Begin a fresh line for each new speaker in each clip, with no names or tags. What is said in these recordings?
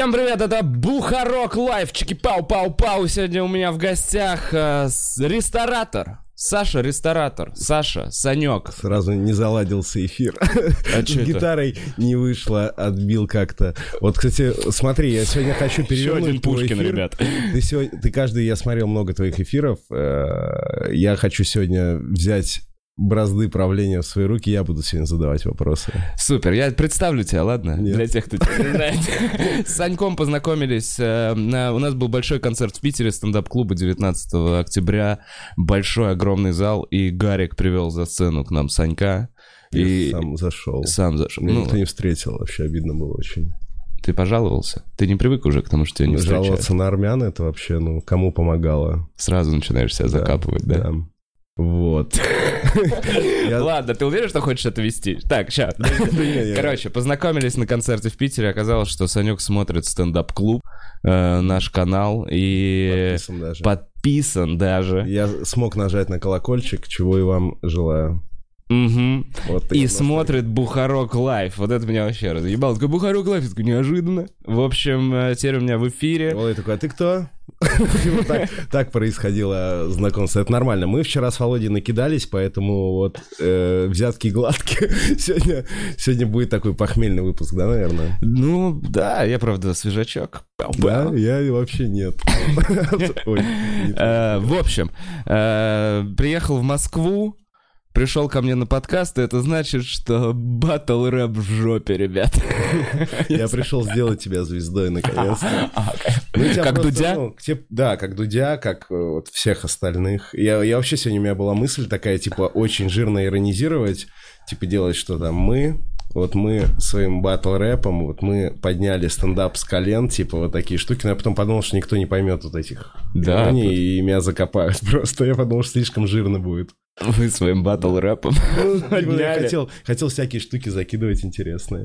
Всем привет, это Бухарок Лайв, чики-пау-пау-пау. Сегодня у меня в гостях э, ресторатор. Саша, ресторатор. Саша, Санек.
Сразу не заладился эфир.
А
С
это?
гитарой не вышло, отбил как-то. Вот, кстати, смотри, я сегодня хочу
Еще
перевернуть
один
твой
Пушкин,
эфир.
ребят.
Ты, сегодня, ты каждый, я смотрел много твоих эфиров. э, Я хочу сегодня взять бразды правления в свои руки, я буду сегодня задавать вопросы.
Супер, я представлю тебя, ладно?
Нет.
Для тех, кто тебя не знает. С Саньком познакомились. э, У нас был большой концерт в Питере, стендап-клуба 19 октября. Большой, огромный зал. И Гарик привел за сцену к нам Санька.
И сам зашел.
сам зашел.
Меня
Ну,
никто не встретил, вообще обидно было очень.
ты пожаловался? Ты не привык уже к тому, что тебя не встречают?
Жаловаться на армян, это вообще, ну, кому помогало?
Сразу начинаешь себя закапывать, да?
Вот.
Ладно, ты уверен, что хочешь это вести? Так, сейчас. Короче, познакомились на концерте в Питере. Оказалось, что Санек смотрит стендап-клуб, э, наш канал, и
подписан даже.
подписан даже.
Я смог нажать на колокольчик, чего и вам желаю.
Мгм.
Вот
И смотрит Бухарог Лайв. Вот это меня вообще разъебало. Такой Бухарог Лайв, я такой, неожиданно. В общем, э, теперь у меня в эфире.
Володя такой, а ты кто? Так- происходило знакомство. Это нормально. Мы вчера с Володей накидались, поэтому вот э, взятки гладкие. Сегодня, сегодня будет такой похмельный выпуск, да, наверное?
Ну, да, я, правда, свежачок.
Да, я вообще нет.
Э, В общем, э, приехал в Москву, пришел ко мне на подкаст, и это значит, что батл рэп в жопе, ребят.
Я пришел сделать тебя звездой наконец-то. Ну, тебя
Как Дудя?
ну, да, как Дудя, как э, вот всех остальных. Я, я вообще сегодня у меня была мысль такая, типа, очень жирно иронизировать, типа делать, что там мы, вот мы своим батл рэпом, вот мы подняли стендап с колен, типа вот такие штуки, но я потом подумал, что никто не поймет вот этих
Да,
ироний, и меня закопают просто. Я подумал, что слишком жирно будет.
Вы своим батл рэпом.
Ну, типа, я хотел, хотел всякие штуки закидывать интересные.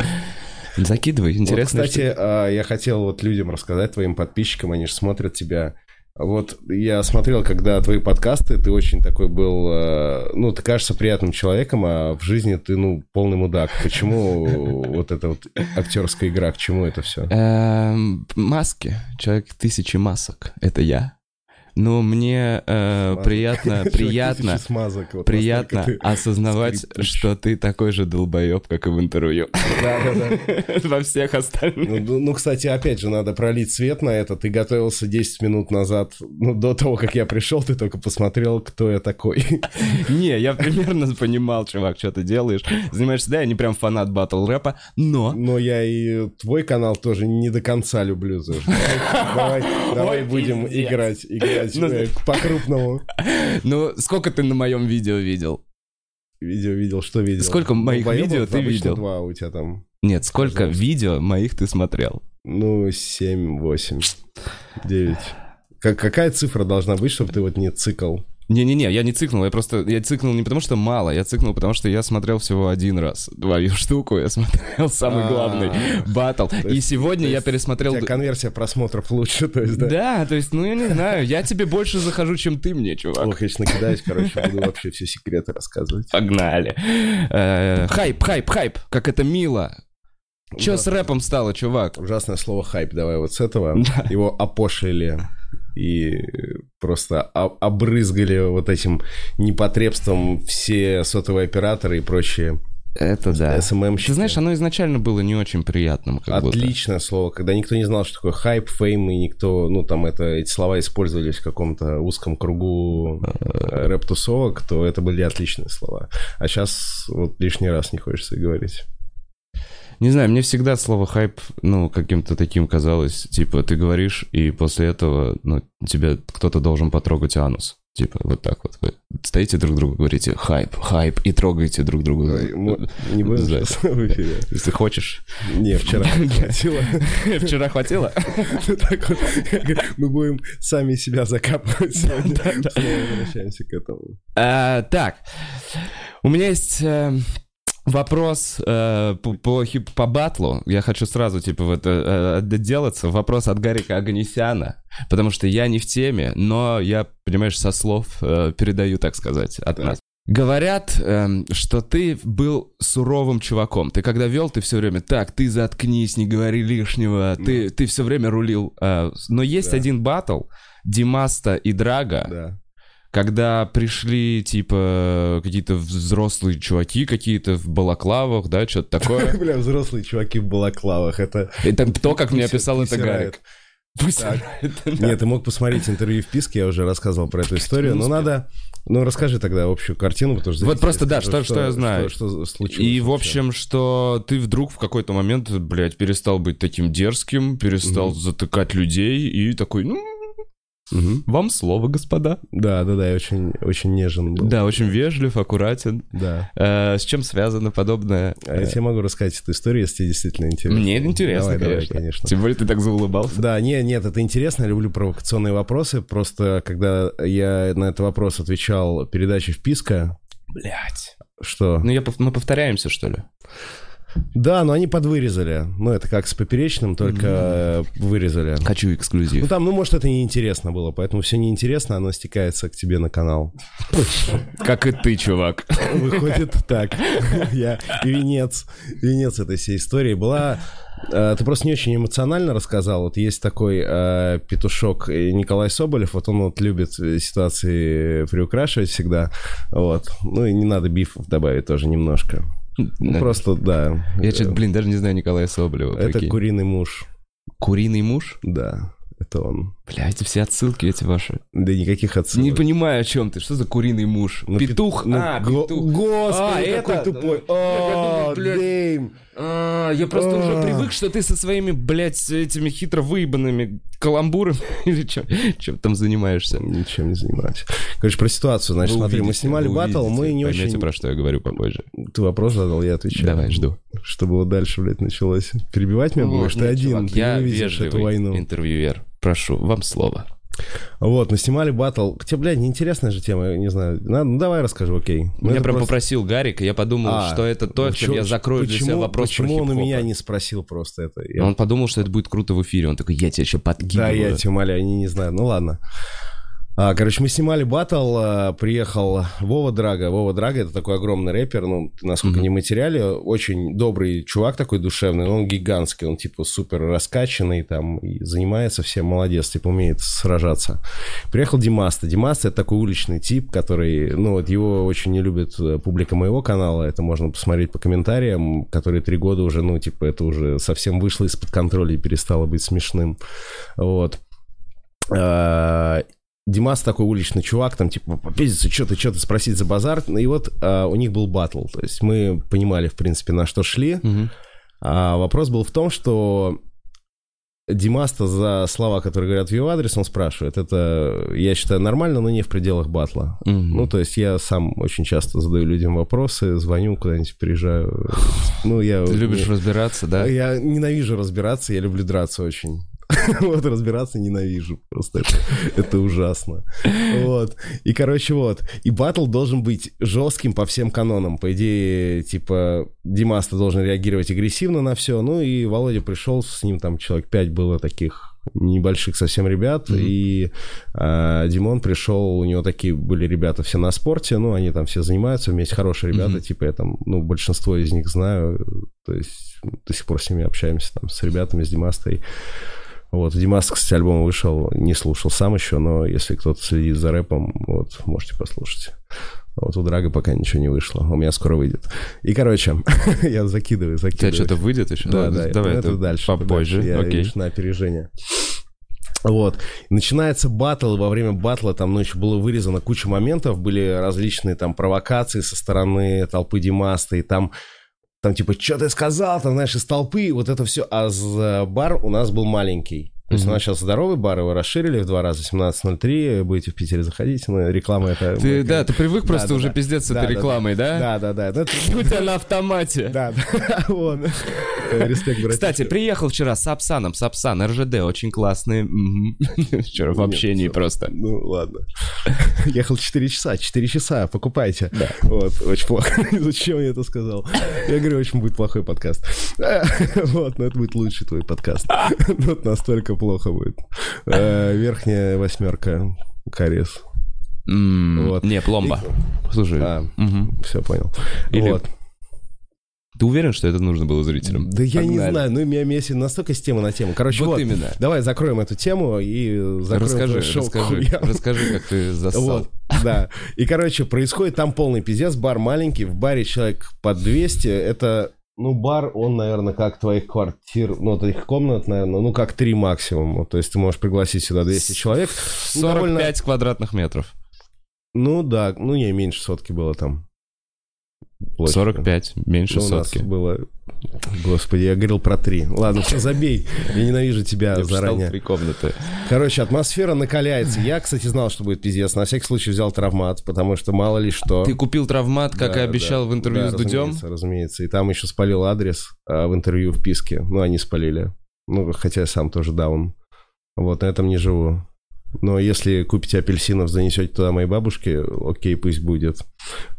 Закидывай, интересно.
Вот, кстати, а, я хотел вот людям рассказать, твоим подписчикам, они же смотрят тебя. Вот я смотрел, когда твои подкасты, ты очень такой был, э, ну, ты кажешься приятным человеком, а в жизни ты, ну, полный мудак. Почему вот эта вот актерская игра, к чему это все?
Эм, Маски. Человек тысячи масок. Это я. Но мне э, приятно, приятно,
смазок.
приятно осознавать, что ты такой же долбоеб, как и в интервью.
Да, да, да.
Во всех остальных.
Ну, ну, ну, кстати, опять же, надо пролить свет на это. Ты готовился 10 минут назад, ну, до того, как я пришел, ты только посмотрел, кто я такой.
Не, я примерно понимал, чувак, что ты делаешь. Занимаешься, да, я не прям фанат батл рэпа, но...
Но я и твой канал тоже не до конца люблю. Давай, давай, будем играть, играть
Ну,
э, по-крупному.
Ну, сколько ты на моем видео видел?
Видео видел, что видел?
Сколько моих
Долбоебов
видео ты видел?
два у тебя там.
Нет, сколько видео моих ты смотрел?
Ну, семь, восемь, девять. Как, какая цифра должна быть, чтобы ты вот не цикл?
Не-не-не, я не цикнул, я просто... Я цикнул не потому, что мало, я цикнул, потому что я смотрел всего один раз твою штуку, я смотрел самый
А.
главный батл. И сегодня я пересмотрел...
У тебя конверсия просмотров лучше, то есть, да?
Да, то есть, ну я не знаю, я тебе больше захожу, чем ты мне, чувак.
Ох, я сейчас накидаюсь, короче, буду вообще все секреты рассказывать.
Погнали. Э, Хайп, хайп, хайп, как это мило. Че с рэпом стало, чувак?
Ужасное слово хайп, давай вот с этого. Его опошлили и просто обрызгали вот этим непотребством все сотовые операторы и прочие
Это да.
СММщики.
Ты знаешь, оно изначально было не очень приятным, как будто.
Отличное слово, когда никто не знал, что такое хайп, fame, и никто, ну, там, это, эти слова использовались в каком-то узком кругу э, рэп-тусовок, то это были отличные слова. А сейчас вот лишний раз не хочется говорить.
Не знаю, мне всегда слово хайп, ну, каким-то таким казалось, типа, ты говоришь, и после этого, ну, тебе кто-то должен потрогать анус. Типа, вот так вот. Вы стоите друг другу, говорите хайп, хайп, и трогаете друг друга.
Не будем сейчас в эфире.
Если хочешь.
Не, вчера хватило.
Вчера хватило?
Вот, мы будем сами себя закапывать сегодня. Возвращаемся к этому.
А, Так, у меня есть э, вопрос э, по, по, по батлу. Я хочу сразу, типа, в это э, отделаться. Вопрос от Гарика Аганесяна. Потому что я не в теме, но я, понимаешь, со слов э, передаю, так сказать, от нас. Говорят, эм, что ты был суровым чуваком. Ты когда вел, ты все время так, ты заткнись, не говори лишнего. Ты, ты все время рулил. э, но есть
Да.
один батл Димаста и Драга,
Да.
Когда пришли типа какие-то взрослые чуваки какие-то в балаклавах, да, что-то такое.
Бля, взрослые чуваки в балаклавах, это...
Это то, как мне описал это Гарик.
Нет, ты мог посмотреть интервью в Писке, я уже рассказывал про эту историю, но надо... Ну, расскажи тогда общую картину, потому что...
Вот просто, да, что- что я знаю.
Что, случилось
И, в общем, что ты вдруг в какой-то момент, блядь, перестал быть таким дерзким, перестал затыкать людей и такой, ну,
Мгм.
вам слово, господа.
Да, да, да, я очень, очень нежен был.
Да, очень вежлив, аккуратен.
Да.
Э, с чем связано подобное?
А я тебе могу рассказать эту историю, если тебе действительно интересно.
Мне интересно,
Давай, давай,
конечно.
конечно.
Тем более ты так заулыбался.
Да, нет, нет, это интересно, я люблю провокационные вопросы. Просто когда я на этот вопрос отвечал передаче вписка,
Блять.
что...
Ну, я, мы повторяемся, что ли?
Да, но они подвырезали. Ну, это как с поперечным, только э, вырезали.
Хочу
Ну,
эксклюзив.
там, ну, может, это неинтересно было, поэтому все неинтересно, оно стекается к тебе на канал.
Как и ты, чувак.
Выходит так. Я венец, венец этой всей истории. Была... э, Ты просто не очень эмоционально рассказал. Вот есть такой э, петушок э, Николай Соболев. Вот он вот любит ситуации приукрашивать всегда. Вот. Ну и не надо бифов добавить тоже немножко. Ну,
Да.
просто, да.
Я что-то, блин, даже не знаю Николая Соболева.
Это
прикинь.
куриный муж.
Куриный муж?
Да, это он.
Бля, эти все отсылки эти ваши.
Да никаких отсылок.
Не понимаю, о чем ты. Что за куриный муж?
Ну,
петух?
пет- ну,
а,
го-
петух.
Господи,
А,
какой
это-
тупой. О. Дэйм.
А, я просто
А.
уже привык, что ты со своими, блядь, этими хитро выебанными каламбурами или чем, чем там занимаешься.
Ничем не занимаюсь. Короче, про ситуацию. Значит,
Вы
смотри, мы
увидите,
снимали
вы
батл, мы не
Поймете,
очень...
про что я говорю попозже.
Ты вопрос задал, я отвечаю.
Давай, жду.
Чтобы вот дальше, блядь, началось. Перебивать меня будешь? Ты
Нет,
один,
чувак,
ты
я
не видишь эту войну.
интервьюер. Прошу, вам слово.
Вот, мы снимали батл. Хотя, блядь, неинтересная же тема, я не знаю. Надо- ну, давай расскажу, окей. Ну,
Меня прям
просто-
попросил Гарик, и я подумал,
А,
что это то,
ну,
чем я закрою для себя
почему-
вопрос
Почему он у меня не спросил просто это? Я-
Он подумал, что это будет круто в эфире. Он такой, я тебя еще
Да,
подкидываю.
я тебя умоляю, они не знают. Ну ладно. А, короче, мы снимали батл, а, приехал Вова Драга. Вова Драга это такой огромный рэпер, ну, насколько
Мгм.
не материале, очень добрый чувак такой душевный, но он гигантский, он типа супер раскачанный там, и занимается всем, молодец, типа умеет сражаться. Приехал Димаста. Димаста это такой уличный тип, который, ну, вот его очень не любит э, публика моего канала, это можно посмотреть по комментариям, которые три года уже, ну, типа, это уже совсем вышло из-под контроля и перестало быть смешным. Вот. Димас такой уличный чувак, там, типа, попиздиться, что-то, что-то спросить за базар. И вот а, у них был батл. То есть мы понимали, в принципе, на что шли.
Мгм.
А вопрос был в том, что Димаста за слова, которые говорят в его адрес, он спрашивает. Это, я считаю, нормально, но не в пределах батла.
Мгм.
Ну, то есть я сам очень часто задаю людям вопросы, звоню куда-нибудь, приезжаю. Ну, я...
Ты любишь разбираться, да?
Я ненавижу разбираться, я люблю драться очень. Вот, разбираться ненавижу. Просто это, это ужасно. Вот. И, короче, вот. И батл должен быть жестким по всем канонам. По идее, типа, Димаста должен реагировать агрессивно на все. Ну, и Володя пришел, с ним там человек пять было таких небольших совсем ребят,
Мгм.
и а, Димон пришел, у него такие были ребята все на спорте, ну, они там все занимаются вместе, хорошие ребята,
Мгм.
типа я там, ну, большинство из них знаю, то есть до сих пор с ними общаемся, там, с ребятами, с Димастой. Вот, у Димаста, кстати, альбом вышел, не слушал сам еще, но если кто-то следит за рэпом, вот, можете послушать. Вот у Драга пока ничего не вышло, у меня скоро выйдет. И, короче, я закидываю,
У тебя
закидываю.
что-то выйдет еще?
Да,
Ладно,
да,
давай
ну,
это,
это дальше.
попозже.
Я,
Окей.
видишь, на опережение. Вот. Начинается батл, во время батла там, ну, еще было вырезано куча моментов, были различные там провокации со стороны толпы Димаста, и там, там типа, что ты сказал, там, знаешь, из толпы, вот это все. А за бар у нас был маленький. То есть
Мгм.
у нас сейчас здоровый бар, его расширили в два раза, 17.03, будете в Питере заходить, ну, реклама это...
Ты,
мы-
да, ты привык
Да,
просто
да,
уже
да.
пиздец с
Да,
этой
да,
рекламой, да?
Да, да, да. Ну, это-
тебя на автомате.
Да, да. Вот. Респект, братишка.
Кстати, приехал вчера с Апсаном, Сапсан, РЖД, очень классные. Мгм. Вчера в общении
всё.
просто.
Ну, ладно. Ехал 4 часа, 4 часа, покупайте. Вот, очень плохо. Зачем я это сказал? Я говорю, очень будет плохой подкаст. Вот, но это будет лучший твой подкаст. Вот настолько плохо будет. Э, Верхняя восьмерка, кариес.
М,
Вот.
Не, пломба. Слушай,
А, все понял.
Или-
Вот.
ты уверен, что это нужно было зрителям?
Да я не
Погнали.
знаю, ну меня Месси настолько с темы на тему. Короче,
Вот
вот,
именно.
давай закроем эту тему и закроем
Расскажи,
шоу
расскажи, расскажи, как ты зассал.
Вот, да. И, короче, происходит там полный пиздец. Бар маленький, в баре человек под 200. Это, ну, бар, он, наверное, как твоих квартир, ну, твоих комнат, наверное, ну, как три максимум. То есть ты можешь пригласить сюда 200 человек. Ну,
45
довольно-
квадратных метров.
Ну, да, ну, не, меньше сотки было там. Площадь.
45, меньше
Ну, у нас
сотки.
было... Господи, я говорил про три. Ладно, все, забей. Я ненавижу тебя
Я
заранее.
три комнаты.
Короче, атмосфера накаляется. Я, кстати, знал, что будет пиздец. На всякий случай взял травмат, потому что мало ли что.
Ты купил травмат, как
Да,
и обещал
да.
в интервью
Да,
с Дудем?
Разумеется, разумеется. И там еще спалил адрес а, в интервью в Писке. Ну, они спалили. Ну, хотя я сам тоже даун. Вот, на этом не живу. Но если купите апельсинов, занесете туда моей бабушке, окей, пусть будет.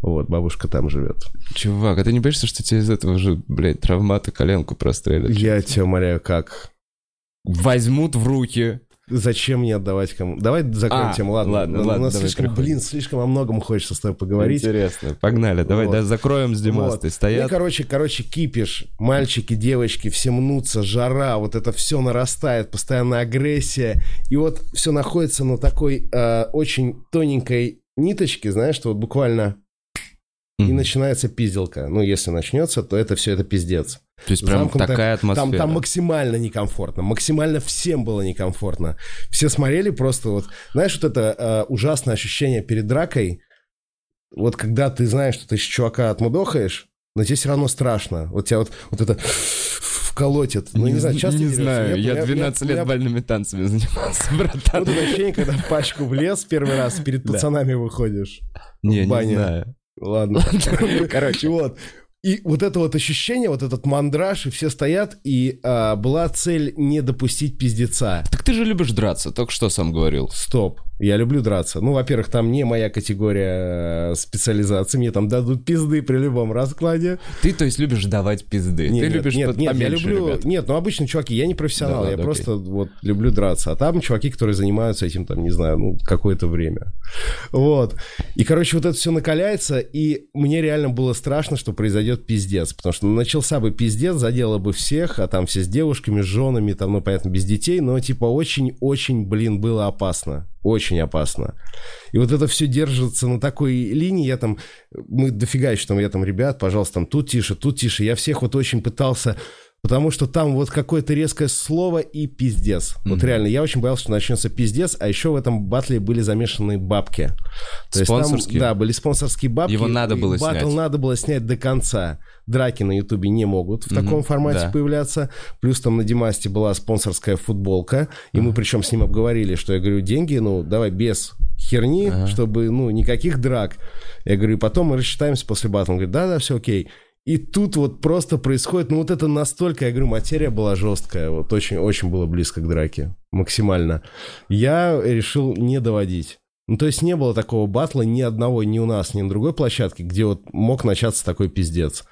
Вот, бабушка там живет.
Чувак, а ты не боишься, что тебе из этого же, блядь, травмата коленку прострелят?
Я тебя умоляю, как?
Возьмут в руки.
Зачем мне отдавать кому? Давай закроем
А,
тему, ладно.
ладно,
У
ладно,
нас
давай
слишком,
переходим.
блин, слишком о многом хочется с тобой поговорить.
Интересно. Погнали, давай
Вот.
да, закроем с Димастой.
Вот. Ну, и,
Стоят.
короче, короче, кипиш. Мальчики, девочки, все мнутся, жара, вот это все нарастает, постоянная агрессия. И вот все находится на такой э, очень тоненькой ниточке, знаешь, что вот буквально и
Мгм.
начинается пизделка. Ну, если начнется, то это все это пиздец.
То есть прям
замкнутая-
такая атмосфера.
Там, там максимально некомфортно, максимально всем было некомфортно. Все смотрели просто вот, знаешь, вот это э, ужасное ощущение перед дракой, вот когда ты знаешь, что ты с чувака отмудохаешь, но тебе все равно страшно. Вот тебя вот, вот это вколотит. Ну, не, знаю, часто
не знаю. Я
меня-
12
у меня-
лет больными танцами занимался, братан.
Вот это ощущение, когда в пачку влез первый раз, перед пацанами выходишь.
Не,
в
не знаю.
Ладно. Короче, вот. И вот это вот ощущение, вот этот мандраж, и все стоят, и а, была цель не допустить пиздеца.
Так ты же любишь драться, только что сам говорил.
Стоп. Я люблю драться. Ну, во-первых, там не моя категория э, специализации. Мне там дадут пизды при любом раскладе.
Ты, то есть, любишь давать пизды.
Нет,
ты
нет,
любишь
нет, нет, я люблю...
ребят.
Нет, ну, обычно, чуваки, я не профессионал.
Да
я
ладно,
просто вот люблю драться. А там чуваки, которые занимаются этим, там, не знаю, ну, какое-то время. Вот. И, короче, вот это все накаляется, и мне реально было страшно, что произойдет пиздец. Потому что начался бы пиздец, задело бы всех, а там все с девушками, с женами, там, ну, понятно, без детей, но, типа, очень-очень, блин, было опасно. Очень опасно. И вот это все держится на такой линии. Я там, мы дофига еще там, я там, ребят, пожалуйста, там тут тише, тут тише. Я всех вот очень пытался Потому что там вот какое-то резкое слово и пиздец. Вот
Мгм.
реально, я очень боялся, что начнется пиздец, а еще в этом батле были замешаны бабки. То есть там,
Спонсорские?
да, были спонсорские бабки.
Его надо было
батл
снять.
надо было снять до конца. Драки на Ютубе не могут в
Мгм,
таком формате
да.
появляться. Плюс там на Димасте была спонсорская футболка. И мы причем с ним обговорили, что я говорю, деньги, ну, давай без херни,
Ага.
чтобы, ну, никаких драк. Я говорю, и потом мы рассчитаемся после батла. Он говорит, да-да, все окей. И тут вот просто происходит, ну вот это настолько, я говорю, материя была жесткая, вот очень-очень было близко к драке, максимально. Я решил не доводить. Ну, то есть не было такого батла ни одного, ни у нас, ни на другой площадке, где вот мог начаться такой пиздец.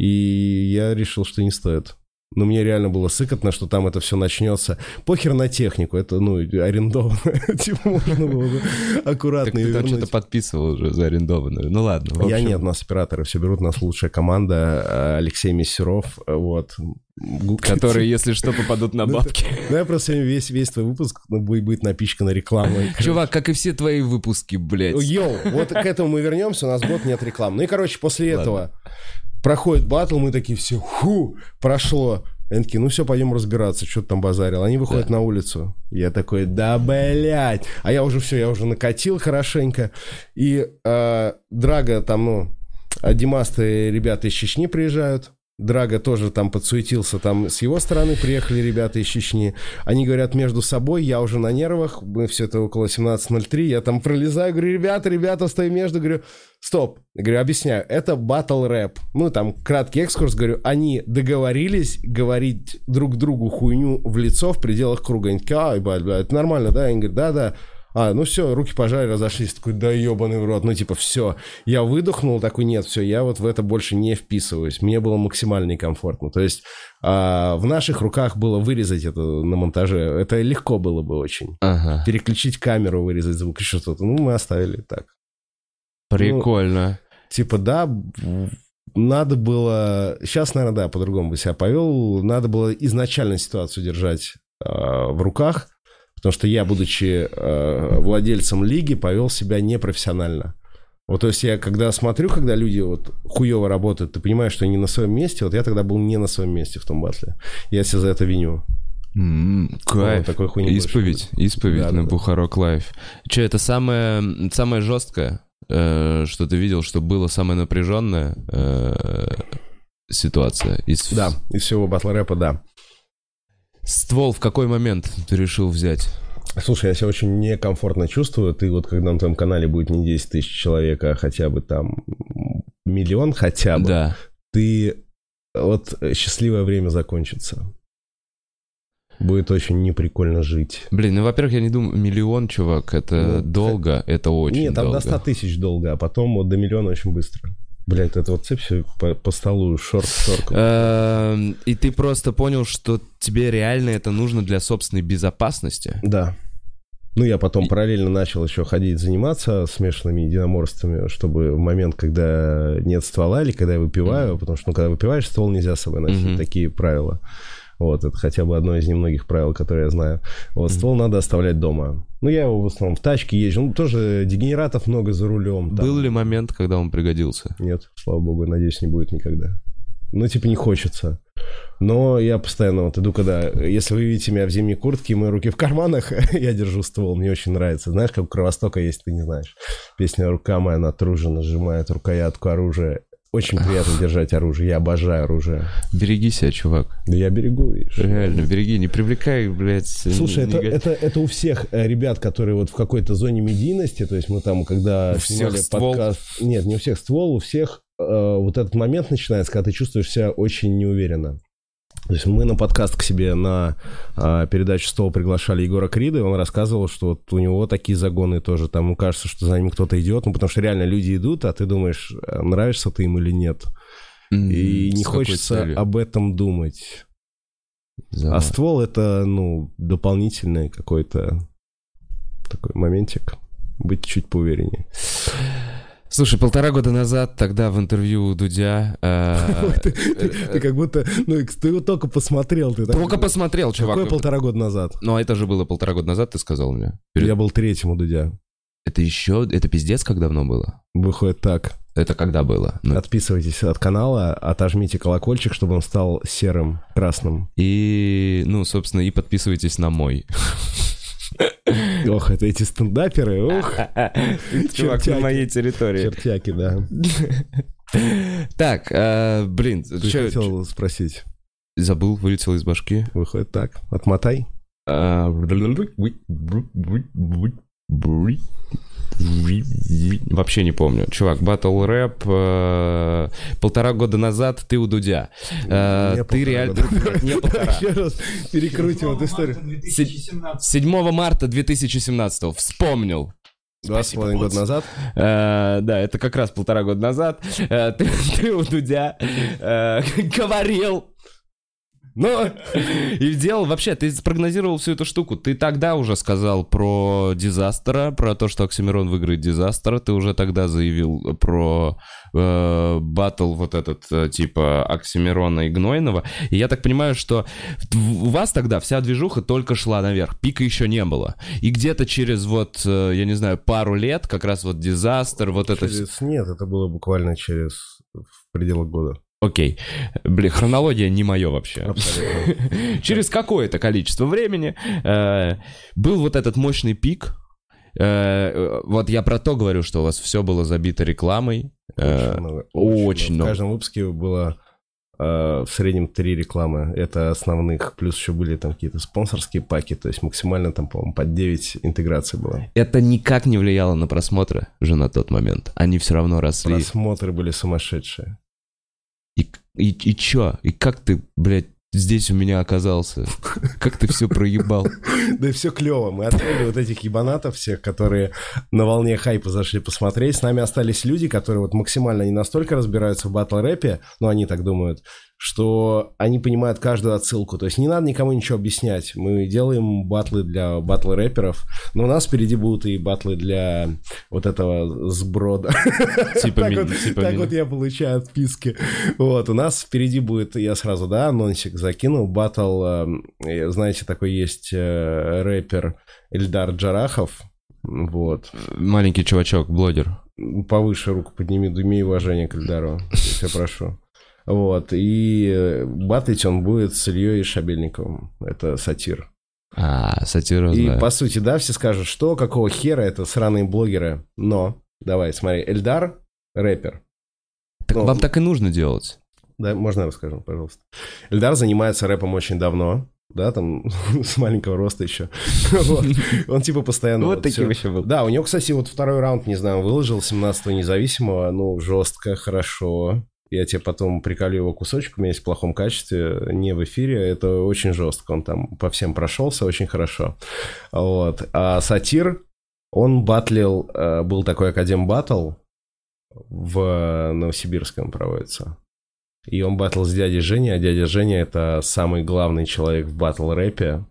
И я решил, что не стоит. Но мне реально было сыкотно, что там это все начнется. Похер на технику, это, ну, арендовано. Типа можно было бы
Так
аккуратно
ты
ее
там что-то подписывал уже за арендованную. Ну ладно.
Я нет, нас операторы все берут, нас лучшая команда, э, Алексей Мессеров, вот.
Которые, если что, попадут на
Ну,
бабки.
Ну, я просто весь, весь твой выпуск ну, будет, напичкана рекламой.
Чувак, как и все твои выпуски, блядь.
Йоу, вот к этому мы вернемся, у нас год нет рекламы. Ну и, короче, после этого проходит батл, мы такие все, ху, прошло. Они такие, ну все, пойдем разбираться, что ты там базарил. Они выходят на улицу. Я такой, да, блядь. А я уже все, я уже накатил хорошенько. И э, Драга там, ну, а Димасты ребята из Чечни приезжают. Драга тоже там подсуетился, там с его стороны приехали ребята из Чечни. Они говорят между собой, я уже на нервах, мы все это около 17.03, я там пролезаю, говорю, ребята, ребята, стою между, говорю, стоп, говорю, объясняю, это батл рэп. Ну, там, краткий экскурс, говорю, они договорились говорить друг другу хуйню в лицо в пределах круга. Они такие, блядь, блядь, это нормально, да? Они говорят, да-да. А, ну все, руки пожали, разошлись. Такой, да ебаный в рот. Ну, типа, все. Я выдохнул, такой, нет, все, я вот в это больше не вписываюсь. Мне было максимально некомфортно. То есть а, в наших руках было вырезать это на монтаже. Это легко было бы очень.
Ага.
Переключить камеру, вырезать звук и что-то. Ну, мы оставили так.
Прикольно.
Типа, да, надо было... Сейчас, наверное, да, по-другому бы себя повел. Надо было изначально ситуацию держать э, в руках, потому что я, будучи э, владельцем лиги, повел себя непрофессионально. Вот, то есть я, когда смотрю, когда люди вот хуево работают, ты понимаешь, что они на своем месте, вот я тогда был не на своем месте в том батле. Я себя за это виню.
М, Кайф.
такой хуйни больше
Исповедь, исповедь
Да,
на
да.
Бухарог Лайв. Че, это самое, самое жесткое, э, что ты видел, что было самое напряженная э, ситуация? Из...
Да, из всего батл рэпа, да.
Ствол в какой момент ты решил взять?
Слушай, я себя очень некомфортно чувствую. Ты вот, когда на твоем канале будет не 10 тысяч человек, а хотя бы там миллион хотя бы,
Да.
ты вот счастливое время закончится. Будет очень неприкольно жить.
Блин, ну, во-первых, я не думаю, миллион, чувак, это
Ну,
долго, это очень
Нет, там
долго.
до 100 тысяч долго, а потом вот до миллиона очень быстро. Блять, это вот цепь всё по, по столу шорт шорком.
Эм, И ты просто понял, что тебе реально это нужно для собственной безопасности?
Да. Ну, я потом параллельно начал еще ходить заниматься смешанными единоморствами, чтобы в момент, когда нет ствола или когда я выпиваю, потому что, ну, когда выпиваешь, ствол нельзя с собой носить, такие правила. Вот, это хотя бы одно из немногих правил, которые я знаю. Вот, ствол надо оставлять дома. Ну, я его в основном в тачке езжу. Ну, тоже дегенератов много за рулем. там.
Был ли момент, когда он пригодился?
Нет, слава богу, надеюсь, не будет никогда. Ну, типа, не хочется. Но я постоянно вот иду, когда... Если вы видите меня в зимней куртке, и мои руки в карманах, я держу ствол, мне очень нравится. Знаешь, как у Кровостока есть, ты не знаешь. Песня «Рука моя натружена, сжимает рукоятку оружия». Очень приятно держать оружие, я обожаю оружие.
Береги себя, чувак.
Да я берегу, видишь.
Реально, береги, не привлекай, блядь.
Слушай, это, это, это у всех э, ребят, которые вот в какой-то зоне медийности, то есть мы там, когда
У
снимали
всех ствол?
подкаст... Нет, не у всех ствол, у всех э, вот этот момент начинается, когда ты чувствуешь себя очень неуверенно. То есть мы на подкаст к себе на э, передачу «Стол» приглашали Егора Крида, и он рассказывал, что вот у него такие загоны тоже, там, ему кажется, что за ним кто-то идет, ну, потому что реально люди идут, а ты думаешь, э, нравишься ты им или нет.
М,
И не
с
хочется об этом думать.
За-
А ствол это, ну, дополнительный какой-то такой моментик. Быть чуть поувереннее.
Слушай, полтора года назад тогда в интервью у Дудя... э,
Ты как будто, ну, ты его только посмотрел. Ты
Только посмотрел, чувак.
Какое полтора года назад?
Ну, а это же было полтора года назад, ты сказал мне.
Я был третьим у Дудя.
Это еще... Это пиздец, как давно было?
Выходит так.
Это когда было? Ну,
Отписывайтесь от канала, отожмите колокольчик, чтобы он стал серым, красным.
И, ну, собственно, и подписывайтесь на мой.
Ох, это эти стендаперы, ух,
Чувак, на моей территории.
чертяки, да.
Так, э, блин,
Ты хотел спросить.
забыл, вылетел из башки.
Выходит так. Отмотай.
Вообще не помню. Чувак, батл рэп э, полтора года назад ты у Дудя. Э,
Не
Ты реально... Не полтора.
Еще раз перекрутим эту историю.
2017.
7 марта 2017 вспомнил.
Два с половиной года назад.
Э, да, это как раз полтора года назад. Э, ты, ты у Дудя э, говорил. Ну, и делал вообще, ты спрогнозировал всю эту штуку. Ты тогда уже сказал про Дизастера, про то, что Оксимирон выиграет Дизастера. Ты уже тогда заявил про э, вот этот э, типа Оксимирона и Гнойного. И я так понимаю, что у вас тогда вся движуха только шла наверх. Пика еще не было. И где-то через вот, э, я не знаю, пару лет как раз вот Дизастер, вот это.
Через- Нет, это было буквально через в пределах года.
Окей. Блин, хронология не мое вообще. Через какое-то количество времени э, был вот этот мощный пик. Э, вот я про то говорю, что у вас все было забито рекламой. Э,
Очень много.
очень
В
много.
каждом выпуске было в среднем три рекламы. Это основных. Плюс еще были там какие-то спонсорские паки. То есть максимально там, по-моему, под 9 интеграций было.
Это никак не влияло на просмотры уже на тот момент. Они все равно росли.
Просмотры были сумасшедшие.
И, и, и чё? И как ты, блядь, здесь у меня оказался? Как ты все проебал?
Да все клево. Мы открыли вот этих ебанатов всех, которые на волне хайпа зашли посмотреть. С нами остались люди, которые вот максимально не настолько разбираются в батл-рэпе, но они так думают, что они понимают каждую отсылку. То есть не надо никому ничего объяснять. Мы делаем батлы для батл-рэперов, но у нас впереди будут и батлы для вот этого сброда.
Типа,
так вот,
типа
так вот я получаю отписки. Вот, у нас впереди будет, я сразу, да, анонсик закинул, батл, э, знаете, такой есть э, рэпер Эльдар Джарахов, вот,
Маленький чувачок, блогер.
повыше руку подними, имей уважение к Эльдару, я тебя прошу. Вот, и э, батлить он будет с Ильей Шабельниковым, это сатир.
А, сатира,
И
знаю.
по сути, да, все скажут, что, какого хера это сраные блогеры, но, давай, смотри, Эльдар рэпер,
Так
ну,
вам так и нужно делать.
Да, можно я расскажу, пожалуйста. Эльдар занимается рэпом очень давно, да, там с маленького роста еще. Вот. Он типа постоянно...
Вот
вот
таким еще был.
Да, у него, кстати, вот второй раунд, не знаю, выложил 17-го независимого, ну, жестко, хорошо. Я тебе потом приколю его кусочек, у меня есть в плохом качестве, не в эфире, это очень жестко, он там по всем прошелся очень хорошо. Вот. А Сатир, он батлил, э, был такой Академ Батл, в Новосибирском проводится. И он батл с дядей Женей, а дядя Женя это самый главный человек в батл рэпе.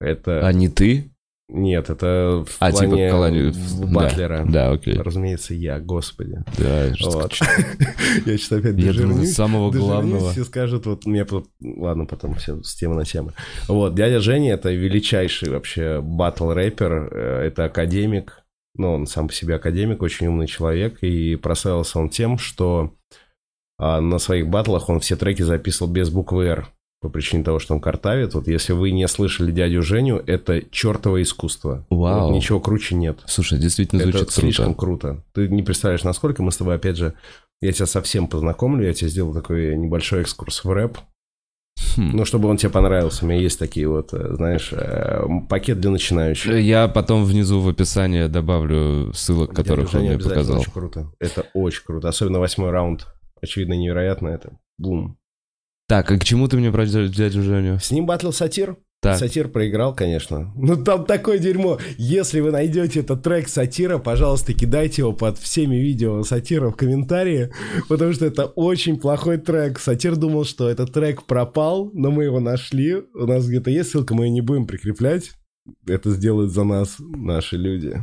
Это...
А не ты?
Нет, это в
А, типа
плане
колони-
в-
да.
батлера.
Да, окей.
Разумеется, я, господи.
Да,
Вот. Я что опять дожирнюсь.
самого главного.
Все скажут, вот мне... Ладно, потом все с темы на тему. Вот, дядя Женя это величайший вообще батл-рэпер, э, это академик, ну, он сам по себе академик, очень умный человек, и прославился он тем, что а, на своих батлах он все треки записывал без буквы «Р», по причине того, что он картавит. Вот если вы не слышали дядю Женю, это чертово искусство.
Вау.
Вот ничего круче нет.
Слушай, действительно
Это
звучит
слишком
круто.
круто. Ты не представляешь, насколько мы с тобой, опять же, я тебя совсем познакомлю, я тебе сделал такой небольшой экскурс в рэп.
Хм.
Ну, чтобы он тебе понравился. У меня есть такие вот, э, знаешь, э, пакет для начинающих.
Я потом внизу в описании добавлю ссылок, которых он мне показал.
Очень круто. Это очень круто. Особенно восьмой раунд. Очевидно, невероятно это. Бум.
Так, а к чему ты мне про дядю Женю?
С ним батлил сатир.
Так,
Сатир проиграл, конечно. Ну там такое дерьмо. Если вы найдете этот трек сатира, пожалуйста, кидайте его под всеми видео сатира в комментарии, потому что это очень плохой трек. Сатир думал, что этот трек пропал, но мы его нашли. У нас где-то есть ссылка, мы ее не будем прикреплять. Это сделают за нас наши люди.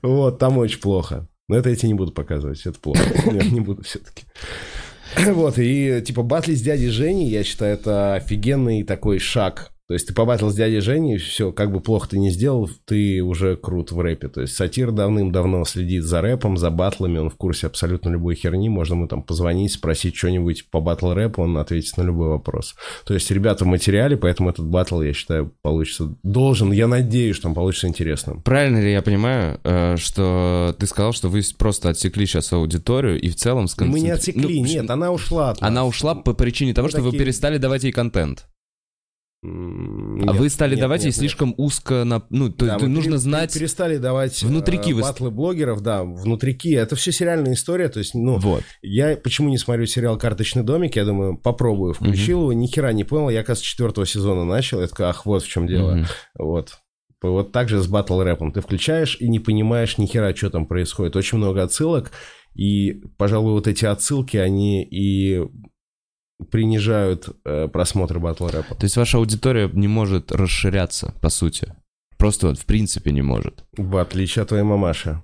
Вот, там очень плохо. Но это я тебе не буду показывать, это плохо. Нет, не буду все-таки. Вот, и типа батли с дядей Женей, я считаю, это офигенный такой шаг. То есть ты побатил с дядей Женей, все, как бы плохо ты не сделал, ты уже крут в рэпе. То есть сатир давным-давно следит за рэпом, за батлами, он в курсе абсолютно любой херни, можно ему там позвонить, спросить что-нибудь по батл рэпу, он ответит на любой вопрос. То есть ребята в материале, поэтому этот батл, я считаю, получится, должен, я надеюсь, что он получится интересным.
правильно ли я понимаю, э, что ты сказал, что вы просто отсекли сейчас аудиторию и в целом...
Мы не отсекли,
Ну,
нет, она ушла от
Она
нас.
ушла по причине того,
Мы
что вы
такие-
перестали давать ей контент. А
нет,
вы стали
нет,
давать
нет,
ей слишком узко... На... Ну, то,
Да,
то нужно
пере-
знать...
Перестали давать
Внутрики
э,
вы-
батлы блогеров, да, внутрики. Это все сериальная история. То есть, ну,
Вот.
я почему не смотрю сериал «Карточный домик»? Я думаю, попробую. Включил его, ни хера не понял. Я, как с четвертого сезона начал. Я такой, ах, вот в чем дело.
Мгм.
Вот. Вот так же с батл рэпом. Ты включаешь и не понимаешь ни хера, что там происходит. Очень много отсылок. И, пожалуй, вот эти отсылки, они и принижают э, просмотр батл рэпа.
То есть ваша аудитория не может расширяться, по сути. Просто вот в принципе не может.
В отличие от твоей мамаши.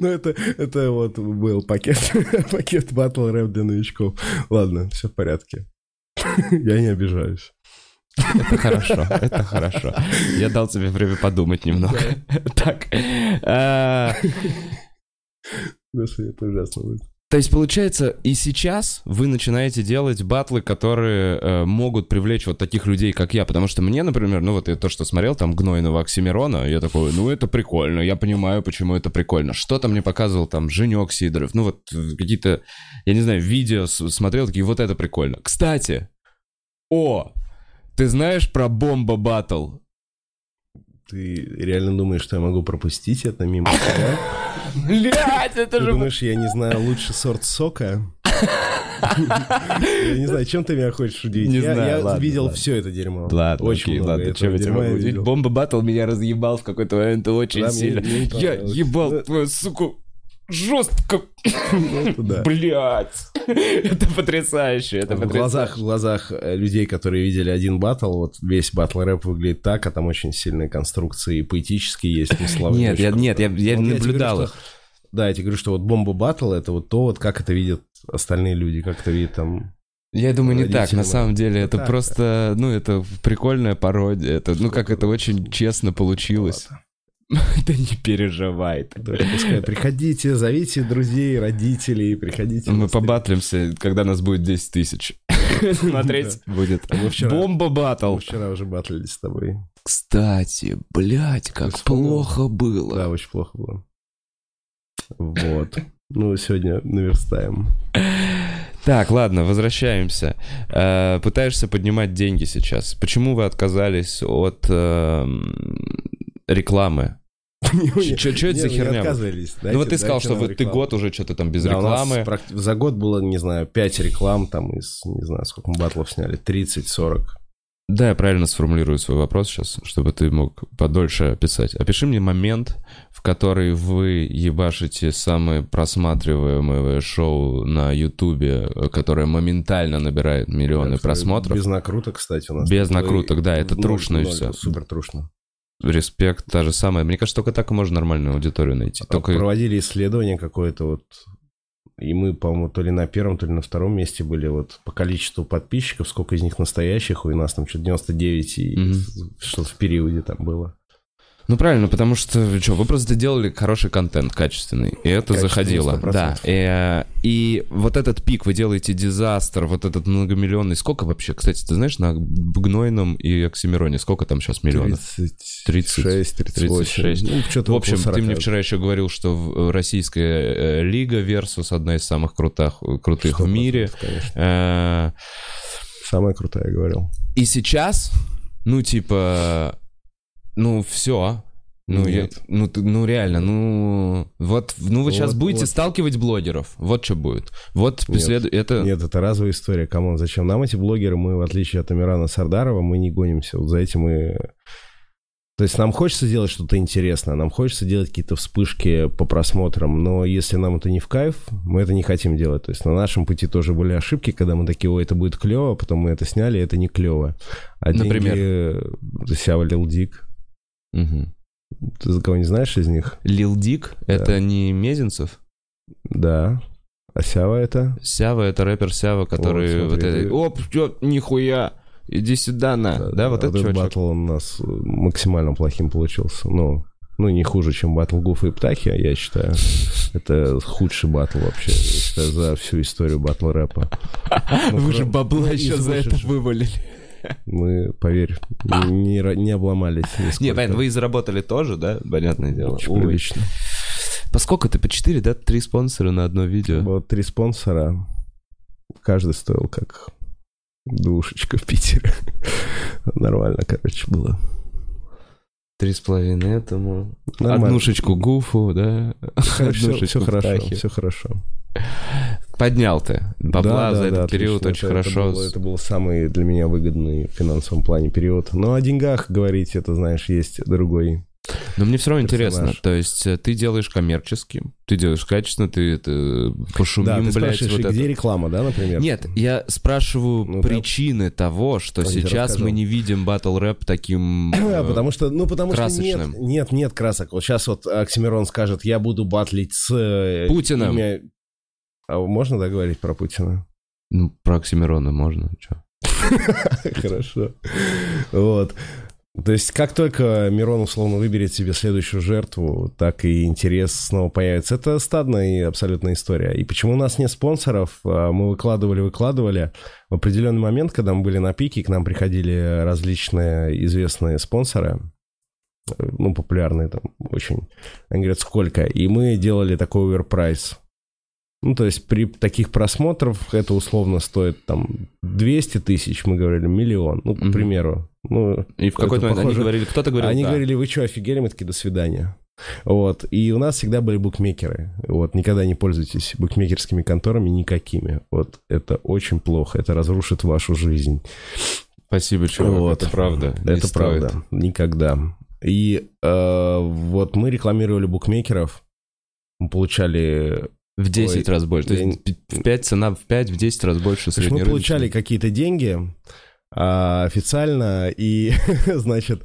Ну, это, это вот был пакет, пакет батл рэп для новичков. Ладно, все в порядке. Я не обижаюсь.
Это хорошо, это хорошо. Я дал тебе время подумать немного. Так.
Господи, это ужасно будет.
То есть, получается, и сейчас вы начинаете делать батлы, которые э, могут привлечь вот таких людей, как я. Потому что мне, например, ну вот я то, что смотрел, там, Гнойного Оксимирона, я такой, ну это прикольно, я понимаю, почему это прикольно. Что-то мне показывал там Женек Сидоров, ну вот э, какие-то, я не знаю, видео смотрел, такие, вот это прикольно. Кстати, о, ты знаешь про Бомба Батл?
Ты реально думаешь, что я могу пропустить это мимо себя?
Блять, это
Ты
же...
думаешь, я не знаю лучший сорт сока? Я не знаю, чем ты меня хочешь удивить.
Не
Я-
знаю,
Я
ладно,
видел
ладно.
все это дерьмо.
Ладно,
Очень
окей,
много
ладно, чем я тебя могу удивить? Бомба Баттл меня разъебал в какой-то момент очень
Да,
сильно. Я ебал твою суку жестко.
Ну, да.
Блять. Это потрясающе, это
В глазах, в глазах э, людей, которые видели один батл, вот весь батл рэп выглядит так, а там очень сильные конструкции, и поэтические есть смысловые.
Нет, я, нет, я, я
Вот
наблюдал
что-
их.
Да, я тебе говорю, что вот бомба батл это вот то, вот как это видят остальные люди, как это видят там.
Я думаю, не так. На самом деле, это
так,
просто, ну, это прикольная пародия. Это, ну, как это очень честно получилось. Да не переживай
приходите, зовите друзей, родителей, приходите.
Мы побатлимся, когда нас будет 10 тысяч. Смотреть будет. Бомба батл.
Вчера уже батлились с тобой.
Кстати, блядь, как плохо было.
Да, очень плохо было. Вот. Ну, сегодня наверстаем.
Так, ладно, возвращаемся. Э, Пытаешься поднимать деньги сейчас. Почему вы отказались от эм, рекламы? Чё это за херня?
отказывались.
Ну вот ты сказал, что ты год уже что-то там без рекламы.
За год было, не знаю, 5 реклам там из, не знаю, сколько мы батлов сняли, 30-40.
Да, я правильно сформулирую свой вопрос сейчас, чтобы ты мог подольше описать. Опиши мне момент, в который вы ебашите самое просматриваемое шоу на Ютубе, которое моментально набирает миллионы просмотров.
Без накруток, кстати, у нас.
Без накруток, да, это трушно и всё.
Супер трушно.
Респект, та же самая. Мне кажется, только так и можно нормальную аудиторию найти. Только...
Проводили исследование какое-то вот, и мы, по-моему, то ли на первом, то ли на втором месте были вот по количеству подписчиков, сколько из них настоящих, у нас там что-то 99 и
Мгм.
что-то в периоде там было.
Ну правильно, потому что что, вы просто делали хороший контент, катественный, и это
Качественный,
заходило.
100%.
Да. И, и вот этот пик вы делаете дизастер, вот этот многомиллионный. Сколько вообще, кстати, ты знаешь, на Гнойном и Оксимироне, сколько там сейчас миллионов?
36, 38.
36.
Ну, что-то
В общем,
около
ты мне
40.
вчера еще говорил, что в- российская э, лига Versus одна из самых крутых, крутых в
100%,
мире.
конечно.
Э,
Самая крутая, я говорил.
И сейчас, ну, типа, ну, все. Ну, я,
Нет.
ну, ты- ну, реально, ну, вот, ну, вы сейчас
Вот-
будете
вот.
сталкивать блогеров. Вот что будет. Вот
Нет.
следу... это...
Нет, это разовая история. Come on, зачем нам эти блогеры? Мы, в отличие от Амирана Сардарова, мы не гонимся. Вот за этим мы... То есть нам хочется делать что-то интересное, нам хочется делать какие-то вспышки по просмотрам, но если нам это не в кайф, мы это не хотим делать. То есть на нашем пути тоже были ошибки, когда мы такие, ой, это будет клево, потом мы это сняли, и это не клево. А
Например?
деньги... Сява Лил Дик.
Мгм.
Ты за кого не знаешь из них?
Лил Дик — это не Мезенцев?
Да. А Сява это?
Сява — это рэпер Сява, который
Вот,
вот, это... Оп, чё, нихуя, иди сюда, на. Да, вот это
этот
чувачок.
батл у нас э, максимально плохим получился. Ну, ну, не хуже, чем батл Гуфа и Птахи, я считаю. Это худший батл вообще, я считаю, за всю историю батл рэпа. Ну,
Вы же бабла
ну,
еще за это вывалили.
Мы, поверь, не, не обломались нисколько.
Не, понятно, вы и заработали тоже, да? Понятное дело.
Очень
Ой.
прилично.
По сколько ты? По 4, да? Три спонсора на одно видео?
Было три спонсора. Каждый стоил как душечка в Питере. Нормально, короче, было.
Три с половиной этому.
Нормально.
Однушечку Гуфу, да?
Все,
Однушечку
хорошо, все хорошо.
Поднял ты. Бабла
Да,
за
да,
этот
да,
период
отлично.
очень
Это-
хорошо.
Это был, это был самый для меня выгодный в финансовом плане период. Но о деньгах говорить, это, знаешь, есть другой.
Но мне все равно
персонаж.
интересно. То есть э, ты делаешь коммерчески, ты делаешь качественно, ты это пошумим,
да, ты
блядь, вот это.
где реклама, да, например?
Нет, я спрашиваю
Ну, да.
причины того, что
тебе
сейчас
расскажу.
мы не видим батл рэп таким... э,
Потому что, ну, потому что нет,
красочным.
нет, нет красок. Вот сейчас вот Оксимирон скажет, я буду батлить с... э,
Путиным.
имя- А можно, да, говорить про Путина?
Ну, про Оксимирона можно, чё?
Хорошо. Вот. То есть, как только Мирон условно выберет себе следующую жертву, так и интерес снова появится. Это стадная и абсолютная история. И почему у нас нет спонсоров? А, Мы выкладывали, выкладывали. В определенный момент, когда мы были на пике, к нам приходили различные известные спонсоры, э, ну, популярные там очень. Они говорят, сколько? И мы делали такой оверпрайс. Ну, то есть при таких просмотрах это условно стоит там 200 тысяч, мы говорили, миллион, ну, к
Мгм.
примеру. Ну,
И в какой-то момент они
похоже-
говорили, кто-то говорил,
Они
да.
говорили, вы что, офигели? Мы такие, до свидания. Вот. И у нас всегда были букмекеры. Вот. Никогда не пользуйтесь букмекерскими конторами никакими. Вот. Это очень плохо. Это разрушит вашу жизнь.
Спасибо, чувак,
Вот.
это правда. не
Это
стоит.
правда. Никогда. И э, вот мы рекламировали букмекеров. Мы получали...
В 10
Ой,
раз больше. То
я
есть в 5 цена в 5, в 10 раз больше средней
мы получали какие-то деньги а, официально, и, значит,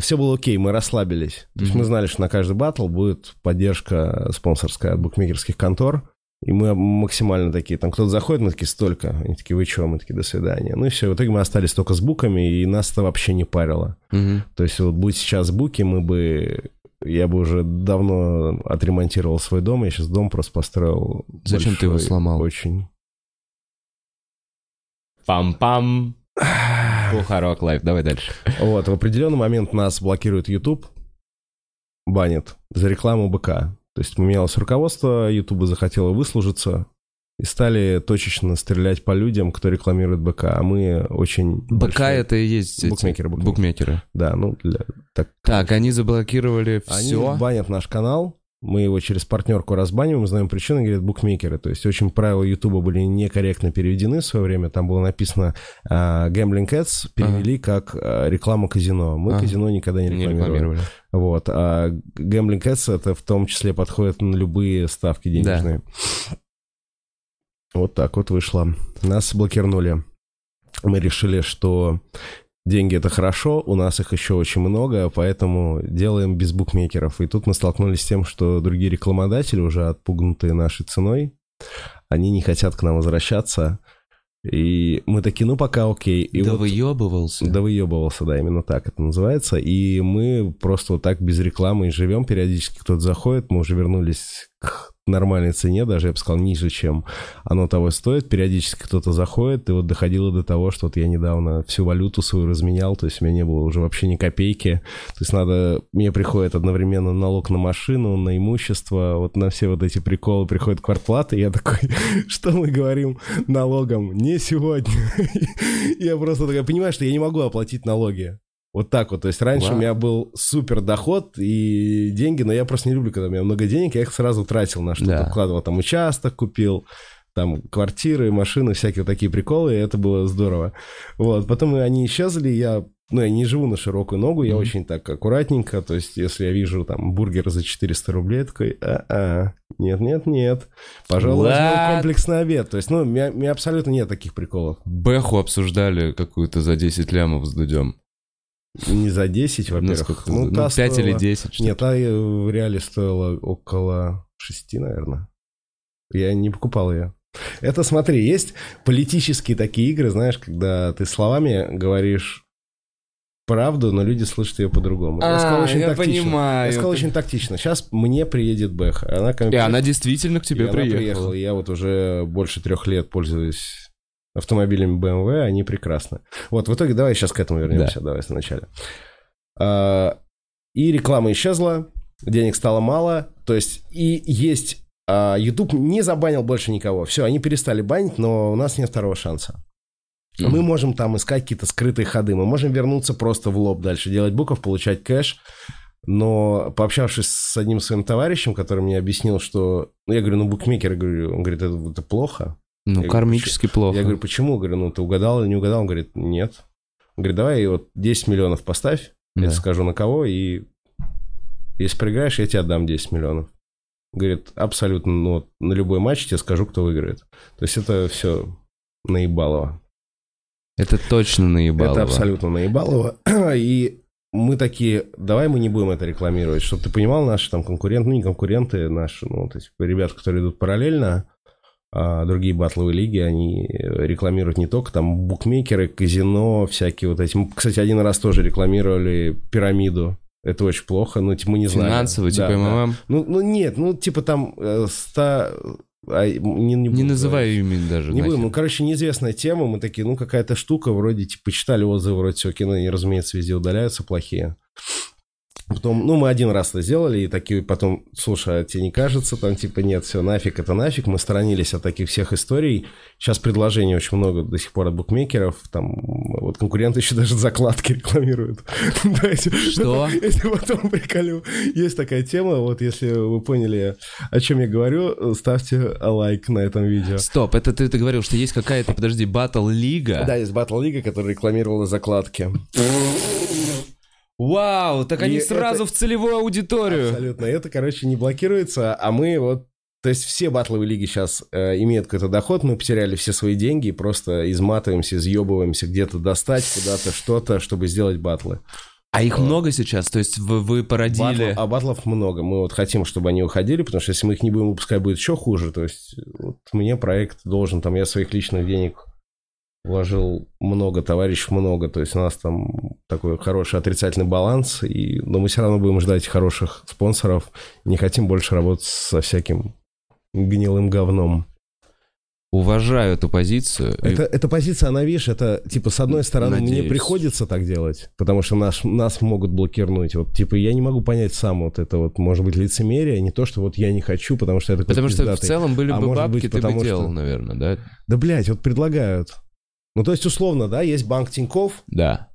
все было окей, мы расслабились. То есть мы знали, что на каждый батл будет поддержка спонсорская от букмекерских контор, и мы максимально такие, там кто-то заходит, мы такие, столько. Они такие, вы чего? Мы такие, до свидания. Ну и все, в итоге мы остались только с буками, и нас это вообще не парило.
Мгм.
То есть вот будь сейчас буки, мы бы... Я бы уже давно отремонтировал свой дом, я сейчас дом просто построил.
Зачем ты его
большой,
сломал?
Очень.
Пам-пам. Пухарок лайф. Давай дальше.
Вот, в определенный момент нас блокирует YouTube, банит за рекламу БК. То есть поменялось руководство, YouTube захотело выслужиться и стали точечно стрелять по людям, кто рекламирует БК. А мы очень...
БК
большие-
это и есть
Букмекеры, букмекеры.
букмекеры.
Да, ну, для... так.
Так, они заблокировали
Они
все.
банят наш канал, мы его через партнерку разбаниваем, знаем причины, говорят, букмекеры. То есть очень правила Ютуба были некорректно переведены в свое время. Там было написано а, Gambling Ads, перевели как а, реклама казино. Мы
Ага.
казино никогда не
Не
рекламировали.
рекламировали.
Вот. А Gambling Ads это в том числе подходит на любые ставки денежные. Вот так вот вышло. Нас блокирнули. Мы решили, что деньги это хорошо, у нас их еще очень много, поэтому делаем без букмекеров. И тут мы столкнулись с тем, что другие рекламодатели, уже отпугнутые нашей ценой, они не хотят к нам возвращаться. И мы такие, ну пока окей. И
да
вот-
выебывался.
да выебывался, да, именно так это называется. И мы просто вот так без рекламы и живем. Периодически кто-то заходит, мы уже вернулись к нормальной цене, даже я бы сказал, ниже, чем оно того стоит. Периодически кто-то заходит, и вот доходило до того, что вот я недавно всю валюту свою разменял, то есть у меня не было уже вообще ни копейки. То есть надо, мне приходит одновременно налог на машину, на имущество, вот на все вот эти приколы приходит квартплата, и я такой, что мы говорим налогом? Не сегодня. Я просто такой понимаю, что я не могу оплатить налоги. Вот так вот. То есть раньше
Вау.
у меня был супер доход и деньги, но я просто не люблю, когда у меня много денег, я их сразу тратил на что-то.
Да.
Вкладывал там участок, купил, там квартиры, машины, всякие вот такие приколы, и это было здорово. Вот. Потом они исчезли, я ну, я не живу на широкую ногу, я
Мгм.
очень так аккуратненько, то есть если я вижу там бургер за 400 рублей, такой, а-а, нет-нет-нет, пожалуй, комплексный обед. То есть, ну, у меня, у меня абсолютно нет таких приколов.
Бэху обсуждали какую-то за 10 лямов с Дудем.
Не за 10,
Ну,
во-первых. Ну,
Ну,
та
5 или
стоила-
10. что-то.
Нет, та э, в реале стоила около 6, наверное. Я не покупал ее. Это, смотри, есть политические такие игры, знаешь, когда ты словами говоришь правду, но люди слышат ее по-другому.
А,
сказал очень
я
тактично.
понимаю.
Я сказал очень тактично. Сейчас мне приедет Бэх. Она ко мне
И она действительно к
и
тебе
она
приехала.
приехала. И я вот уже больше трех лет пользуюсь автомобилями BMW, они прекрасны. Вот, в итоге давай сейчас к этому вернемся, давай сначала. А, И реклама исчезла, денег стало мало, то есть и есть... а, YouTube не забанил больше никого. Все, они перестали банить, но у нас нет второго шанса.
Мгм.
Мы можем там искать какие-то скрытые ходы. Мы можем вернуться просто в лоб дальше, делать букв, получать кэш. Но пообщавшись с одним своим товарищем, который мне объяснил, что... Ну, я говорю, ну, букмекер, говорю, он говорит, это, это плохо.
Ну,
Я говорю,
кармически плохо.
Я говорю, почему? Говорю, ну, ты угадал или не угадал? Он говорит, нет. Он говорит, давай вот 10 миллионов поставь, я
Да.
тебе скажу на кого, и если проиграешь, я тебе отдам 10 миллионов. Говорит, абсолютно, ну, на любой матч тебе скажу, кто выиграет. То есть это все наебалово.
Это точно наебало.
Это абсолютно наебалово. И мы такие, давай мы не будем это рекламировать, чтобы ты понимал, наши там конкуренты, ну не конкуренты, наши, ну, вот эти ребята, которые идут параллельно, а другие батловые лиги, они рекламируют не только там букмекеры, казино, всякие вот эти. Мы, Кстати, один раз тоже рекламировали пирамиду. Это очень плохо, ну, типа, мы не знаем.
Финансовый,
Да,
типа
да.
МММ.
Ну, ну, нет, ну, типа там э, 100... а, не, не,
Не называю имя даже.
Не будем, ну, короче, неизвестная тема, мы такие, ну, какая-то штука, вроде, типа, читали отзывы, вроде все кино, и, разумеется, везде удаляются плохие. Потом, ну, мы один раз это сделали, и такие потом, слушай, а тебе не кажется, там, типа, нет, все, нафиг, это нафиг. Мы сторонились от таких всех историй. Сейчас предложений очень много до сих пор от букмекеров. Там, вот конкуренты еще даже закладки рекламируют.
Что?
Если потом приколю. Есть такая тема, вот если вы поняли, о чем я говорю, ставьте лайк на этом видео.
Стоп, это ты, ты говорил, что есть какая-то, подожди, батл-лига?
Да, есть батл-лига, которая рекламировала закладки.
Вау, так они
И
сразу
это-
в целевую аудиторию.
Абсолютно. Это, короче, не блокируется, а мы вот... То есть все батловые лиги сейчас э, имеют какой-то доход, мы потеряли все свои деньги и просто изматываемся, изъебываемся где-то достать куда-то что-то, чтобы сделать батлы.
А их много сейчас? То есть вы, вы породили...
Батлов- а батлов много. Мы вот хотим, чтобы они уходили, потому что если мы их не будем выпускать, будет еще хуже. То есть вот мне проект должен, там я своих личных денег вложил много, товарищев много. То есть у нас там такой хороший отрицательный баланс, и, но мы все равно будем ждать хороших спонсоров. Не хотим больше работать со всяким гнилым говном.
Уважаю эту позицию. И-
Это, эта позиция, она, видишь, это, типа, с одной стороны, мне
Надеюсь.
приходится так делать, потому что нас, нас могут блокировать. Вот, типа, я не могу понять сам вот это вот, может быть, лицемерие, не то, что вот я не хочу, потому что такой
Потому что в
пиздатый.
целом были
А
бы бабки,
быть,
ты бы делал,
что-
наверное, да?
Да, блядь, вот предлагают. Ну, то есть, условно, да, есть банк Тиньков,
Да.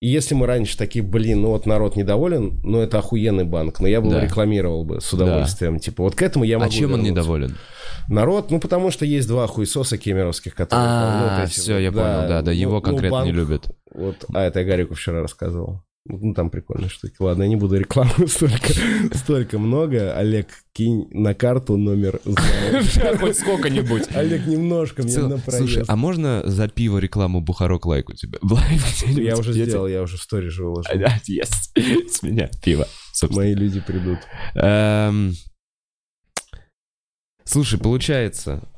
и если мы раньше такие, блин, ну вот народ недоволен, ну это охуенный банк, но я бы
Да.
рекламировал бы с удовольствием. Типа, вот к этому я
А
могу
чем он
вернуться.
недоволен?
Народ, ну потому что есть два хуесоса кемеровских, которые... ну, вот
А,
эти
все,
вот,
я понял, да, да,
ну,
его
ну,
конкретно не
банк-
любят.
Вот, а это я Гарику вчера рассказывал. Ну, там прикольные штуки. Ладно, я не буду рекламу столько, столько много. Олег, кинь на карту номер.
Хоть сколько-нибудь.
Олег, немножко мне на
Слушай, а можно за пиво рекламу Бухарок лайк у тебя?
Я уже сделал, я уже в стори же выложил.
Yes. С меня пиво.
Мои люди придут.
Эм, Слушай, получается,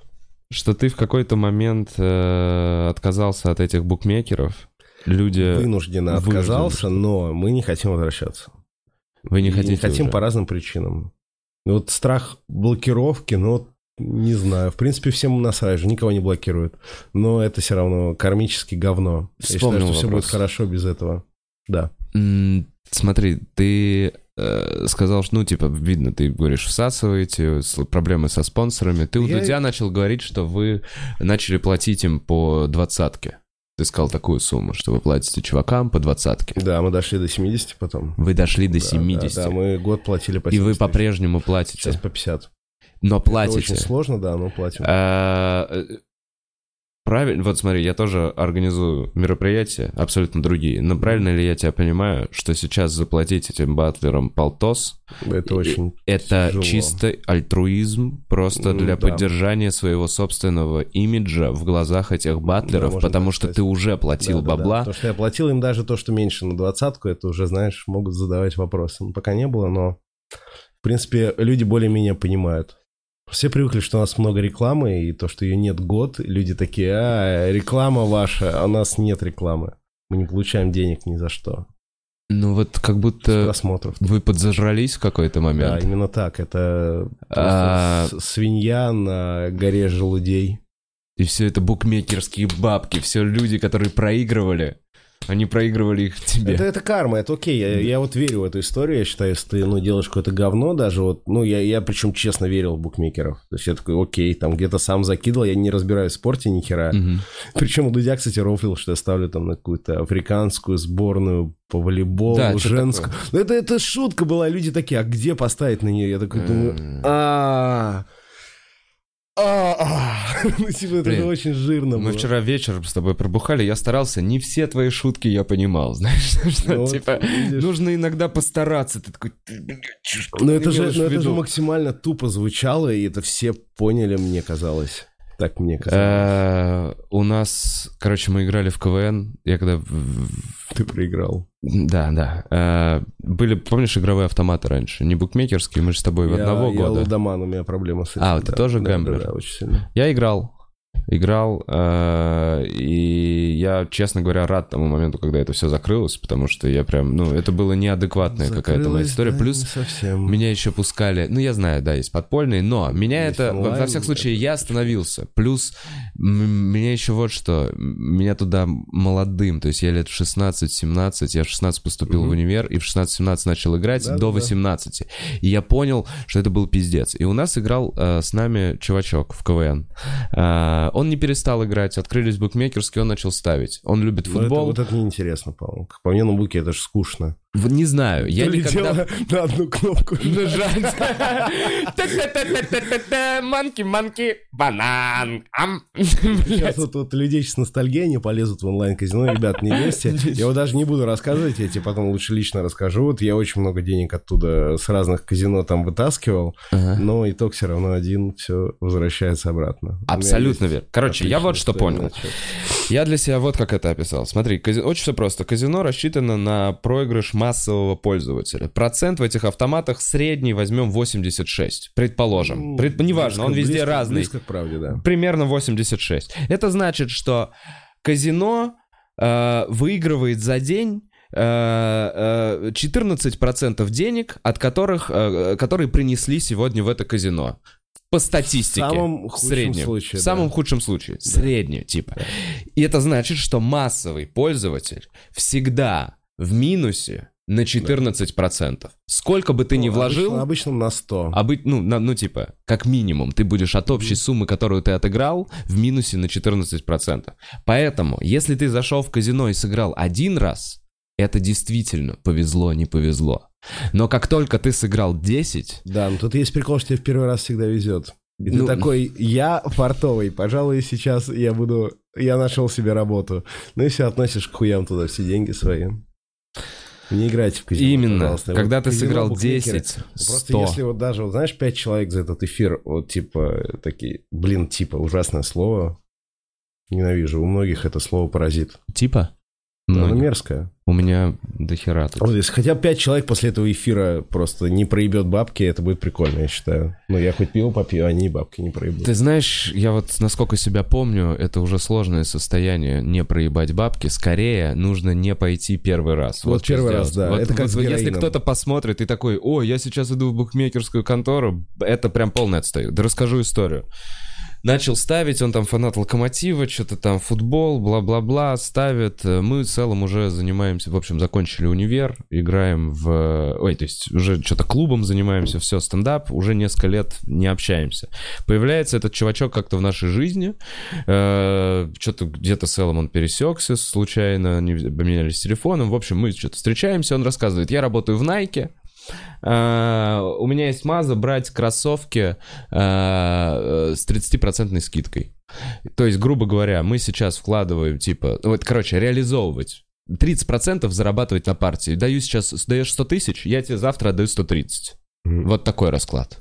что ты в какой-то момент э, отказался от этих букмекеров. Люди...
Вынужденно отказался, но мы не хотим возвращаться.
Вы не
И
хотите
не хотим
уже?
по разным причинам. Вот страх блокировки, ну, не знаю. В принципе, всем насрать же, никого не блокируют. Но это все равно кармически говно. Я
Вспомнил
считаю, что все
вопрос.
будет хорошо без этого. Да.
Смотри, ты э, сказал, что, ну, типа, видно, ты говоришь, всасываете, проблемы со спонсорами. Ты у
Я-
Дудя начал говорить, что вы начали платить им по двадцатке. Ты сказал такую сумму, что вы платите чувакам по двадцатке.
Да, мы дошли до 70 потом.
Вы дошли до
Да,
70.
Да, да, мы год платили по
И вы
70
по-прежнему платите.
Сейчас по 50.
Но
Это
платите.
очень сложно, да, но платим.
Правильно, вот смотри, я тоже организую мероприятия, абсолютно другие. Но правильно ли я тебя понимаю, что сейчас заплатить этим батлерам полтос,
Это очень...
это
тяжело.
чисто альтруизм, просто
М,
для
да.
поддержания своего собственного имиджа в глазах этих батлеров,
можно
потому что
сказать.
ты уже платил
Да, да, да.
бабла.
Потому что я платил им даже то, что меньше на двадцатку, это уже, знаешь, могут задавать вопросы. Ну, пока не было, но, в принципе, люди более-менее понимают. Все привыкли, что у нас много рекламы, и то, что ее нет год, люди такие, а, реклама ваша, а у нас нет рекламы. Мы не получаем денег ни за что.
Ну вот как будто
просмотров.
вы подзажрались в какой-то
Да,
момент.
именно так. Это
А-
свинья на горе желудей.
И все это букмекерские бабки, все люди, которые проигрывали, они проигрывали их тебе.
Это, это карма, это окей. Я, я вот верю в эту историю. Я считаю, если ты ну, делаешь какое-то говно, даже вот, ну, я, я причем честно верил в букмекеров. То есть я такой, окей, там где-то сам закидывал, я не разбираюсь в спорте ни хера.
Мгм.
Причем у Дудя, кстати, рофлил, что я ставлю там на какую-то африканскую сборную по волейболу,
Да,
женскую. Ну, это, это шутка была, люди такие, а где поставить на нее? Я такой думаю, а Ну, типа, это
Блин,
очень жирно
Мы
было.
вчера вечером с тобой пробухали, я старался, не все твои шутки я понимал, знаешь, что,
Ну, вот
типа,
видишь.
нужно иногда постараться, ты такой, «Ты, блядь, что
Но
ты
это, же,
имеешь
но
в
это же
виду?»
максимально тупо звучало, и это все поняли, мне казалось. Так мне казалось.
Э, У нас, короче, мы играли в КВН, я когда...
Ты проиграл.
Да, да. Э, Были, помнишь, игровые автоматы раньше? Не букмекерские, мы же с тобой в
Я-
одного
я
года.
лудоман, у меня проблема с этим.
А, ты тоже гэмблер?
Да, очень сильно.
Я играл. Играл, э, и я, честно говоря, рад тому моменту, когда это все закрылось, потому что я прям, ну, это было неадекватная какая-то моя история.
да,
Плюс
совсем.
меня еще пускали, ну, я знаю, да, есть подпольные, но меня
Есть
это, во- во
онлайн,
всяком случае, я остановился. Плюс меня еще вот что, меня туда молодым, то есть я лет в 16-17, я в 16 поступил в
Мгм.
универ, и в 16-17 начал играть
Да-да-да.
до 18. И я понял, что это был пиздец. И у нас играл э, с нами чувачок в КВН. Э, он не перестал играть, открылись букмекерские, он начал ставить. Он любит
Ну, это-
футбол.
вот это неинтересно, по-моему. По мне, на буке это же скучно.
Не знаю, я никогда...
На одну кнопку.
Нажать. Манки, манки, банан.
Сейчас вот, людей с ностальгией, они полезут в онлайн-казино. Ребят, не лезьте. Я вот даже не буду рассказывать, я тебе потом лучше лично расскажу. Вот я очень много денег оттуда с разных казино там вытаскивал, но итог все равно один, все возвращается обратно.
Абсолютно верно. Короче, я вот что понял. Я для себя вот как это описал. Смотри, кази- очень все просто. Казино рассчитано на проигрыш массового пользователя. Процент в этих автоматах средний возьмем 86, предположим.
Ну,
Пред- Неважно, он
близко-
везде
близко-
разный.
Близко к правде, да.
Примерно 86. Это значит, что казино э, выигрывает за день э, э, 14% денег, от которых, э, которые принесли сегодня в это казино. По статистике.
В самом худшем
среднем.
случае,
В самом
да.
худшем случае. Среднее, типа. И это значит, что массовый пользователь всегда в минусе на 14%. Сколько бы ты ни
Ну,
вложил...
Обычно, обычно на 100.
А быть, ну, на- ну, типа, как минимум, ты будешь от общей суммы, которую ты отыграл, в минусе на 14%. Поэтому, если ты зашел в казино и сыграл один раз, это действительно повезло, не повезло. Но как только ты сыграл 10,
Да, но тут есть прикол, что тебе в первый раз всегда везет. И ты
Ну,
такой, я фартовый, пожалуй, сейчас я буду, я нашел себе работу. Ну и все, относишь к хуям туда все деньги свои. Не играйте в казино,
именно,
пожалуйста.
когда
Вот
ты сыграл
букмекеры.
10,
Просто
100,
если вот даже, вот знаешь, 5 человек за этот эфир, вот типа такие, блин, типа, ужасное слово. Ненавижу. У многих это слово паразит.
типа,
Да, оно
многих.
мерзкое.
у меня дохера тут.
Вот если хотя бы 5 человек после этого эфира просто не проебет бабки, это будет прикольно, я считаю. Ну, я хоть пиво попью, а они бабки не проебут.
Ты знаешь, я вот насколько себя помню, это уже сложное состояние не проебать бабки. Скорее нужно не пойти первый раз.
Вот
что
первый раз, да.
Вот-
Это как
вот если кто-то посмотрит и такой, о, я сейчас иду в букмекерскую контору, это прям полный отстой. Да расскажу историю. Начал ставить, он там фанат Локомотива, что-то там футбол, бла-бла-бла, ставит. Мы в целом уже занимаемся, в общем, закончили универ, играем в... Ой, то есть уже что-то клубом занимаемся, все, стендап, уже несколько лет не общаемся. Появляется этот чувачок как-то в нашей жизни, э, что-то где-то с Эллом он пересекся случайно, поменялись телефоном, в общем, мы что-то встречаемся, он рассказывает, я работаю в Nike, э, у меня есть маза брать кроссовки э, с 30% скидкой. То есть, грубо говоря, мы сейчас вкладываем, типа, вот, короче, реализовывать 30% зарабатывать на партии. Даю сейчас, даешь 100 тысяч, я тебе завтра отдаю 130.
Мгм.
Вот такой расклад.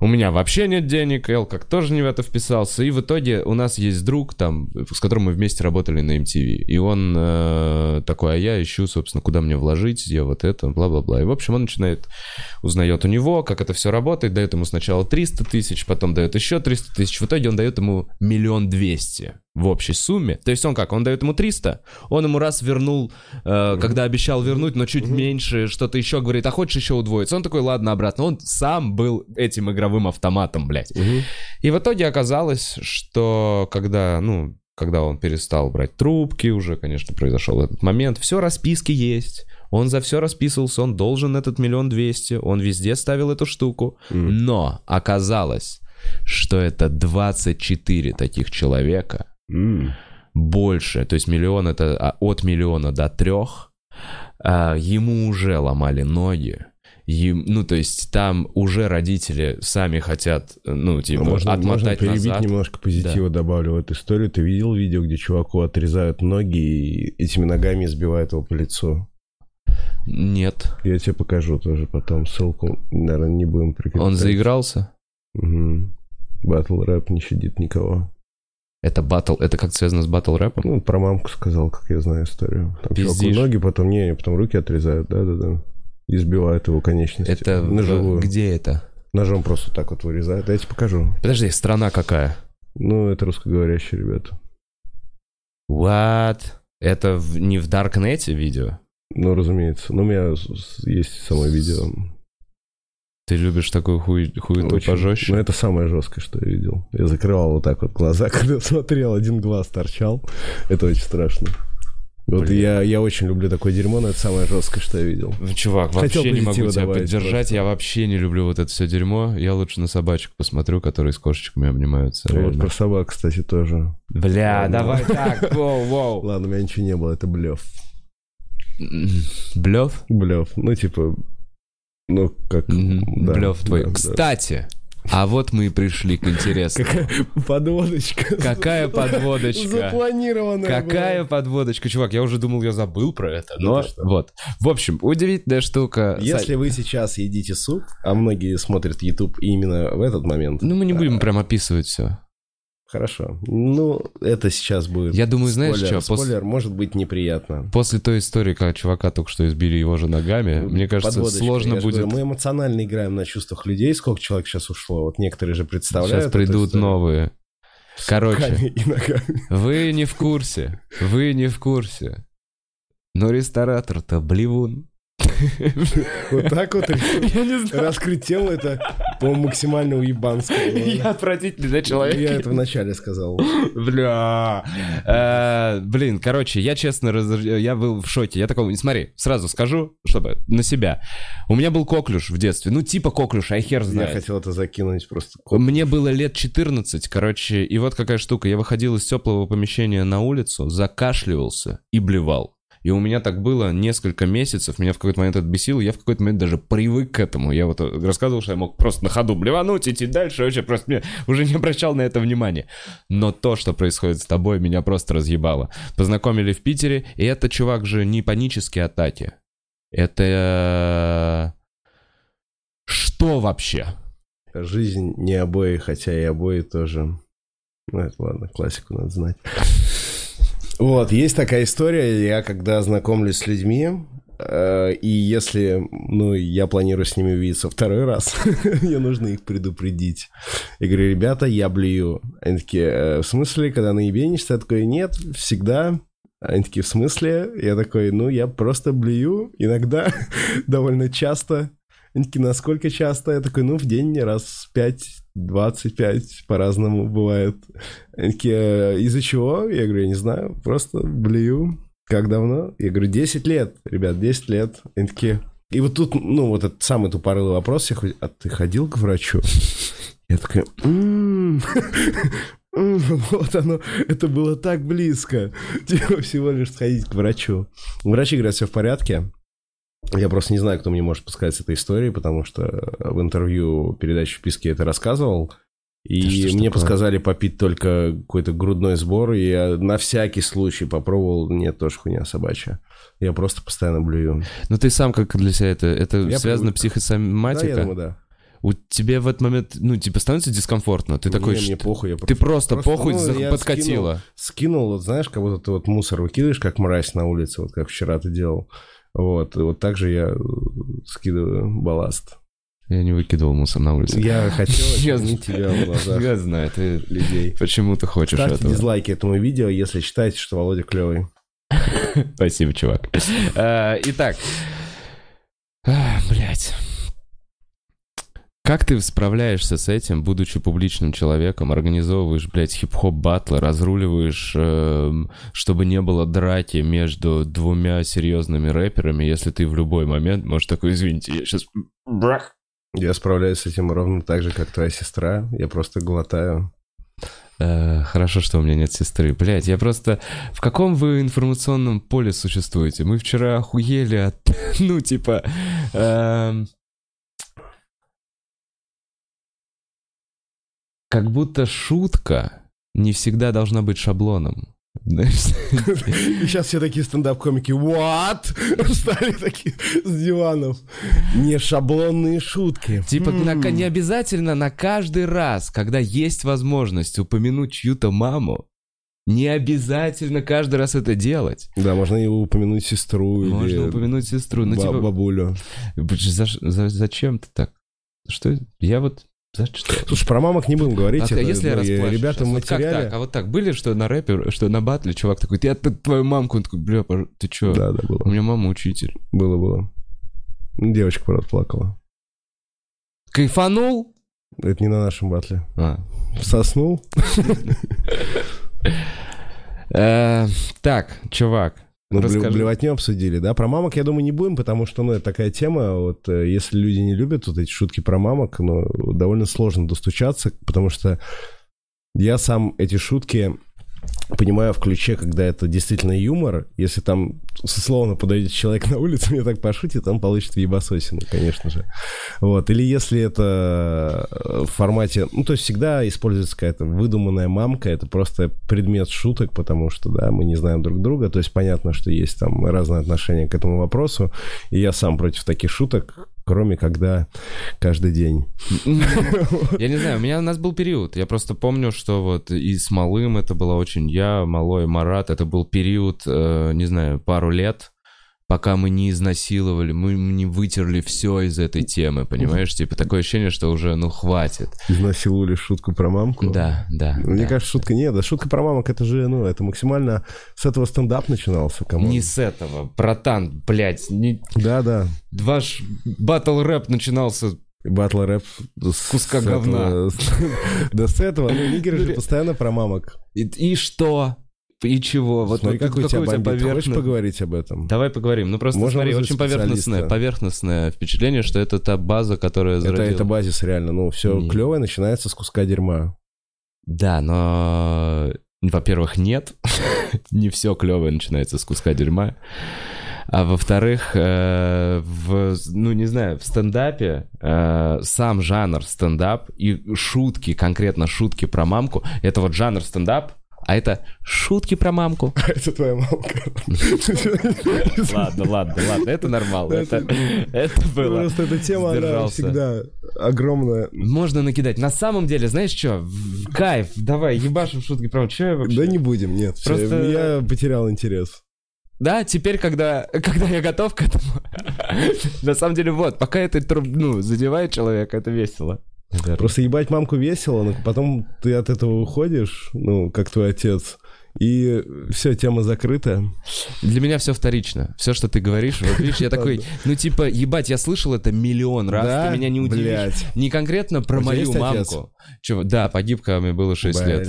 У меня вообще нет денег, Эл как тоже не в это вписался. И в итоге у нас есть друг там, с которым мы вместе работали на MTV. И он э, такой, а я ищу, собственно, куда мне вложить, я вот это, бла-бла-бла. И, в общем, он начинает, узнает у него, как это все работает, дает ему сначала 300 тысяч, потом дает еще 300 тысяч. В итоге он дает ему миллион двести в общей сумме. То есть он как, он дает ему 300, он ему раз вернул, э, когда обещал вернуть, но чуть меньше, что-то еще говорит, а хочешь еще удвоиться? Он такой, ладно, обратно. Он сам был этим игровым автоматом, блядь.
Мгм.
И в итоге оказалось, что когда, ну, когда он перестал брать трубки, уже, конечно, произошел этот момент, все расписки есть. Он за все расписывался, он должен этот миллион двести, он везде ставил эту штуку.
Мгм.
Но оказалось, что это 24 таких человека,
М.
больше, то есть миллион это а, от миллиона до трех, а, ему уже ломали ноги. Им- ну, то есть там уже родители сами хотят, ну, типа,
можно, можно
отмотать
перебить
назад.
немножко позитива, добавлю в эту историю. Ты видел видео, где чуваку отрезают ноги и этими ногами избивают его по лицу?
Нет.
Я тебе покажу тоже потом ссылку. Наверное, не будем прикреплять.
Он заигрался?
Батл рэп не щадит никого.
Это батл, это как связано с батл рэпом?
Ну, про мамку сказал, как я знаю историю. Там
Пиздишь.
ноги, потом не, потом руки отрезают, да-да-да. Избивают его конечности.
Это
Ножевую.
где это?
Ножом просто так вот вырезают. Я тебе покажу.
Подожди, страна какая?
Ну, это русскоговорящие ребята.
What? Это в- не в Даркнете видео?
Ну, разумеется. Ну, у меня есть само видео.
Ты любишь такую хуй, хуету
Очень.
пожестче?
Ну, это самое жесткое, что я видел. Я закрывал вот так вот глаза, когда смотрел, один глаз торчал. Это очень страшно. Вот
Блин.
я, я очень люблю такое дерьмо, но это самое жесткое, что я видел.
Ну, Чувак,
Хотел
вообще не могу тебя поддержать.
просто.
Я вообще не люблю вот это все дерьмо. Я лучше на собачек посмотрю, которые с кошечками обнимаются.
Вот
реально.
про собак, кстати, тоже.
Бля,
Ладно.
давай так, воу, воу.
Ладно, у меня ничего не было, это блев.
Блев?
Блев. Ну, типа, ну, как... да,
Блев твой.
да, да.
А вот мы и пришли к интересному.
Какая подводочка.
Какая подводочка?
Запланированная
Какая
была.
подводочка, чувак, я уже думал, я забыл про это,
Ну
но
что.
вот. В общем, удивительная штука.
Если вы сейчас едите суп, а многие смотрят YouTube именно в этот момент,
Ну, мы не будем прям описывать все.
Хорошо. Ну, это сейчас будет...
Я думаю, знаешь
спойлер.
что, пос-
Спойлер может быть неприятно.
После той истории, когда чувака только что избили его же ногами, мне кажется,
Подводочка,
сложно будет...
говорю, мы эмоционально играем на чувствах людей. Сколько человек сейчас ушло? Вот некоторые же представляют.
Сейчас придут новые. Короче, вы не в курсе. Вы не в курсе. Но ресторатор-то блевун.
Вот так вот
Я
раскрыть тему, это, по-моему, максимально уебанское.
Я отвратительный да,
Я
человек.
это вначале сказал.
Бля. Э, Блин, короче, я честно, я был в шоке. Я такой, смотри, сразу скажу, чтобы на себя. У меня был коклюш в детстве. Ну, типа коклюш, а хер
Я
знает.
хотел это закинуть просто.
Мне было лет 14, короче, и вот какая штука. Я выходил из теплого помещения на улицу, закашливался и блевал. И у меня так было несколько месяцев, меня в какой-то момент это бесило, я в какой-то момент даже привык к этому. Я вот рассказывал, что я мог просто на ходу блевануть, идти дальше, вообще просто мне уже не обращал на это внимания. Но то, что происходит с тобой, меня просто разъебало. Познакомили в Питере, и это чувак же не панические атаки. Это... Что вообще?
Жизнь не обои, хотя и обои тоже. Ну, это ладно, классику надо знать. Вот, есть такая история, я когда знакомлюсь с людьми, э, и если, ну, я планирую с ними увидеться второй раз, мне нужно их предупредить. Я говорю, ребята, я блюю. Они такие, «Э, в смысле, когда наебенишься? Я такой, нет, всегда. Они такие, в смысле? Я такой, ну, я просто блюю, иногда, довольно часто. Они такие, насколько часто? Я такой, ну, в день раз 5-25, по-разному бывает. Они такие, «Э, из-за чего? Я говорю, я не знаю, просто блюю. Как давно? Я говорю, 10 лет, ребят, 10 лет. Они такие... И вот тут, ну, вот этот самый тупорылый вопрос, я хоть- а ты ходил к врачу? Я такой, «М, м, вот оно, это было так близко. Типа всего лишь сходить к врачу. Врачи говорят, все в порядке. Я просто не знаю, кто мне может подсказать с этой историей, потому что в интервью передачи в писке это рассказывал. И
Да что
мне
такое?
подсказали попить только какой-то грудной сбор, и я на всякий случай попробовал. Нет, тоже хуйня собачья. Я просто постоянно блюю.
Ну ты сам как для себя это, это
Я
связано
привык. Да,
психосоматика?
я думаю, да.
У тебя в этот момент, ну, типа, становится дискомфортно? Ты такой,
Не, мне
«Что-
похуй, я
ты просто, похуй
ну,
за- подкатила.
Скинул, вот знаешь, как будто ты вот мусор выкидываешь, как мразь на улице, вот как вчера ты делал. Вот, и вот так же я э, скидываю балласт.
Я не выкидывал мусор на улице.
Я хотел
Я
очернить тебя в глазах
Я знаю, ты
людей.
почему ты хочешь
Ставьте
этого.
дизлайки этому видео, если считаете, что Володя клевый.
Спасибо, чувак. А, Итак. Блять. Как ты справляешься с этим, будучи публичным человеком, организовываешь, блядь, хип-хоп батлы, разруливаешь, эм, чтобы не было драки между двумя серьезными рэперами, если ты в любой момент можешь такой, извините, я сейчас... Брах.
Я справляюсь с этим ровно так же, как твоя сестра. Я просто глотаю.
Э, Хорошо, что у меня нет сестры. Блять, я просто... В каком вы информационном поле существуете? Мы вчера охуели от... Ну, типа... эм, Как будто шутка не всегда должна быть шаблоном.
И сейчас все такие стендап-комики, what? Встали такие с диванов. Не шаблонные шутки.
Типа на-
М.
не обязательно на каждый раз, когда есть возможность упомянуть чью-то маму, не обязательно каждый раз это делать.
Да, можно и упомянуть сестру или
Можно упомянуть сестру. Ну,
ба-
типа,
бабулю.
За- за- зачем ты так? Что? Я вот За что?
Слушай, про мамок не будем говорить.
А
это,
если я
ну,
расплачусь
Ребята
сейчас?
в
Вот
материале...
так? А вот так были, что на рэпе, что на батле чувак такой, я твою мамку, он такой, бля, ты чё?
Да, да, было.
У меня мама учитель.
Было, было. Девочка, правда, плакала.
Кайфанул?
Это не на нашем батле.
А.
Соснул?
Э, Так, чувак,
Ну,
Расскажи.
блевотню обсудили, да? Про мамок, я думаю, не будем, потому что, ну, это такая тема, вот, э, если люди не любят вот эти шутки про мамок, ну, довольно сложно достучаться, потому что я сам эти шутки понимаю в ключе, когда это действительно юмор. Если там, условно, подойдет человек на улице, мне так пошутит, он получит ебасосину, конечно же. Вот. Или если это э, в формате... Ну, то есть всегда используется какая-то выдуманная мамка, это просто предмет шуток, потому что, да, мы не знаем друг друга, то есть понятно, что есть там разные отношения к этому вопросу, и я сам против таких шуток, кроме когда каждый день.
Я не знаю, у меня у нас был период. Я просто помню, что вот и с малым это было очень я, малой Марат. Это был период, э, не знаю, пару лет, пока мы не изнасиловали, мы не вытерли все из этой темы, понимаешь? Типа такое ощущение, что уже, ну, хватит.
Изнасиловали шутку про мамку.
Да, да.
Мне
да.
кажется, шутка нет, да шутка про мамок, это же, ну, это максимально с этого стендап начинался, кому.
Не с этого, братан, блядь, не...
Да, да.
ваш батл рэп начинался
Батл рэп с
Куска
с
говна.
этого- Да с этого, ну, нигеры же постоянно про мамок.
И, и что? И чего? Вот,
Смотри,
вот
какой у тебя. Хочешь
поверхно-
поговорить об этом?
Давай поговорим. Ну просто
Можно
смотри, очень поверхностное, поверхностное впечатление, что это та база, которая
Это,
зародила.
это базис реально. Ну, все
Не.
клевое начинается с куска дерьма.
Да, но, во-первых, нет. Не все клевое начинается с куска дерьма. А во-вторых, э, в, ну не знаю, в стендапе э, сам жанр стендап и шутки, конкретно шутки про мамку, это вот жанр стендап, а это шутки про мамку.
Это твоя мамка.
Ладно, ладно, ладно, это нормально. Это, это было.
Просто эта тема, она всегда огромная.
Можно накидать. На самом деле, знаешь что? Кайф, давай, ебашим шутки про мамку. Чё я вообще?
Да не будем, нет.
Просто-
Я потерял интерес.
Да, теперь, когда, когда я готов к этому, на самом деле, вот, пока это ну, задевает человека, это весело.
Просто ебать мамку весело, но потом ты от этого уходишь, ну, как твой отец, и все, тема закрыта.
Для меня все вторично. Все, что ты говоришь, вот видишь, я такой, ну типа, ебать, я слышал это миллион раз,
Да?
ты меня не удивишь.
Блядь.
Не конкретно про мою мамку. Чего? Да, погиб, когда мне было 6 лет.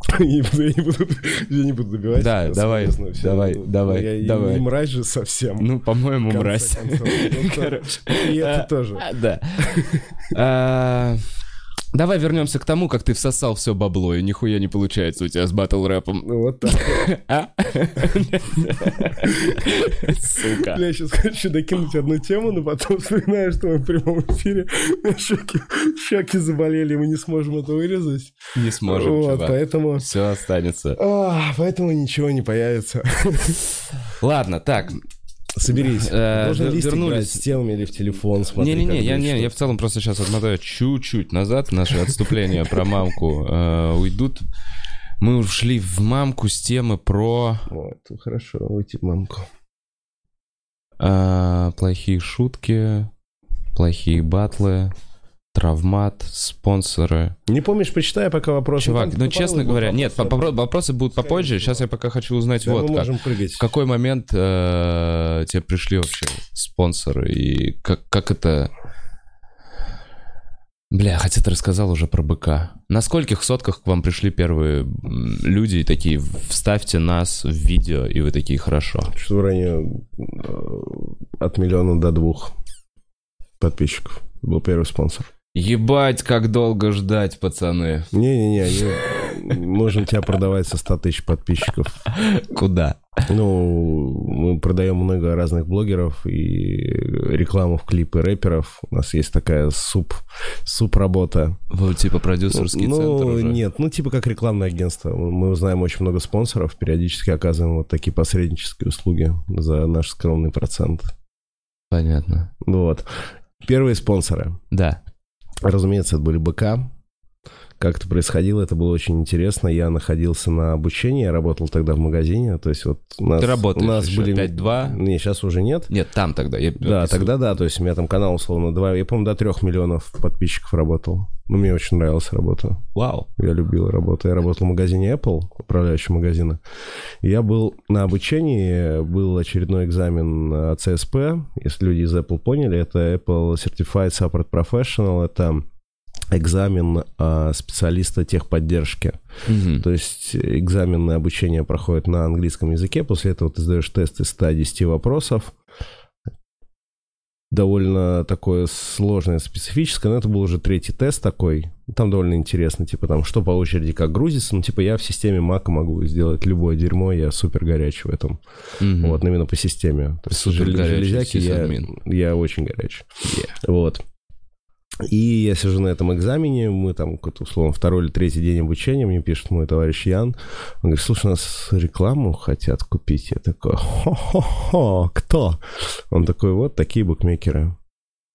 Я не буду, я не буду, я не буду добивать.
Да,
это
давай,
всё.
давай,
Ну,
давай,
я,
давай.
не мразь же совсем.
Ну, по-моему, мразь.
концов. Ну, то-. И это
А,
тоже.
а, Да. Давай вернемся к тому, как ты всосал все бабло, и нихуя не получается у тебя с батл рэпом.
Ну, вот так.
А? Сука.
Бля, сейчас хочу докинуть одну тему, но потом вспоминаю, что мы в прямом эфире. Щеки, щеки заболели, мы не сможем это вырезать.
Не сможем,
Вот,
чувак.
поэтому...
Все останется.
А, поэтому ничего не появится.
Ладно, так.
Соберись.
Э,
Должен
вернулись.
с темами или в телефон смотреть.
Не-не-не, я, не, я в целом просто сейчас отмотаю чуть-чуть назад наши отступления про мамку э, уйдут. Мы ушли в мамку с темы про
Вот, хорошо, уйти в мамку.
э, плохие шутки, плохие батлы, травмат, спонсоры.
Не помнишь, почитай пока вопрос.
Чувак,
там
ну честно говоря, нет,
вопросы.
вопросы будут попозже. Сейчас я пока хочу узнать
Да,
вот как.
прыгать.
В какой момент э, тебе пришли вообще спонсоры и как, как это... Бля, хотя ты рассказал уже про быка. На скольких сотках к вам пришли первые люди и такие, вставьте нас в видео, и вы такие, хорошо.
Что в районе э, от миллиона до двух подписчиков. Был первый спонсор.
Ебать, как долго ждать, пацаны.
Не-не-не, можем тебя продавать со 100 тысяч подписчиков.
Куда?
Ну, мы продаем много разных блогеров и рекламу в клипы рэперов. У нас есть такая суп, суп-работа.
Вот типа продюсерский
ну,
центр уже.
нет, ну типа как рекламное агентство. Мы знаем очень много спонсоров, периодически оказываем вот такие посреднические услуги за наш скромный процент.
Понятно.
Вот. Первые спонсоры.
Да.
Разумеется, это были БК. Как это происходило, это было очень интересно. Я находился на обучении, я работал тогда в магазине, то есть вот у нас...
Ты работаешь
у нас были...
5-2?
Не, сейчас уже нет.
Нет, там тогда. Я...
Да, тогда да, то есть у меня там канал условно 2, я, по-моему, до 3 миллионов подписчиков работал. Ну, мне очень нравилась работа.
Вау.
Я любил работу. Я работал в магазине Apple, управляющем магазина. Я был на обучении, был очередной экзамен CSP. Если люди из Apple поняли, это Apple Certified Support Professional. Это экзамен а, специалиста техподдержки.
Мгм.
То есть экзаменное обучение проходит на английском языке. После этого ты сдаешь тест из 110 вопросов. Довольно такое сложное, специфическое, но это был уже третий тест такой. Там довольно интересно, типа там, что по очереди, как грузится. Ну, типа я в системе Mac могу сделать любое дерьмо, я супер горячий в этом.
Мгм.
Вот, именно по системе. То есть
Супер горячий
железяки я, я очень горячий.
Yeah.
Вот. И я сижу на этом экзамене, мы там, какой-то, условно, второй или третий день обучения, мне пишет мой товарищ Ян, он говорит, слушай, нас рекламу хотят купить. Я такой, хо-хо-хо, кто? Он такой, вот такие букмекеры.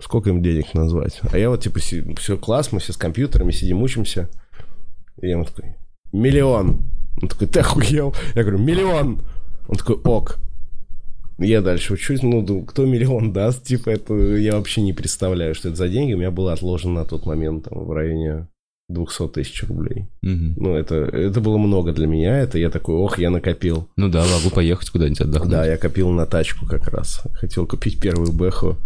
Сколько им денег назвать? А я вот, типа, все класс, мы все с компьютерами сидим, учимся. И я ему такой, миллион. Он такой, ты охуел? Я говорю, миллион. Он такой, ок. Я дальше учусь, ну, кто миллион даст, типа, это я вообще не представляю, что это за деньги. У меня было отложено на тот момент там, в районе 200 тысяч рублей.
Мгм.
Ну, это, это было много для меня, это я такой, ох, я накопил.
Ну да, могу поехать куда-нибудь отдохнуть.
Да, я копил на тачку как раз. Хотел купить первую бэху.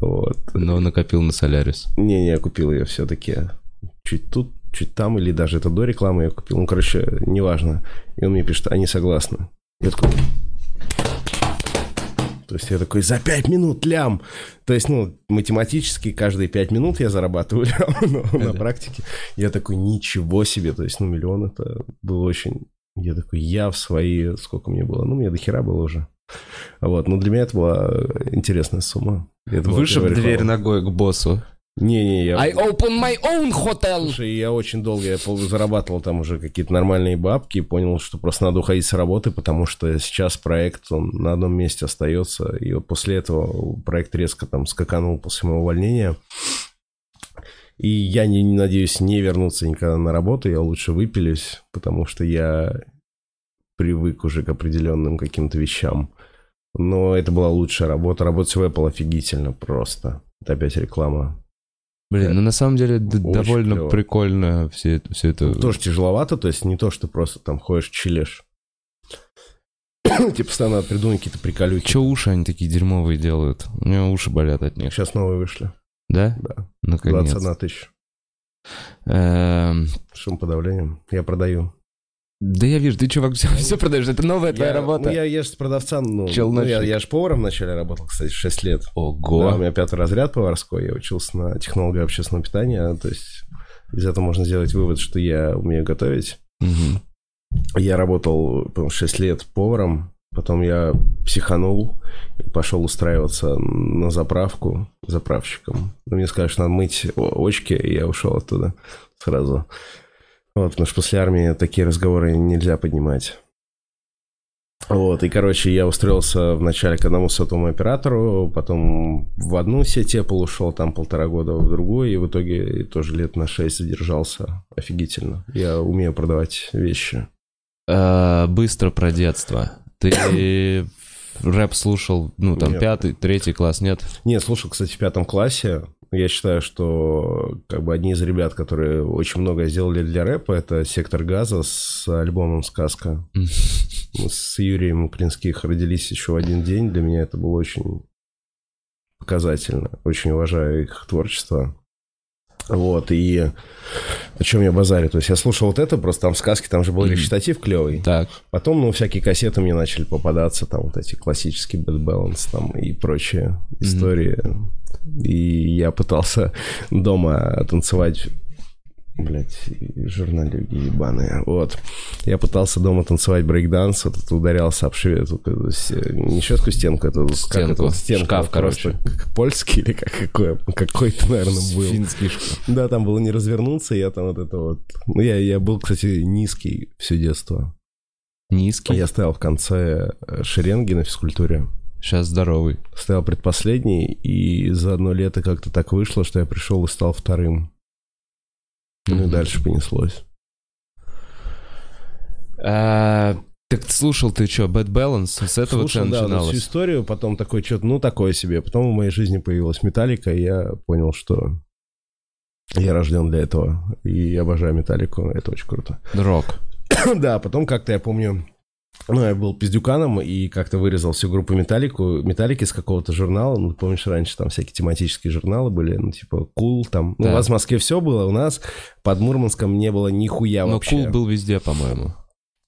Вот.
Но накопил на Солярис.
Не-не, я купил ее все-таки чуть тут, чуть там, или даже это до рекламы я купил. Ну, короче, неважно. И он мне пишет, они согласны. Я такой... То есть я такой, за пять минут лям. То есть, ну, математически каждые пять минут я зарабатываю лям, но на практике я такой, ничего себе. То есть, ну, миллион это было очень... Я такой, я в свои... Сколько мне было? Ну, мне до хера было уже. Вот, но для меня это была интересная сумма.
Вышиб дверь ногой к боссу.
Не-не, я...
I open my own hotel.
Слушай, я очень долго я зарабатывал там уже какие-то нормальные бабки и понял, что просто надо уходить с работы, потому что сейчас проект, он на одном месте остается. И вот после этого проект резко там скаканул после моего увольнения. И я не, не надеюсь не вернуться никогда на работу, я лучше выпилюсь, потому что я привык уже к определенным каким-то вещам. Но это была лучшая работа. Работать в Apple офигительно просто. Это опять реклама.
Блин, ну на самом деле довольно
клёво.
прикольно все, это- все это.
Тоже тяжеловато, то есть не то, что просто там ходишь, чилишь. Типа постоянно придумать какие-то приколюхи.
Че уши они такие дерьмовые делают? У меня уши болят от них.
Сейчас новые вышли.
Да?
Да.
Наконец.
21 тысяча.
Эм,
Шумоподавлением. Я продаю.
Да я вижу, ты, чувак, все, все продаешь. Это новая твоя
я,
работа.
Ну, я, я же с продавцом, ну, ну, я, я же поваром вначале работал, кстати, 6 лет.
Ого.
Да, у меня пятый разряд поварской, я учился на технолога общественного питания, то есть из этого можно сделать вывод, что я умею готовить.
Мгм.
Я работал по 6 лет поваром, потом я психанул и пошел устраиваться на заправку заправщиком. Ну, мне сказали, что надо мыть очки, и я ушел оттуда сразу. Вот, потому что после армии такие разговоры нельзя поднимать. Вот, и, короче, я устроился вначале к одному сотовому оператору, потом в одну сеть Apple ушел, там полтора года, в другую, и в итоге тоже лет на шесть задержался. Офигительно. Я умею продавать вещи.
Э, Быстро про детство. Ты рэп слушал, ну, там,
Нет.
пятый, третий класс, нет?
Не, слушал, кстати, в пятом классе. Я считаю, что как бы одни из ребят, которые очень много сделали для рэпа, это «Сектор газа» с альбомом «Сказка». Мы с Юрием Клинских родились еще в один день. Для меня это было очень показательно. Очень уважаю их творчество. Вот, и о чем я базарю? То есть я слушал вот это, просто там в сказке, там же был
Мгм.
речитатив клевый.
Так.
Потом, ну, всякие кассеты мне начали попадаться, там вот эти классические Bad Balance там и прочие истории. И я пытался дома танцевать Блять, журналюги ебаные. Вот. Я пытался дома танцевать брейкданс, вот это ударялся об шве- не щетку стенку, это как
Стенку.
это, стенку,
Шкаф,
просто как польский или как какой, какой-то, наверное, был.
Финский шкаф.
Да, там было не развернуться, я там вот это вот... Ну, я, я был, кстати, низкий все детство.
Низкий.
Я стоял в конце э, шеренги на физкультуре.
Сейчас здоровый.
Стоял предпоследний, и за одно лето как-то так вышло, что я пришел и стал вторым. Ну и дальше понеслось.
А, так слушал ты что, Bad Balance? С этого
Слушал, да, вот всю
начиналось?
историю, потом такой что-то, ну, такое себе. Потом в моей жизни появилась Металлика, и я понял, что я рожден для этого. И обожаю Металлику, это очень круто.
Рок.
да, потом как-то я помню, ну, я был пиздюканом и как-то вырезал всю группу Металлику, Металлики с какого-то журнала, ну, помнишь, раньше там всякие тематические журналы были, ну, типа, Кул там. Ну,
Да.
у вас в Москве все было, у нас под Мурманском не было нихуя
Но
вообще.
кул был везде, по-моему.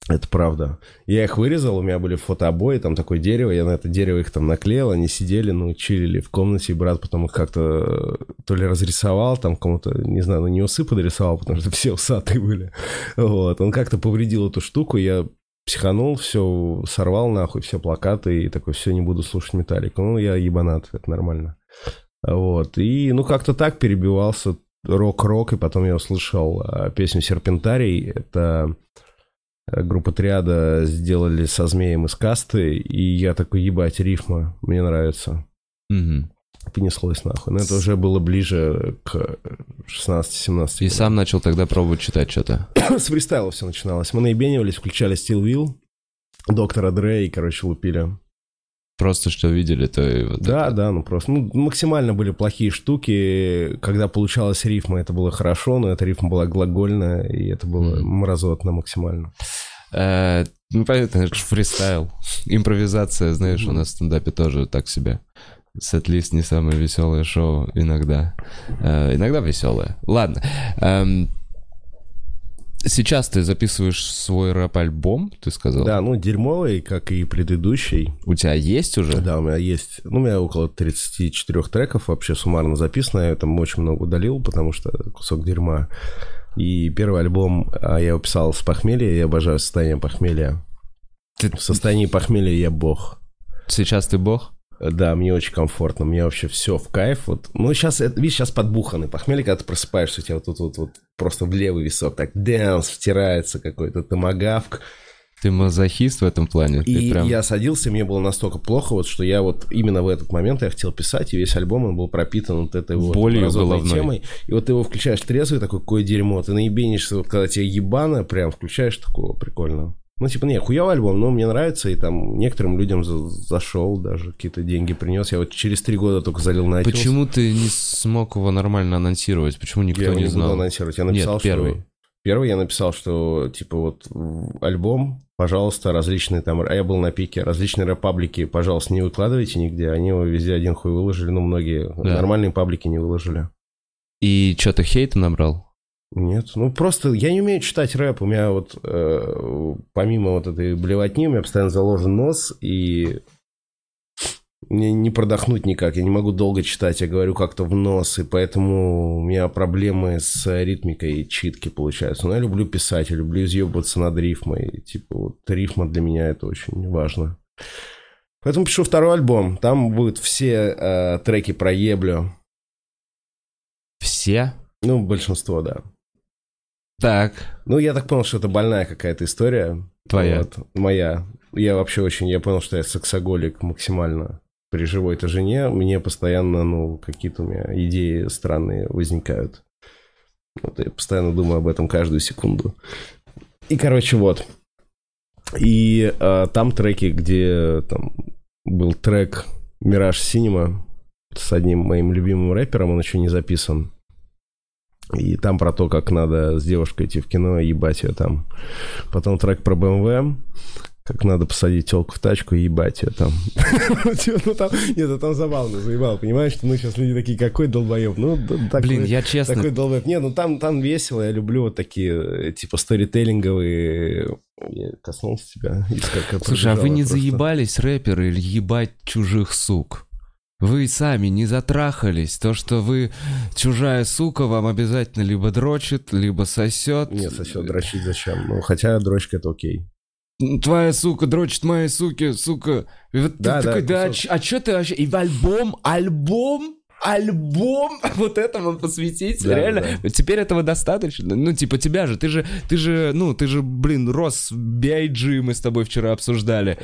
Это правда. Я их вырезал, у меня были фотообои, там такое дерево, я на это дерево их там наклеил, они сидели, ну, чилили в комнате, и брат потом их как-то э, то ли разрисовал, там кому-то, не знаю, ну, не усы подрисовал, потому что все усатые были. Вот, он как-то повредил эту штуку, я психанул, все сорвал нахуй, все плакаты, и такой, все, не буду слушать Металлику. Ну, я ебанат, это нормально. Вот, и, ну, как-то так перебивался рок-рок, и потом я услышал а, песню «Серпентарий», это э, группа Триада сделали со змеем из касты, и я такой, ебать, рифма, мне нравится.
Мгм.
Понеслось нахуй. Но это уже было ближе к 16-17.
И сам начал тогда пробовать читать что-то.
С фристайла все начиналось. Мы наебенивались, включали Steel Wheel, Доктора Дре и, короче, лупили.
Просто что видели, то и вот
Да,
это.
да, ну просто ну, максимально были плохие штуки. Когда получалась рифма, это было хорошо, но эта рифма была глагольная, и это было
Мгм.
мразотно максимально.
Э, ну, понятно, это фристайл. Импровизация, знаешь, у нас в стендапе тоже так себе. Сет-лист не самое веселое шоу иногда. Э, иногда веселое. Ладно. Эм, сейчас ты записываешь свой рэп-альбом, ты сказал?
Да, ну дерьмовый, как и предыдущий.
У тебя есть уже?
Да, у меня есть, ну, у меня около 34 треков вообще суммарно записано, я там очень много удалил, потому что кусок дерьма. И первый альбом а, я его писал с похмелья, я обожаю состояние похмелья.
Ты-
В состоянии похмелья я бог.
Сейчас ты бог?
Да, мне очень комфортно, мне вообще все в кайф. Вот. Ну, сейчас, это, видишь, сейчас подбуханный похмелье, когда ты просыпаешься, у тебя вот тут вот, вот просто в левый висок так дэнс втирается какой-то томагавк.
Ты мазохист в этом плане?
И
ты прям...
я садился, мне было настолько плохо, вот, что я вот именно в этот момент я хотел писать, и весь альбом он был пропитан вот этой вот
Болью головной.
темой. И вот ты его включаешь трезвый, такой, какое дерьмо, ты наебенишься, вот когда тебе ебано, прям включаешь такого, прикольно. Ну, типа, не, хуёвый альбом, но мне нравится, и там некоторым людям за- зашел, даже какие-то деньги принес. Я вот через три года только залил на iTunes.
Почему ты не смог его нормально анонсировать? Почему никто
я его
не
не
знал?
анонсировать. Я написал,
Нет, первый.
что... Первый я написал, что, типа, вот альбом, пожалуйста, различные там... А я был на пике. Различные рэп-паблики, пожалуйста, не выкладывайте нигде. Они его везде один хуй выложили. Ну, многие
Да.
нормальные паблики не выложили.
И что, ты хейта набрал?
Нет, ну просто я не умею читать рэп. У меня вот э, помимо вот этой блевотни, у меня постоянно заложен нос, и мне не продохнуть никак. Я не могу долго читать, я говорю как-то в нос, и поэтому у меня проблемы с ритмикой и читки получаются. Но я люблю писать, я люблю изъебываться над рифмой. И, типа вот рифма для меня это очень важно. Поэтому пишу второй альбом. Там будут все э, треки про еблю.
Все?
Ну, большинство, да.
Так.
Ну, я так понял, что это больная какая-то история.
Твоя.
Вот, моя. Я вообще очень... Я понял, что я сексоголик максимально при живой-то жене. Мне постоянно, ну, какие-то у меня идеи странные возникают. Вот я постоянно думаю об этом каждую секунду. И, короче, вот. И э, там треки, где там был трек «Мираж Синема» с одним моим любимым рэпером, он еще не записан. И там про то, как надо с девушкой идти в кино и ебать ее там. Потом трек про БМВ, как надо посадить телку в тачку и ебать ее там. Ну там, нет, ну там забавно, заебал, понимаешь, что ну сейчас люди такие, какой долбоеб, ну такой-
Блин, я честно...
такой долбоеб. Не, ну там, там весело, я люблю вот такие, э, типа, сторителлинговые... Я коснулся тебя.
Слушай, а вы не
просто.
заебались, рэперы, ебать чужих сук? Вы сами не затрахались. То, что вы чужая сука, вам обязательно либо дрочит, либо сосет.
Нет, сосед, дрочить зачем? Ну, хотя дрочка это окей.
Твоя сука дрочит моей суки, сука. И вот ты
Да, да,
такой, да, а чё- а что ты вообще? И в альбом, альбом, альбом вот этому посвятить,
Да,
реально. Теперь этого достаточно. Ну, типа, тебя же, ты же, ты же, ну, ты же, блин, рос в B.I.G. мы с тобой вчера обсуждали.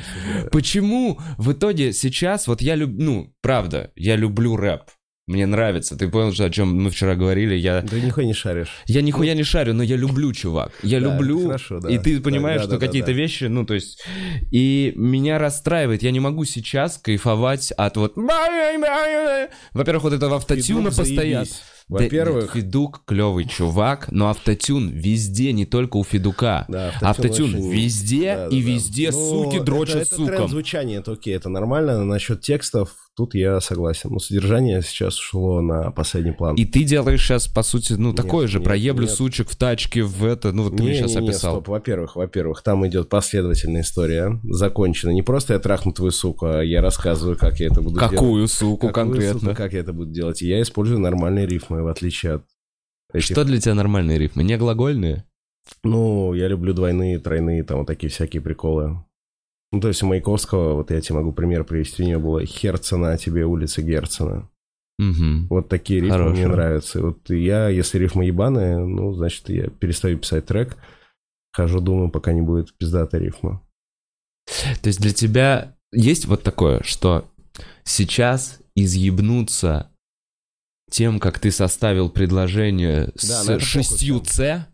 Почему в итоге сейчас, вот я люблю, ну, правда, я люблю рэп. Мне нравится. Ты понял, что, о чем мы вчера говорили? Я,
Да нихуя не шаришь.
я нихуя не шарю, но я люблю, чувак. Я
Да,
люблю.
хорошо, да.
И ты
Да,
понимаешь,
да,
что
да, да,
какие-то
да.
вещи, ну, то есть... И меня расстраивает. Я не могу сейчас кайфовать от вот... Во-первых, вот этого автотюна постоянно.
заебись.
Да,
Во-первых,
Федук клевый чувак, но автотюн везде, не только у Федука.
Да,
автотюн,
очень-
везде
Да, да,
и
да.
везде
Ну,
суки
это-
дрочат
это, тренд
сукам.
звучания, это окей, это нормально. Насчет текстов, тут я согласен. Но содержание сейчас ушло на последний план.
И ты делаешь сейчас, по сути, ну, такое же,
нет,
проеблю
нет.
сучек в тачке, в это, ну, вот ты мне
Не,
сейчас
не, не,
описал.
стоп. Во-первых, во-первых, там идет последовательная история, закончена. Не просто я трахну твою суку, а я рассказываю, как я это буду делать.
Какую суку
Какую,
конкретно?
сука, как я это буду делать. И я использую нормальные рифмы, в отличие от этих.
Что для тебя нормальные рифмы? Не глагольные?
Ну, я люблю двойные, тройные, там вот такие всякие приколы. Ну, то есть у Маяковского, вот я тебе могу пример привести, у него было «Херцена, тебе улица Герцена».
Угу.
Вот такие рифмы
Хорошо.
мне нравятся. Вот я, если рифма ебаная, ну, значит, я перестаю писать трек, хожу, думаю, пока не будет пиздатая рифма.
То есть для тебя есть вот такое, что сейчас изъебнуться тем, как ты составил предложение
Да,
с шестью «ц»,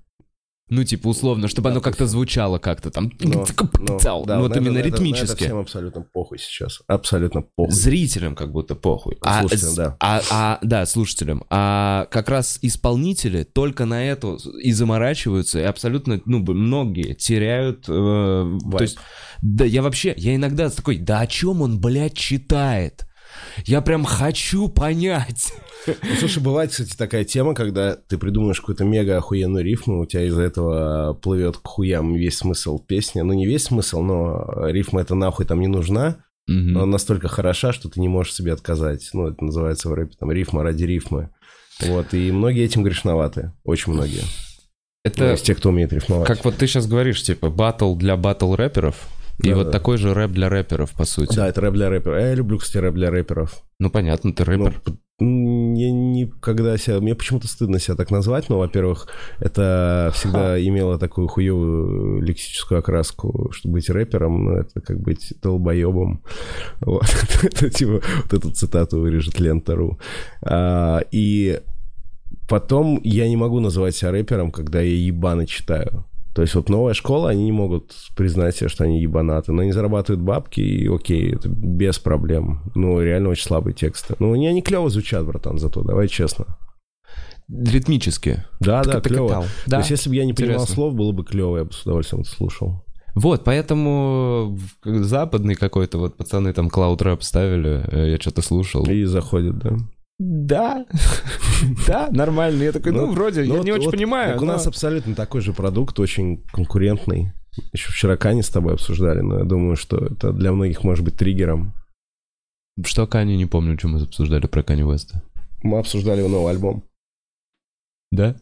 ну, типа, условно, чтобы
Да,
оно как-то звучало как-то там,
Но- но, да,
ну, вот именно
это- на Это
ритмически.
всем абсолютно похуй сейчас. Абсолютно похуй.
Зрителям как будто похуй. А,
Слушателям,
с-
да.
А, а, да, слушателям. А как раз исполнители только на это и заморачиваются, и абсолютно, ну, многие теряют... э, то есть, да, я вообще, я иногда такой, да о чем он, блядь, читает? Я прям хочу понять.
Ну, слушай, бывает, кстати, такая тема, когда ты придумаешь какую-то мега охуенную рифму, у тебя из-за этого плывет к хуям весь смысл песни. Ну, не весь смысл, но рифма это нахуй там не нужна.
Мгм.
Но она настолько хороша, что ты не можешь себе отказать. Ну, это называется в рэпе там рифма ради рифмы. Вот, и многие этим грешноваты. Очень многие. Ну,
Это
из тех, кто умеет рифмовать.
как вот ты сейчас говоришь, типа, батл для батл рэперов, и
Да,
вот
да.
такой же рэп для рэперов, по сути.
Да, это рэп для рэперов. А Я люблю, кстати, рэп для рэперов.
Ну, понятно, ты
Ну,
рэпер.
м, я никогда себя... Мне почему-то стыдно себя так назвать, но, во-первых, это всегда имело такую хуевую лексическую окраску, что быть рэпером, ну, это как быть долбоебом. Вот. Это типа вот эту цитату вырежет Лента.ру. А, И потом я не могу называть себя рэпером, когда я ебано читаю. То есть вот новая школа, они не могут признать себе, что они ебанаты, но они зарабатывают бабки, и окей, это без проблем. Ну, реально очень слабые тексты. Ну, они, они клево звучат, братан, зато, давай честно.
Ритмически.
Да, да,
Ты
клево.
катал.
То
Да.
есть, если бы я не понимал
Интересно.
слов, было бы клево, я бы с удовольствием это слушал.
Вот, поэтому западный какой-то, вот пацаны там Cloud Rap ставили, э, я что-то слушал.
И заходит, да.
Да, да, нормально. Я такой, ну,
Ну,
вроде,
Ну,
я
вот-
не очень понимаю.
так У нас абсолютно такой же продукт, очень конкурентный. Еще вчера Кани с тобой обсуждали, но я думаю, что это для многих может быть триггером.
Что Кани, не помню, что мы обсуждали про Кани Уэста.
Мы обсуждали его новый альбом.
Да?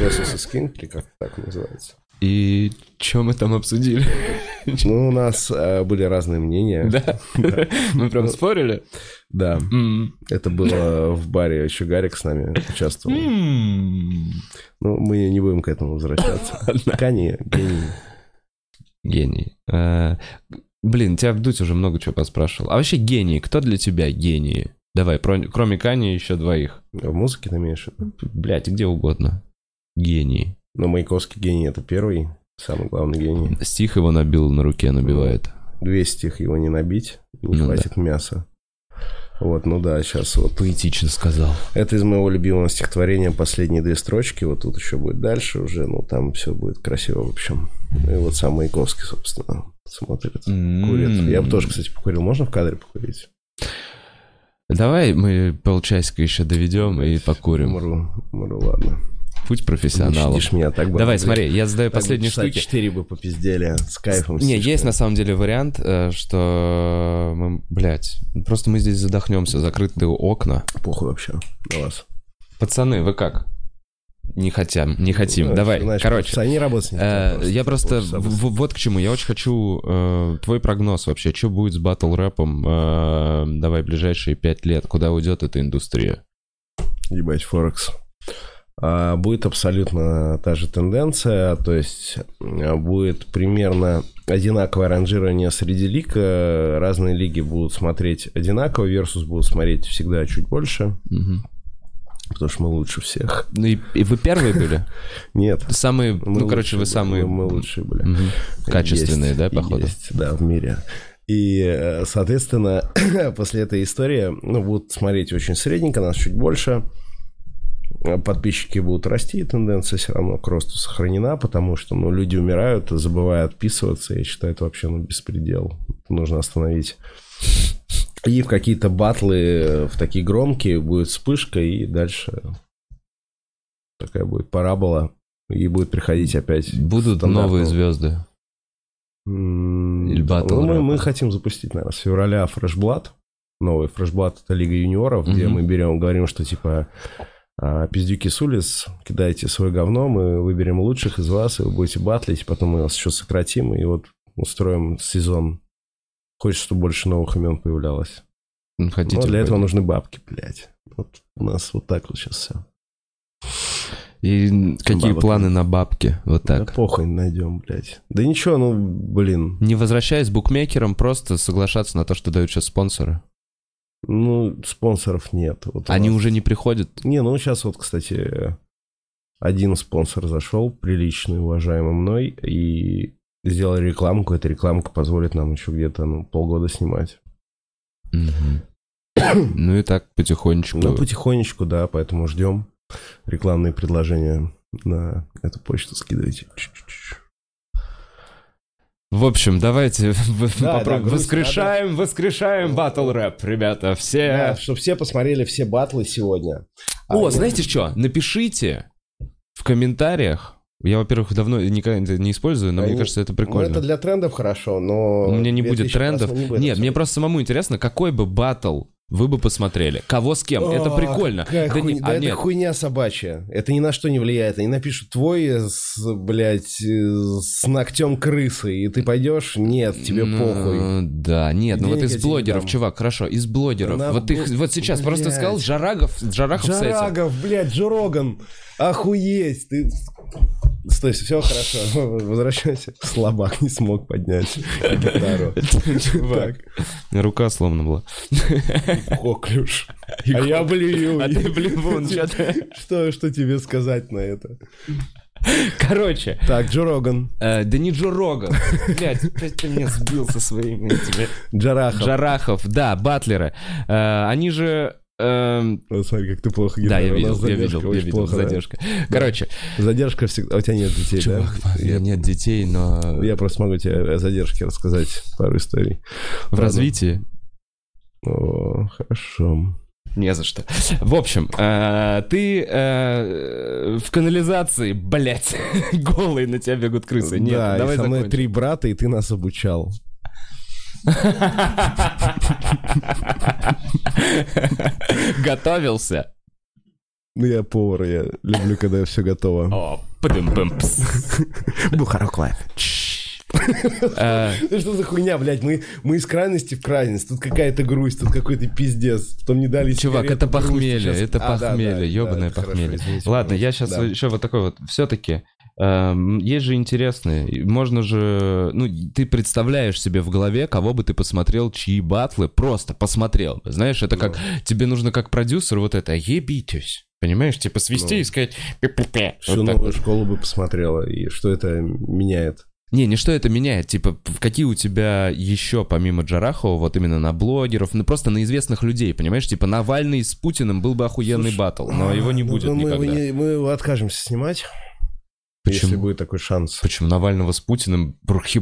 Justice is King, или как так называется.
И что мы там обсудили?
Ну, у нас э, были разные мнения.
Да? Мы прям спорили?
Да. Это было в баре, еще Гарик с нами участвовал. Ну, мы не будем к этому возвращаться. Кани, гений.
Гений. Э, Блин, тебя Вдуть уже много чего поспрашивал. А вообще гений, кто для тебя гении? Давай, кроме Кани еще двоих.
В музыке ты имеешь?
Блять, где угодно. Гений.
Но Маяковский гений — это первый, самый главный гений.
Стих его набил на руке, набивает.
200 их его не набить, не
Ну
хватит мяса. Вот, ну да, сейчас вот.
Поэтично сказал.
Это из моего любимого стихотворения последние две строчки. Вот тут еще будет дальше уже, ну там все будет красиво, в общем. И вот сам Маяковский, собственно, смотрит. Курит. Я бы тоже, кстати, покурил. Можно в кадре покурить?
Давай мы полчасика еще доведем и покурим.
Умру, умру, ладно.
Путь профессионалов.
Щадишь меня так бы.
Давай, смотри, я задаю
часа
штуки.
четыре бы попиздели с кайфом.
Не, есть на самом деле вариант, э, что мы, блядь, просто мы здесь задохнемся, закрытые окна.
Похуй вообще на вас.
Пацаны, вы как? Не хотим, не хотим.
Ну,
Давай,
знаешь,
короче.
Они работать не
э,
хотят
я просто
полчаса
в- в- вот к чему. Я очень хочу э, твой прогноз вообще. Что будет с батл рэпом? э, давай ближайшие пять лет. Куда уйдет эта индустрия?
Ебать, Форекс. А, будет абсолютно та же тенденция, то есть а, будет примерно одинаковое ранжирование среди лиг, э, разные лиги будут смотреть одинаково, Versus будут смотреть всегда чуть больше,
Мгм.
Потому что мы лучше всех.
Ну и, и вы первые были?
Нет.
Самые,
Мы
ну, короче, вы самые
были, Мы лучшие были.
мгм, качественные,
Есть,
да, походу?
Есть, да, в мире. И, э, соответственно, после этой истории, ну, будут смотреть очень средненько, нас чуть больше. Подписчики будут расти, и тенденция все равно к росту сохранена, потому что, ну, люди умирают, забывая отписываться. Я считаю, это вообще, ну, беспредел. Нужно остановить. И в какие-то батлы, э, в такие громкие, будет вспышка, и дальше такая будет парабола, и будет приходить опять
Будут новые звезды. Или Battle
ну, мы, мы хотим запустить, наверное, с февраля фрешблат. Новый фрешблат это Лига юниоров, где
Мгм.
мы берем, говорим, что типа пиздюки с улиц, кидайте свое говно, мы выберем лучших из вас, и вы будете батлить, потом мы вас еще сократим, и вот устроим сезон. Хочется, чтобы больше новых имен появлялось.
Ну, Хотите?
Но для этого
пойдем.
нужны бабки, блядь. Вот у нас вот так вот сейчас все.
И какие
бабок
планы на бабки? Вот
Да
так.
похуй найдем, блядь. Да ничего, ну, блин.
Не возвращаясь букмекерам, просто соглашаться на то, что дают сейчас спонсоры.
Ну, спонсоров нет. Вот
Они
нас-
уже не приходят.
Не, ну сейчас вот, кстати, один спонсор зашел, приличный, уважаемый мной, и сделал рекламку. Эта рекламка позволит нам еще где-то ну, полгода снимать.
Мгм. Ну и так потихонечку.
Ну, потихонечку, да, поэтому ждем рекламные предложения на эту почту скидывайте. Чуть-чуть.
В общем, давайте
Да,
попробуем.
да, грустно,
воскрешаем, воскрешаем батл рэп, ребята. Все.
Да, чтобы все посмотрели все батлы сегодня.
О,
А,
знаете что? Напишите в комментариях. Я, во-первых, давно никогда это не использую, но мне
Они-
кажется, это
Ну,
прикольно.
это для трендов хорошо, но...
У меня не будет
2000
трендов.
не будет
Нет, мне
абсолютно.
просто самому интересно, какой бы батл вы бы посмотрели. Кого с кем? Это
О,
прикольно.
какая
Да не-
хуйня-
а
да это
нет.
хуйня собачья. Это ни на что не влияет. Они напишут твой, э, с, блядь, э, с ногтем крысы, и ты пойдешь? Нет, тебе
Ну,
похуй.
Да, нет, ну вот из блогеров, чувак, хорошо, из блогеров.
Да на
вот ты
бу-
вот сейчас просто
блядь.
сказал Жарагов, Жарахов.
Жарагов, блядь, Джо Роган. Охуеть. Ты... Стой, все хорошо. Возвращайся. Слабак не смог поднять гитару.
Чувак, рука сломана была.
Коклюш. А я блюю.
А ты ты?
Что, что тебе сказать на это?
Короче,
Так, Джо Роган.
э, да не Джо Роган. Блядь, опять ты меня сбил со своими этими.
Джарахов.
Жарахов, да, батлеры. Э, Они же... эм,
смотри, как ты плохо
Да, я
гитару.
Видел, я видел, я видел,
плохо, да.
задержка. Короче,
Задержка всегда... У тебя нет детей,
чувак,
да?
у меня нет детей, но
Я просто могу тебе о задержке рассказать пару историй.
в развитии
О, хорошо.
Не за что. В общем, э, ты э, в канализации, блядь, голый на тебя бегут крысы. Нет,
да,
давай
и со мной
закончим.
три брата, и ты нас обучал.
Готовился.
Ну, я повар, я люблю, когда все готово.
О.
Бухарок лайф.
Э,
Ну что за хуйня, блядь? Мы, мы из крайности в крайность. Тут какая-то грусть, тут какой-то пиздец. Потом не дали
Чувак, это похмелье, это
А,
похмелье, ебаное похмелье. Ладно, я сейчас еще вот такой вот. Все-таки есть же интересные. Можно же, ну, ты представляешь себе в голове, кого бы ты посмотрел, чьи батлы, просто посмотрел. Знаешь, это как тебе нужно как продюсер вот это ебитесь. Понимаешь, типа свести и сказать.
Всю новую школу бы посмотрела, и что это меняет.
Не, не что это меняет, типа, какие у тебя еще, помимо Джарахова, вот именно на блогеров, ну просто на известных людей, понимаешь? Типа Навальный с Путиным был бы охуенный
Слушай,
батл, но его не
ну,
будет
ну, мы,
никогда.
мы мы его откажемся снимать,
Почему?
если будет такой шанс.
Почему Навального с Путиным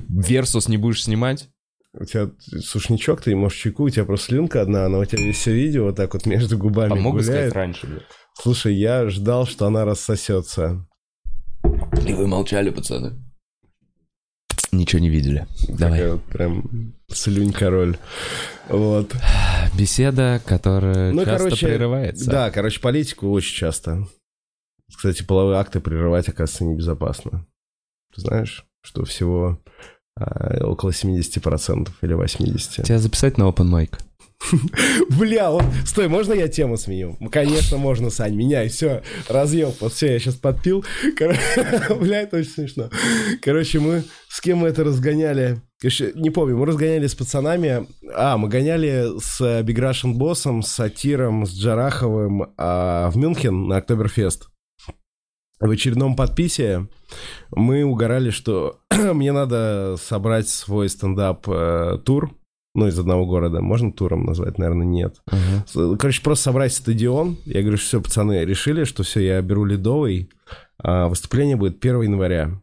Версус не будешь снимать?
У тебя сушничок, ты можешь чайку, у тебя просто слюнка одна, она у тебя весь все видео вот так вот между губами
А могу
гуляет.
сказать раньше, бля.
Слушай, я ждал, что она рассосется.
И вы молчали, пацаны. Ничего не видели. Давай.
Такая вот прям слюнь-король. Вот.
Беседа, которая
Ну,
часто
короче,
прерывается.
Да, короче, политику очень часто. Кстати, половые акты прерывать, оказывается, небезопасно. Ты знаешь, что всего а, около 70% или 80%.
Тебя записать на open mic?
Бля, вот, стой, можно я тему сменю? Конечно, можно, Сань, меняй, все, разъел, вот все, я сейчас подпил. Кор- Бля, это очень смешно. Короче, мы с кем мы это разгоняли? Короче, не помню, мы разгоняли с пацанами. А, мы гоняли с Биг Russian боссом, с Сатиром, с Джараховым а, в Мюнхен на Октоберфест. В очередном подписе мы угорали, что мне надо собрать свой стендап-тур, ну, из одного города. Можно туром назвать? Наверное, нет.
Ага.
Короче, просто собрать стадион. Я говорю, все, пацаны, решили, что все, я беру ледовый. А выступление будет 1 января.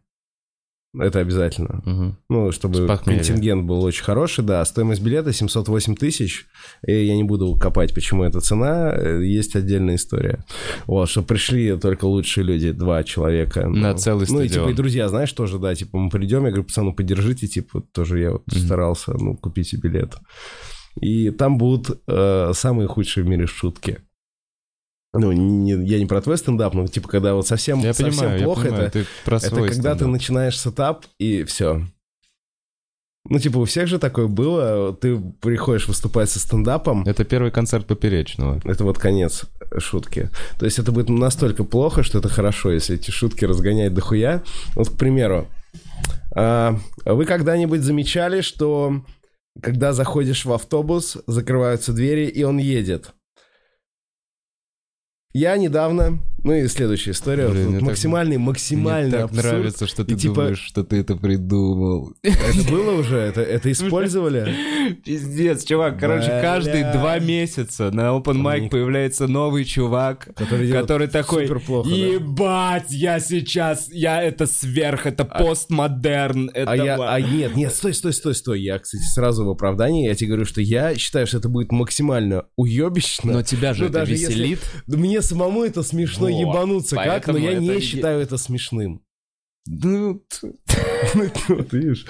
Это обязательно.
Мгм.
Ну, чтобы
С похмелья.
контингент был очень хороший, да. Стоимость билета 708 тысяч. И я не буду копать, почему эта цена. э, Есть отдельная история. Вот, что пришли только лучшие люди, два человека.
На
Ну,
целый
Ну, и типа,
стадион.
и друзья, знаешь, тоже, да, типа, мы придем, я говорю, пацаны, поддержите, типа, тоже я вот
Мгм.
старался, ну, купите билет. И там будут э, самые худшие в мире шутки. Ну, не- я не про твой стендап, но типа, когда вот совсем,
Я
совсем
понимаю,
плохо,
я понимаю,
это
ты про
это когда ты
стендап.
начинаешь setup, и все. Ну, типа, у всех же такое было. Ты приходишь выступать со стендапом,
Это первый концерт Поперечного.
это вот конец шутки. То есть это будет настолько плохо, что это хорошо, если эти шутки разгонять дохуя. Вот, к примеру, а, вы когда-нибудь замечали, что когда заходишь в автобус, закрываются двери, и он едет? Я недавно, ну и следующая история,
Блин,
вот
мне так-
максимальный, максимальный
Мне так
абсурд.
нравится, что ты
И типа-
думаешь, что ты это придумал.
Это было уже? Это, это использовали?
Пиздец, чувак. Короче,
Бля.
каждые два месяца на Open Mic появляется новый чувак,
Который
который такой,
плохо, да.
ебать, я сейчас, я это сверх, это постмодерн, это...
А я, а нет, нет, стой, стой, стой, стой. Я, кстати, сразу в оправдании, я тебе говорю, что я считаю, что это будет максимально уебищно.
Но тебя же
Ну,
это
даже если-
веселит.
Мне самому это смешно
Вот,
ебануться как, но я не
и-
считаю это смешным.
Ну,
Вот видишь?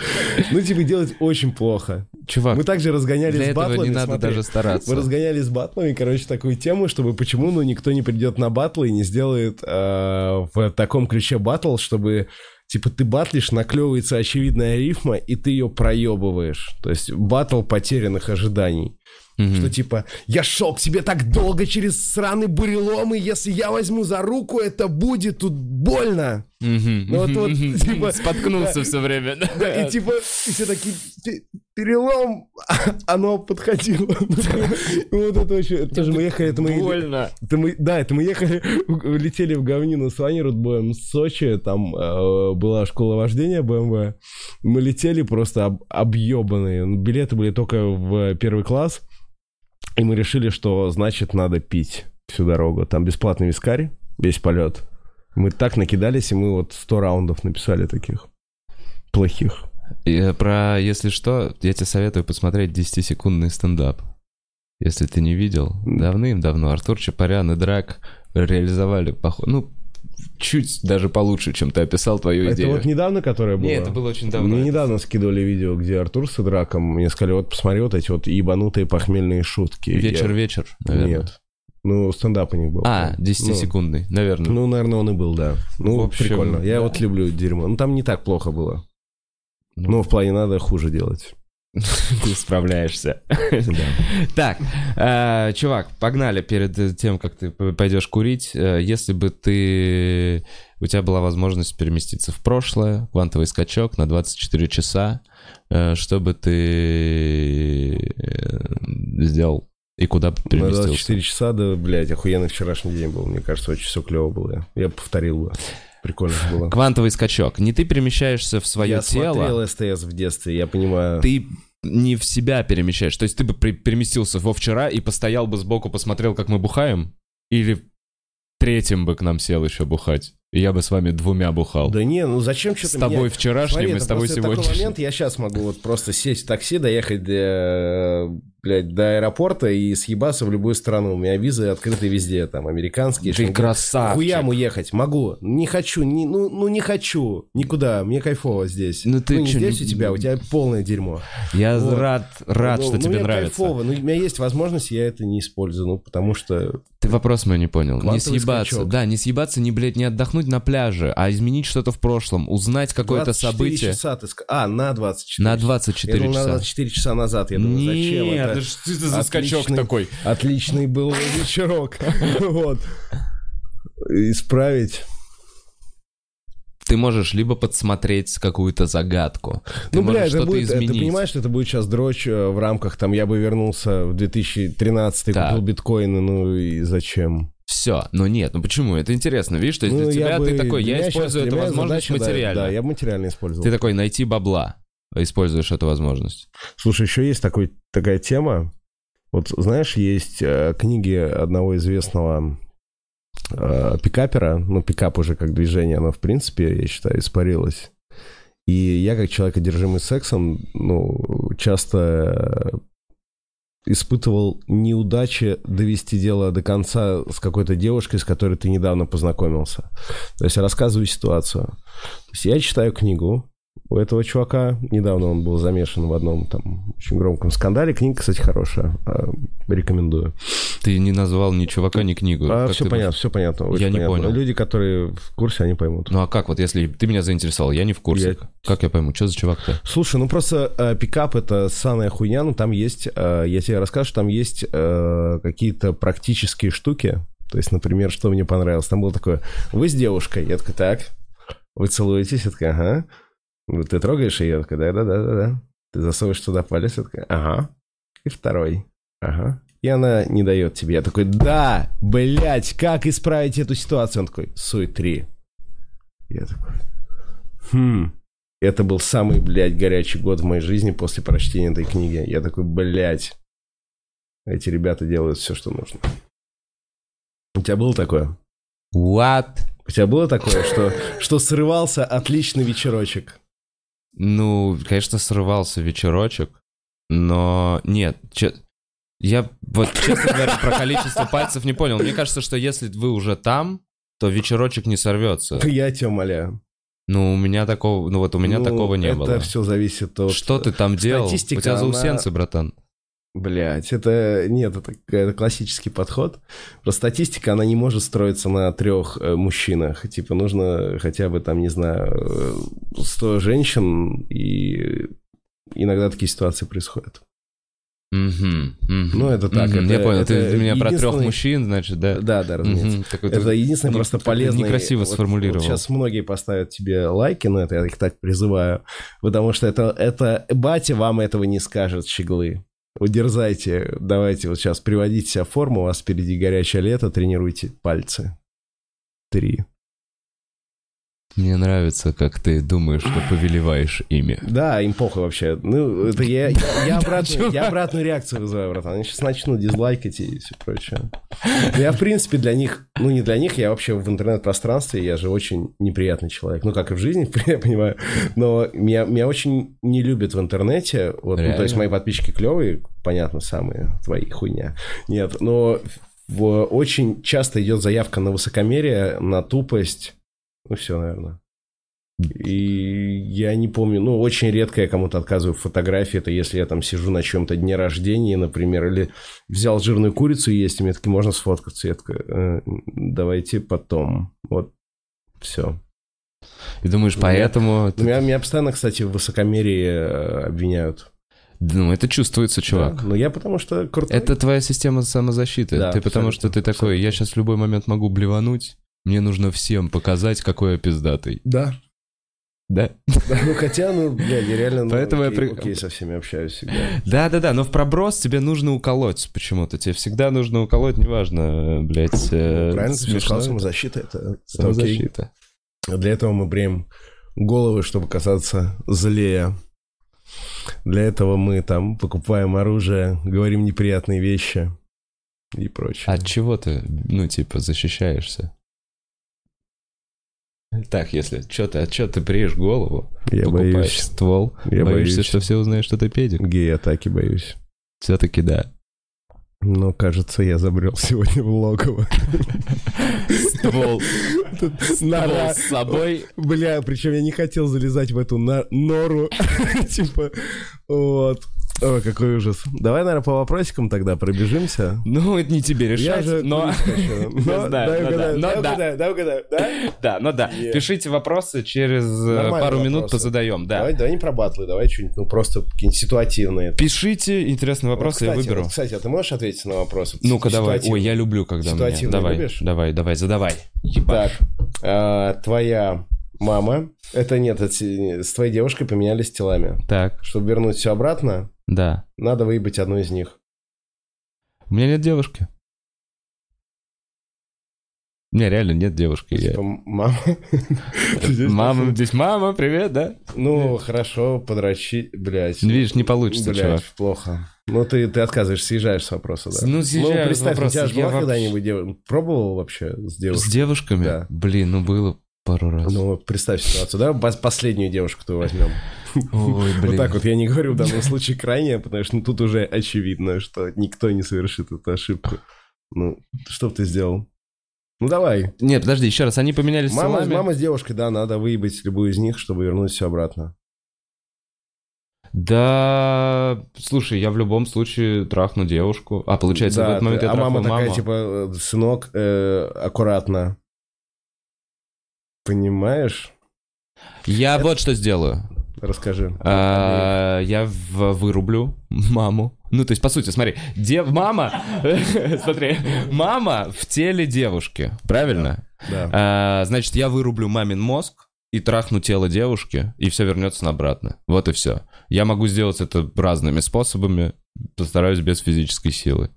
Ну, типа, делать очень плохо.
чувак,
Мы также разгонялись
для
с
этого
батлами,
не надо
смотри.
даже стараться.
Мы разгонялись с батлами, короче, такую тему, чтобы почему, ну, никто не придет на батл и не сделает э, в таком ключе батл, чтобы, типа, ты батлишь, наклевывается очевидная рифма, и ты ее проебываешь. То есть батл потерянных ожиданий.
Мгм.
Что типа, я шел к тебе так долго через сраный бурелом, и если я возьму за руку, это будет тут больно.
Мгм.
Ну, вот- вот,
Мгм.
типа,
Споткнулся
да.
все время. да.
Да, и типа, и все такие, «Пе- перелом, оно подходило. И Вот это очень, это тоже мы ехали, это мы...
Больно.
Это мы, да, это мы ехали, летели в говнину с Ваней Рудбоем с Сочи, там э, была школа вождения БМВ. Мы летели просто об, объебанные. Билеты были только в первый класс. И мы решили, что значит надо пить всю дорогу. Там бесплатный вискарь, весь полет. Мы так накидались, и мы вот 100 раундов написали таких плохих.
И, э, про, если что, я тебе советую посмотреть 10-секундный стендап. Если ты не видел, давным-давно Артур Чапарян и Драк реализовали поход... Ну, чуть даже получше, чем ты описал твою
Это
идею.
вот недавно, которое было?
Не, это было очень давно.
Мне
Это-
недавно скидывали видео, где Артур с Идраком мне сказали, вот посмотри вот эти вот ебанутые похмельные шутки. Я-
Вечер-вечер, наверное.
Нет. Ну, стендап у них был.
А,
Ну,
10-секундный, наверное.
Ну, наверное, он и был, да. Ну,
В общем,
прикольно. Я
да.
вот люблю дерьмо. Ну, там не так плохо было.
Ну.
Ну, в плане надо хуже делать.
Ты справляешься. Так, э, чувак, погнали перед тем, как ты пойдешь курить. Э, Если бы ты... У тебя была возможность переместиться в прошлое, квантовый скачок на 24 часа, э, что бы ты сделал и куда переместился?
24 часа, да, блядь, охуенный вчерашний день был. Мне кажется, очень все клево было. Я повторил бы. Прикольно было.
Квантовый скачок. Не ты перемещаешься в свое
Я
тело,
смотрел СТС в детстве, я понимаю.
ты не в себя перемещаешь. То есть ты бы переместился во вчера и постоял бы сбоку, посмотрел, как мы бухаем? Или третьим бы к нам сел еще бухать? И я бы с вами двумя бухал.
Да не, ну зачем что-то
с тобой
менять?
вчерашним
Смотри,
и с тобой
просто такой
сегодняшним.
момент, я сейчас могу вот просто сесть в такси, доехать до, блядь, до аэропорта и съебаться в любую страну. У меня визы открыты везде, там, американские.
Ты красавчик.
Хуям уехать могу. Не хочу, не, ну, ну не хочу. Никуда. Мне кайфово здесь.
Ну ты
не
чё,
здесь
не-
у тебя, у тебя полное дерьмо.
Я
Вот.
рад, рад,
Ну,
что
ну,
тебе
мне
нравится.
кайфово. Ну, у меня есть возможность, я это не использую. Ну, потому что...
Ты вопрос мой не понял. не съебаться.
скачок.
Да, не съебаться, не, блядь, не отдохнуть на пляже, а изменить что-то в прошлом, узнать какое-то
24
событие
часа ты А, на 24.
на
Я
24
думал, на
часа.
24 часа назад. Я думаю, зачем
Нет,
это?
Да что это за скачок такой?
Отличный был вечерок. Вот. Исправить.
ты можешь либо подсмотреть какую-то загадку, ты
Ну, бля, это будет, э, ты
изменить.
понимаешь, что это будет сейчас дрочь э, в рамках, там, я бы вернулся в 2013
Так.
купил биткоины, ну и зачем?
Все, но нет, ну почему? Это интересно, видишь, то есть
Ну,
для тебя
я бы-
ты такой, я использую эту возможность
задача, да,
материально.
Да, я бы материально использовал.
Ты такой, найти бабла, используешь эту возможность.
Слушай, еще есть такой, такая тема. Вот знаешь, есть э, книги одного известного э, пикапера. Ну, пикап уже как движение, оно, в принципе, я считаю, испарилось. И я, как человек, одержимый сексом, ну, часто испытывал неудачи довести дело до конца с какой-то девушкой, с которой ты недавно познакомился. То есть рассказываю ситуацию. То есть я читаю книгу, у этого чувака. Недавно он был замешан в одном там очень громком скандале. Книга, кстати, хорошая. а, Рекомендую.
Ты не назвал ни чувака, ни книгу.
А,
Как
все понятно, все понятно.
Я не
понятно.
понял.
Люди, которые в курсе, они поймут.
Ну а как вот, если ты меня заинтересовал, я не в курсе.
Я-
Как я пойму, что за чувак-то?
Слушай, ну просто э, пикап это ссаная хуйня, но там есть, э, я тебе расскажу, там есть э, какие-то практические штуки. То есть, например, что мне понравилось. Там было такое, вы с девушкой. Я такой, так, вы целуетесь? Я такая, ага. «Ну, Ты трогаешь ее? Я такая, да-да-да-да. Ты засовываешь туда палец? Я такая, ага. И второй. Ага. И она не дает тебе. Я такой, да, блядь, как исправить эту ситуацию? Он такой, суй три. Я такой, хм. Это был самый, блядь, горячий год в моей жизни после прочтения этой книги. Я такой, блядь, эти ребята делают все, что нужно. У тебя было такое?
What?
У тебя было такое, что, что срывался отличный вечерочек?
Ну, конечно, срывался вечерочек, но нет, че- я вот, честно говоря, про количество пальцев не понял. Мне кажется, что если вы уже там, то вечерочек не сорвется.
Я тебя умоляю.
Ну, у меня такого, ну вот у меня
Ну,
такого не
это
было.
все зависит от...
Что ты там делал? У тебя
она-
заусенцы, братан.
Блять, это нет, это, это классический подход. Просто статистика, она не может строиться на трех э, мужчинах. Типа нужно хотя бы там, не знаю, э, 100 женщин, и иногда такие ситуации происходят.
Мгм, мгм.
Ну, это так,
Мгм,
это-
Я понял, ты
это
меня про трех мужчин, значит, да?
Да, да, разумеется.
Мгм, такой ты-
Это единственное
не-
просто полезное.
некрасиво сформулировал.
сейчас многие поставят тебе лайки на это, я их так призываю, потому что это, это батя вам этого не скажет, щеглы. Вот давайте вот сейчас приводите себя в форму, у вас впереди горячее лето, тренируйте пальцы. Три.
Мне нравится, как ты думаешь, что повелеваешь ими.
Да, им похуй вообще. Ну, это я, я, я обратную, я обратную реакцию вызываю, братан. Они сейчас начнут дизлайкать и все прочее. Я, в принципе, для них, ну, не для них, я вообще в интернет-пространстве, я же очень неприятный человек. Ну, как и в жизни, я понимаю. Но меня, меня очень не любят в интернете. Вот, ну, то есть мои подписчики клевые, понятно, самые твои хуйня. Нет, но в- очень часто идет заявка на высокомерие, на тупость. Ну, все, наверное. И я не помню, ну, очень редко я кому-то отказываю в фотографии. Это если я там сижу на чем-то дне рождения, например, или взял жирную курицу есть, и мне таки можно сфоткаться. Я такой, «Э, давайте потом. Вот, все.
И думаешь,
Меня-
поэтому... ты-
Меня, меня постоянно, кстати, в высокомерии э, обвиняют.
Ну, это чувствуется, чувак.
Да, Но я потому что крутой.
Это твоя система самозащиты.
Да,
ты потому что ты такой, я сейчас в любой момент могу блевануть, мне нужно всем показать, какой я пиздатый.
Да.
Да?
Да, Ну, хотя, ну, блядь, я реально ну,
Поэтому я
окей,
при-
окей, со всеми общаюсь всегда.
Да-да-да, но в проброс тебе нужно уколоть почему-то. Тебе всегда нужно уколоть, неважно, блядь, э,
Правильно ты
смешно
сказал,
это.
самозащита это, это окей.
Самозащита.
Для этого мы бреем головы, чтобы казаться злее. Для этого мы там покупаем оружие, говорим неприятные вещи и прочее.
От чего ты, ну, типа, защищаешься? Так, если что ты, от чего ты бреешь голову,
я
покупаешь
боюсь.
ствол,
Я
боишься,
боюсь.
что все узнают, что ты педик?
Гей-атаки боюсь.
Все-таки да.
Но, кажется, я забрел сегодня в логово.
Ствол,
Нора.
с собой.
Бля, причем я не хотел залезать в эту на- нору. Типа, вот. Ой, какой ужас. Давай, наверное, по вопросикам тогда пробежимся.
Ну, это не тебе
Я
решать,
же
но... Я
Но, дай
да,
угадаю, дай
да.
угадаю, да?
Да, ну да. Пишите вопросы, через э, пару минут
вопросы.
позадаем, да.
Давай, давай не про батлы, давай что-нибудь, ну, просто какие-нибудь ситуативные.
Пишите интересные вопросы, я выберу.
кстати, а ты можешь ответить на вопрос? Вот
Ну-ка, давай. Ой, я люблю, когда.
Ситуативно
Давай, давай, давай, задавай.
Так, а, твоя мама. Это нет, это с с твоей девушкой поменялись телами.
Так,
Чтобы вернуть все обратно,
да.
надо выебать одну из них.
У меня нет девушки. У меня реально нет девушки. Я-
Типа, мама. Ты здесь?
Мама, здесь мама, привет, да?
Ну, хорошо, подрочи, блядь.
Видишь, не получится,
Блядь,
чувак.
плохо. Ну, ты, ты отказываешь, съезжаешь с вопроса, да?
Ну, съезжаю с
представь,
вопроса.
у тебя же
Я
была
вообще-
когда-нибудь дев- Пробовал вообще с
С
девушкой?
девушками?
Да.
Блин, ну было пару раз.
Ну, представь ситуацию, да? Пос- Последнюю девушку ты возьмем.
Ой, блин.
Вот так вот я не говорю в данном случае крайне, потому что ну, тут уже очевидно, что никто не совершит эту ошибку. Ну, что бы ты сделал? Ну, давай.
Нет, подожди, еще раз, они поменялись
Мама,
телами?
мама с девушкой, да, надо выебать любую из них, чтобы вернуть все обратно.
Да, слушай, я в любом случае трахну девушку. А, получается, в
Да,
этот момент
ты-
я
а мама такая,
маму.
типа, сынок, э, аккуратно. Понимаешь?
Я вот что сделаю.
Расскажи.
А, Я в- вырублю маму. Ну, то есть, по сути, смотри, дев... мама, смотри, мама в теле девушки, правильно?
Да.
А, Значит, я вырублю мамин мозг и трахну тело девушки, и все вернется обратно. Вот и все. Я могу сделать это разными способами, постараюсь без физической силы.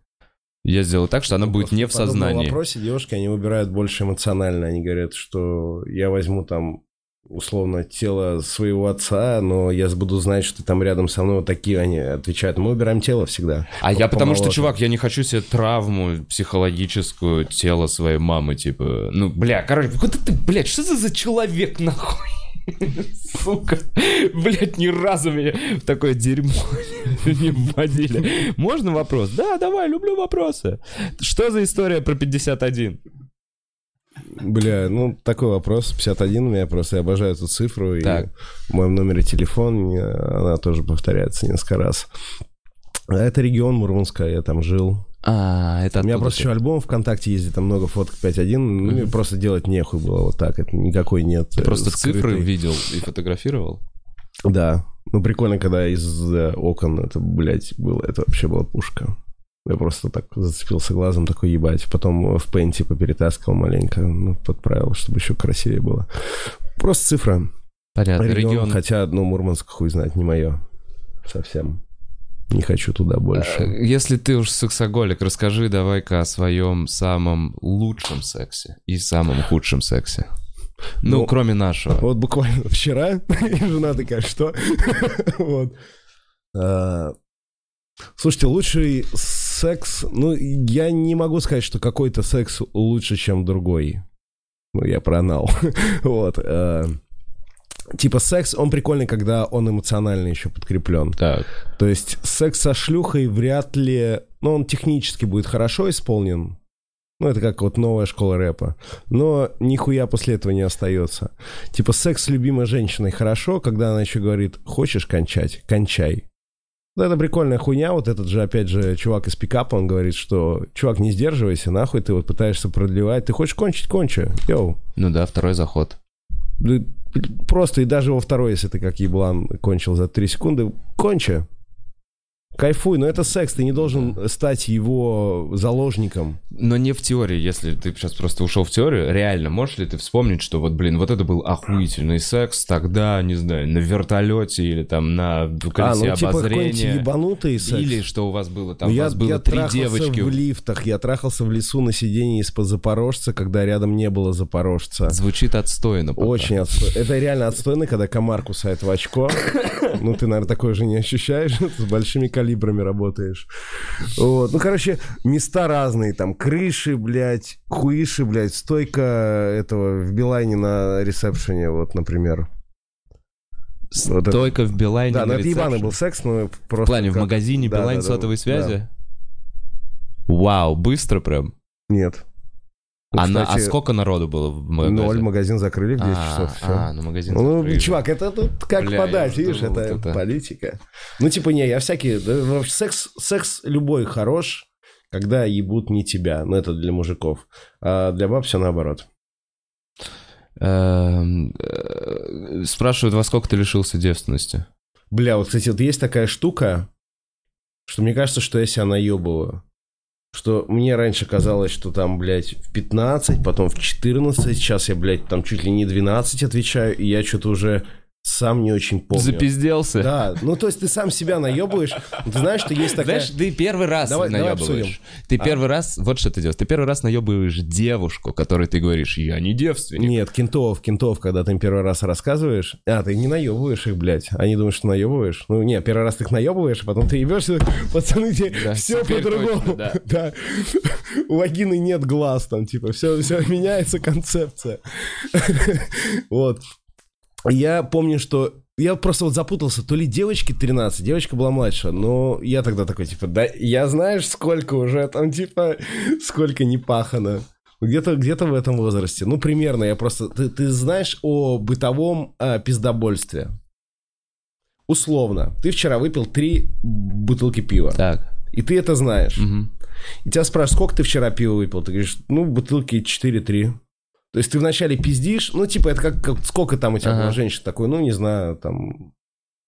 Я сделаю так, что она будет не в сознании.
вопросе девушки, они выбирают больше эмоционально. Они говорят, что я возьму там условно тело своего отца, но я буду знать, что ты там рядом со мной. Вот такие они отвечают. Мы выбираем тело всегда.
А я потому что, чувак, я не хочу себе травму психологическую тела своей мамы, типа, ну, бля, короче, куда ты, блядь, что за за человек, нахуй? Сука, блядь, ни разу меня в такое дерьмо не вводили. Можно вопрос? Да, давай, люблю вопросы. Что за история про 51?
Бля, ну такой вопрос. 51 у меня просто, я обожаю эту цифру.
Так.
И в моем номере телефона она тоже повторяется несколько раз. А Это регион Мурманска, я там жил.
А, это
У меня просто
ты.
еще альбом ВКонтакте ездит, там много фоток 5.1. Ну, мне просто делать нехуй было вот так. Это никакой нет.
Ты
э,
просто
скрытой-
цифры видел и фотографировал?
Да. Ну, прикольно, когда из э, окон это, блядь, было. Это вообще была пушка. Я просто так зацепился глазом, такой ебать. Потом в пейн типа перетаскивал маленько, ну, подправил, чтобы еще красивее было. Просто цифра.
Понятно,
Регион,
регион.
хотя, ну, Мурманск, хуй знать, не мое. Совсем. Не хочу туда
Э,
больше.
Если ты уж сексоголик, расскажи давай-ка о своем самом лучшем сексе и самом худшем сексе. Ну,
Ну,
кроме нашего.
Вот буквально вчера жена такая, что? Вот. А, Слушайте, лучший секс... Ну, я не могу сказать, что какой-то секс лучше, чем другой. Ну, я про анал. Вот. а, Типа секс, он прикольный, когда он эмоционально еще подкреплен.
Так.
То есть секс со шлюхой вряд ли... Ну, он технически будет хорошо исполнен. Ну, это как вот новая школа рэпа. Но нихуя после этого не остается. Типа секс с любимой женщиной хорошо, когда она еще говорит, хочешь кончать? Кончай. Вот это прикольная хуйня. Вот этот же, опять же, чувак из пикапа, он говорит, что, чувак, не сдерживайся, нахуй ты вот пытаешься продлевать. Ты хочешь кончить? Кончи. Йоу.
Ну да, второй заход.
Просто и даже во второй, если ты как еблан кончил за 3 секунды, кончи. Кайфуй, но это секс, ты не должен стать его заложником.
Но не в теории, если ты сейчас просто ушел в теорию, реально, можешь ли ты вспомнить, что вот, блин, вот это был охуительный секс тогда, не знаю, на вертолете или там на
а,
колесе
ну типа
обозрения?
ебанутый секс.
Или что у вас было там,
Ну,
у
я,
вас было
я
три девочки.
в лифтах, я трахался в лесу на сиденье из-под Запорожца, когда рядом не было Запорожца.
Звучит отстойно. пока.
Очень отстойно. Это реально отстойно, когда комар кусает в очко. Ну, ты, наверное, такое же не ощущаешь. С большими калибрами работаешь. Вот. Ну, короче, места разные. Там крыши, блядь, хуиши, блядь, стойка этого в Билайне на ресепшене, вот, например.
Стойка в Билайне
Да,
на
ну это ебаный был секс, но
В
просто...
плане, в
как-
магазине
Да,
Билайн
да, да,
сотовой
да.
связи? Вау, быстро прям.
Нет.
А, на- а
Кстати,
сколько народу было в магазине?
Ноль, магазин закрыли в 10
а,
часов, все.
А, ну магазин
Ну,
закрыли.
чувак, это тут как
Бля,
подать, видишь, это
это.
политика. Ну, типа, не, я всякие... да, вообще, секс, секс любой хорош, когда ебут не тебя. Ну, это для мужиков. А для баб все наоборот.
Эм, э, Спрашивают, во сколько ты лишился девственности?
Бля, вот, кстати, вот есть такая штука, что мне кажется, что я себя наебываю. Что мне раньше казалось, что там, блядь, в 15, потом в 14, сейчас я, блядь, там чуть ли не 12 отвечаю, и я что-то уже сам не очень помню.
Запизделся?
Да, ну то есть ты сам себя наебываешь. Ты знаешь, что есть такая...
Знаешь, ты первый раз
Давай- давай
наебываешь.
обсудим.
ты первый раз, вот что ты делаешь, ты первый раз наебываешь девушку, которой ты говоришь, я не девственник.
Нет, кентов, кентов, когда ты им первый раз рассказываешь, а, ты не наебываешь их, блядь. Они думают, что наебываешь. Ну, не, первый раз ты их наебываешь, а потом ты ебешься, пацаны, тебе
Да,
все по-другому.
да.
Да. У вагины нет глаз там, типа, все, все меняется концепция. Вот. Я помню, что я просто вот запутался, то ли девочке 13, девочка была младше, но я тогда такой, типа, да, я знаешь, сколько уже там, типа, сколько не пахано. Где-то где в этом возрасте. Ну, примерно, я просто... Ты, ты знаешь о бытовом а, пиздобольстве? Условно. Ты вчера выпил три бутылки пива.
Так.
И ты это знаешь.
мгм.
И тебя спрашивают, сколько ты вчера пива выпил? Ты говоришь, ну, бутылки 4-3. То есть ты вначале пиздишь, ну, типа, это как, как- сколько там у тебя
Ага.
была женщина такой, ну, не знаю, там,